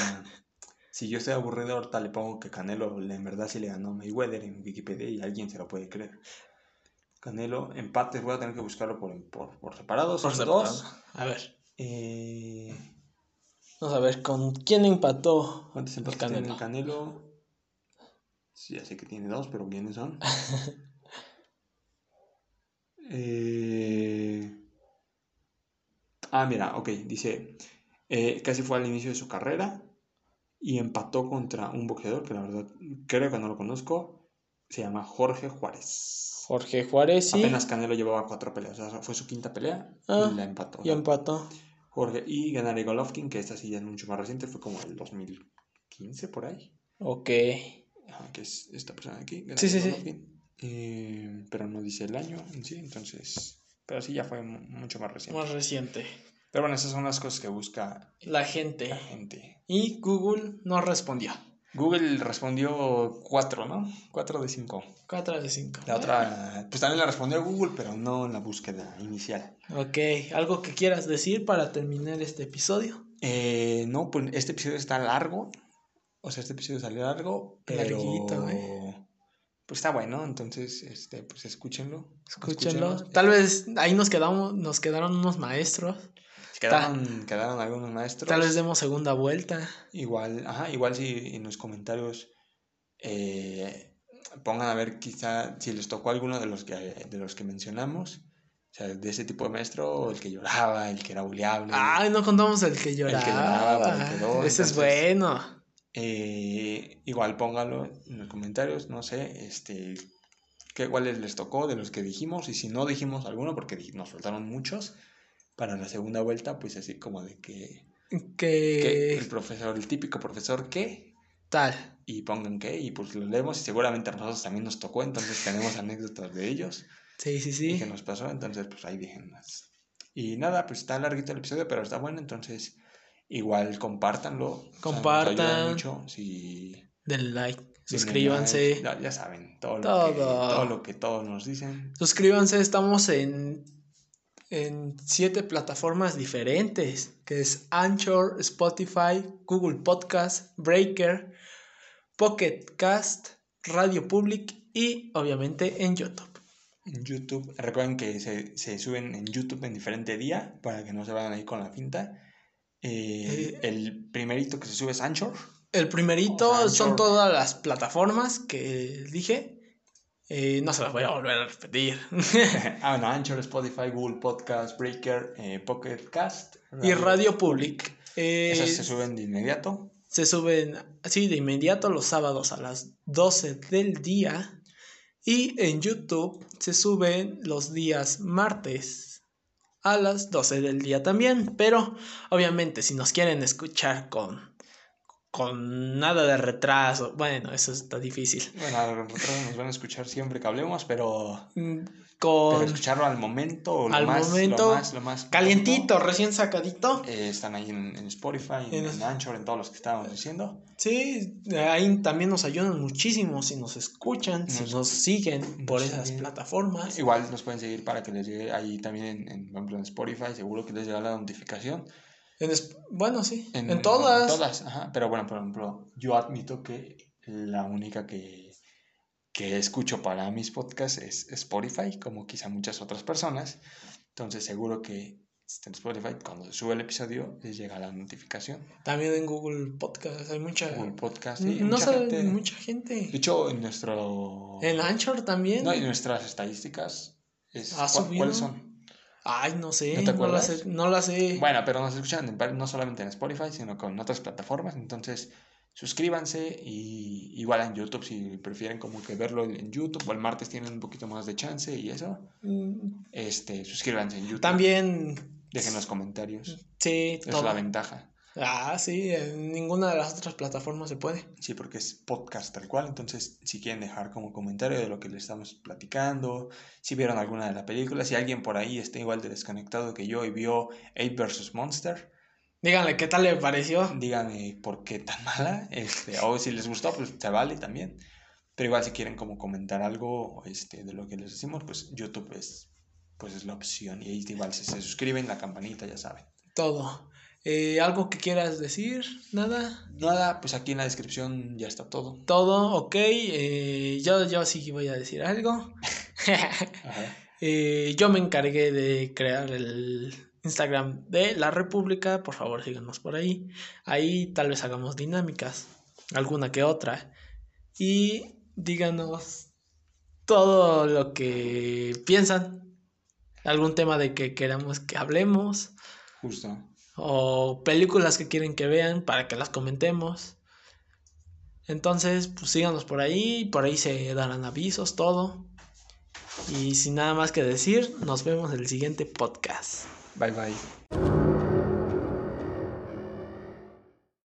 S2: si yo estoy aburrido, ahorita le pongo que Canelo en verdad sí le ganó Mayweather en Wikipedia y alguien se lo puede creer. Canelo, empates, voy a tener que buscarlo por, por, por separado.
S1: Por
S2: dos.
S1: separado. A ver,
S2: Eh,
S1: vamos a ver, ¿con quién empató
S2: ¿Cuántos empates tiene
S1: Canelo?
S2: el Canelo? Sí, ya sé que tiene dos, pero ¿quiénes son? (laughs) Eh, Ah, mira, ok, dice, eh, casi fue al inicio de su carrera y empató contra un boxeador que la verdad creo que no lo conozco, se llama Jorge Juárez.
S1: Jorge Juárez, sí.
S2: Apenas Canelo llevaba cuatro peleas, o sea, fue su quinta pelea
S1: Ah,
S2: y la empató.
S1: Y empató.
S2: Jorge y Gennady Golovkin, que esta sí ya es mucho más reciente, fue como el 2015 por ahí.
S1: Ok.
S2: Ajá, que es esta persona de aquí.
S1: Sí, sí, sí.
S2: Golovkin. Eh, pero no dice el año en sí, entonces. Pero sí, ya fue mu- mucho más reciente.
S1: Más reciente.
S2: Pero bueno, esas son las cosas que busca
S1: La gente.
S2: la gente.
S1: Y Google no respondió.
S2: Google respondió 4, ¿no? 4 de 5.
S1: 4 de 5.
S2: La otra, pues también la respondió Google, pero no en la búsqueda inicial.
S1: Ok, ¿algo que quieras decir para terminar este episodio?
S2: Eh, no, pues este episodio está largo. O sea, este episodio salió largo, pero...
S1: Larguito, eh.
S2: Pues está bueno, entonces, este, pues escúchenlo.
S1: Escúchenlo. Tal vez ahí nos quedamos, nos quedaron unos maestros.
S2: Quedaron, quedaron algunos maestros.
S1: Tal vez demos segunda vuelta.
S2: Igual, ajá, igual si en los comentarios eh, pongan a ver quizá si les tocó alguno de los que, de los que mencionamos. O sea, de ese tipo de maestro, el que lloraba, el que era buleable.
S1: Ay, no contamos el que lloraba.
S2: lloraba, el que
S1: Ese es bueno.
S2: Eh, igual pónganlo en los comentarios, no sé, este, qué cuáles les tocó de los que dijimos. Y si no dijimos alguno, porque nos faltaron muchos, para la segunda vuelta, pues así como de que, que el
S1: Que
S2: profesor, el típico profesor que,
S1: tal.
S2: y pongan qué, y pues lo leemos y seguramente a nosotros también nos tocó, entonces tenemos anécdotas de ellos
S1: Sí, sí,
S2: y
S1: sí.
S2: que nos pasó, entonces pues ahí déjenlas. Y nada, pues está larguito el episodio, pero está bueno, entonces igual compártanlo. o sea, nos
S1: Compartan.
S2: ayuda mucho si...
S1: Denle like. Suscríbanse.
S2: like, ya, saben, todo lo, Que,
S1: Todo.
S2: todo lo que todos nos dicen.
S1: Suscríbanse, estamos en, en siete plataformas diferentes, que es Anchor, Spotify, Google Podcast, Breaker, Pocket Cast, Radio Public y obviamente en YouTube.
S2: En YouTube, recuerden que se, se suben en YouTube en diferente día para que no se vayan ahí con la finta. Eh,
S1: Eh.
S2: el primerito que se sube es Anchor.
S1: El primerito son todas las plataformas que dije. Eh, no se las voy a volver a repetir. (laughs)
S2: ah, no, Anchor, Spotify, Google Podcast, Breaker, eh, Pocket Cast.
S1: y Radio Public. Eh,
S2: Esas se suben de inmediato.
S1: se suben así de inmediato los sábados a las 12 del día. Y en YouTube se suben los días martes a las 12 del día también. Pero obviamente si nos quieren escuchar con, con nada de retraso, bueno, eso está difícil.
S2: Bueno, a nosotros nos van a escuchar siempre que hablemos, pero,
S1: Mm,
S2: pero
S1: Con
S2: escucharlo al momento, lo
S1: Al
S2: más,
S1: momento,
S2: lo más, lo más
S1: calientito, recién sacadito.
S2: Eh, están ahí en, en Spotify, en,
S1: En-
S2: Anchor, en todos los que estábamos diciendo.
S1: Sí, ahí también nos ayudan muchísimo si nos escuchan, si
S2: Nos-
S1: siguen por esas plataformas.
S2: Igual nos pueden seguir para que les llegue ahí también en, en, por ejemplo, en Spotify, seguro que les llega la notificación.
S1: En es- bueno, sí, en,
S2: En,
S1: todas.
S2: en todas, ajá. Pero bueno, por ejemplo, yo admito que la única que, que escucho para mis podcasts es Spotify, como quizá muchas otras personas. Entonces seguro que si está en Spotify, cuando se sube el episodio, les llega la notificación.
S1: También en Google Podcast hay mucha...
S2: Google Podcast, sí,
S1: no
S2: mucha
S1: sabe
S2: gente.
S1: mucha gente.
S2: De hecho, en nuestro...
S1: En Anchor también.
S2: No, en nuestras estadísticas, es,
S1: ¿Ha.
S2: ¿cuáles son?
S1: Ay, no sé,
S2: ¿No te
S1: no, la
S2: acuerdas?
S1: sé, no la sé.
S2: Bueno, pero nos escuchan en- no solamente en Spotify, sino con otras plataformas. Entonces, suscríbanse y igual en YouTube si prefieren como que verlo en YouTube o el martes tienen un poquito más de chance y eso.
S1: Mm,
S2: Este, suscríbanse en YouTube.
S1: También,
S2: Dejen los comentarios.
S1: sí,
S2: Es
S1: todo.
S2: la ventaja.
S1: Ah, sí, en ninguna de las otras plataformas se puede.
S2: Sí, porque es podcast tal cual. Entonces, si quieren dejar como comentario de lo que les estamos platicando, si vieron alguna de la película, si alguien por ahí está igual de desconectado que yo y vio Ape vs. Monster,
S1: Díganle qué tal le pareció.
S2: díganme por qué tan (laughs) mala, este, o si les gustó, pues se vale también. Pero igual si quieren como comentar algo este, de lo que les decimos, pues YouTube es pues es la opción. Y ahí igual si se suscriben, la campanita, ya saben.
S1: Todo. Eh, ¿Algo que quieras decir? ¿Nada?
S2: Nada, pues aquí en la descripción ya está todo.
S1: Todo, ok. Eh, yo, yo sí voy a decir algo. (laughs) Eh, yo me encargué de crear el Instagram de la República. Por favor, síganos por ahí. Ahí tal vez hagamos dinámicas, alguna que otra. Y díganos todo lo que piensan. Algún tema de que queramos que hablemos.
S2: Justo.
S1: O películas que quieren que vean para que las comentemos. Entonces, pues síganos por ahí. Por ahí se darán avisos, todo. Y sin nada más que decir, nos vemos en el siguiente podcast.
S2: Bye bye.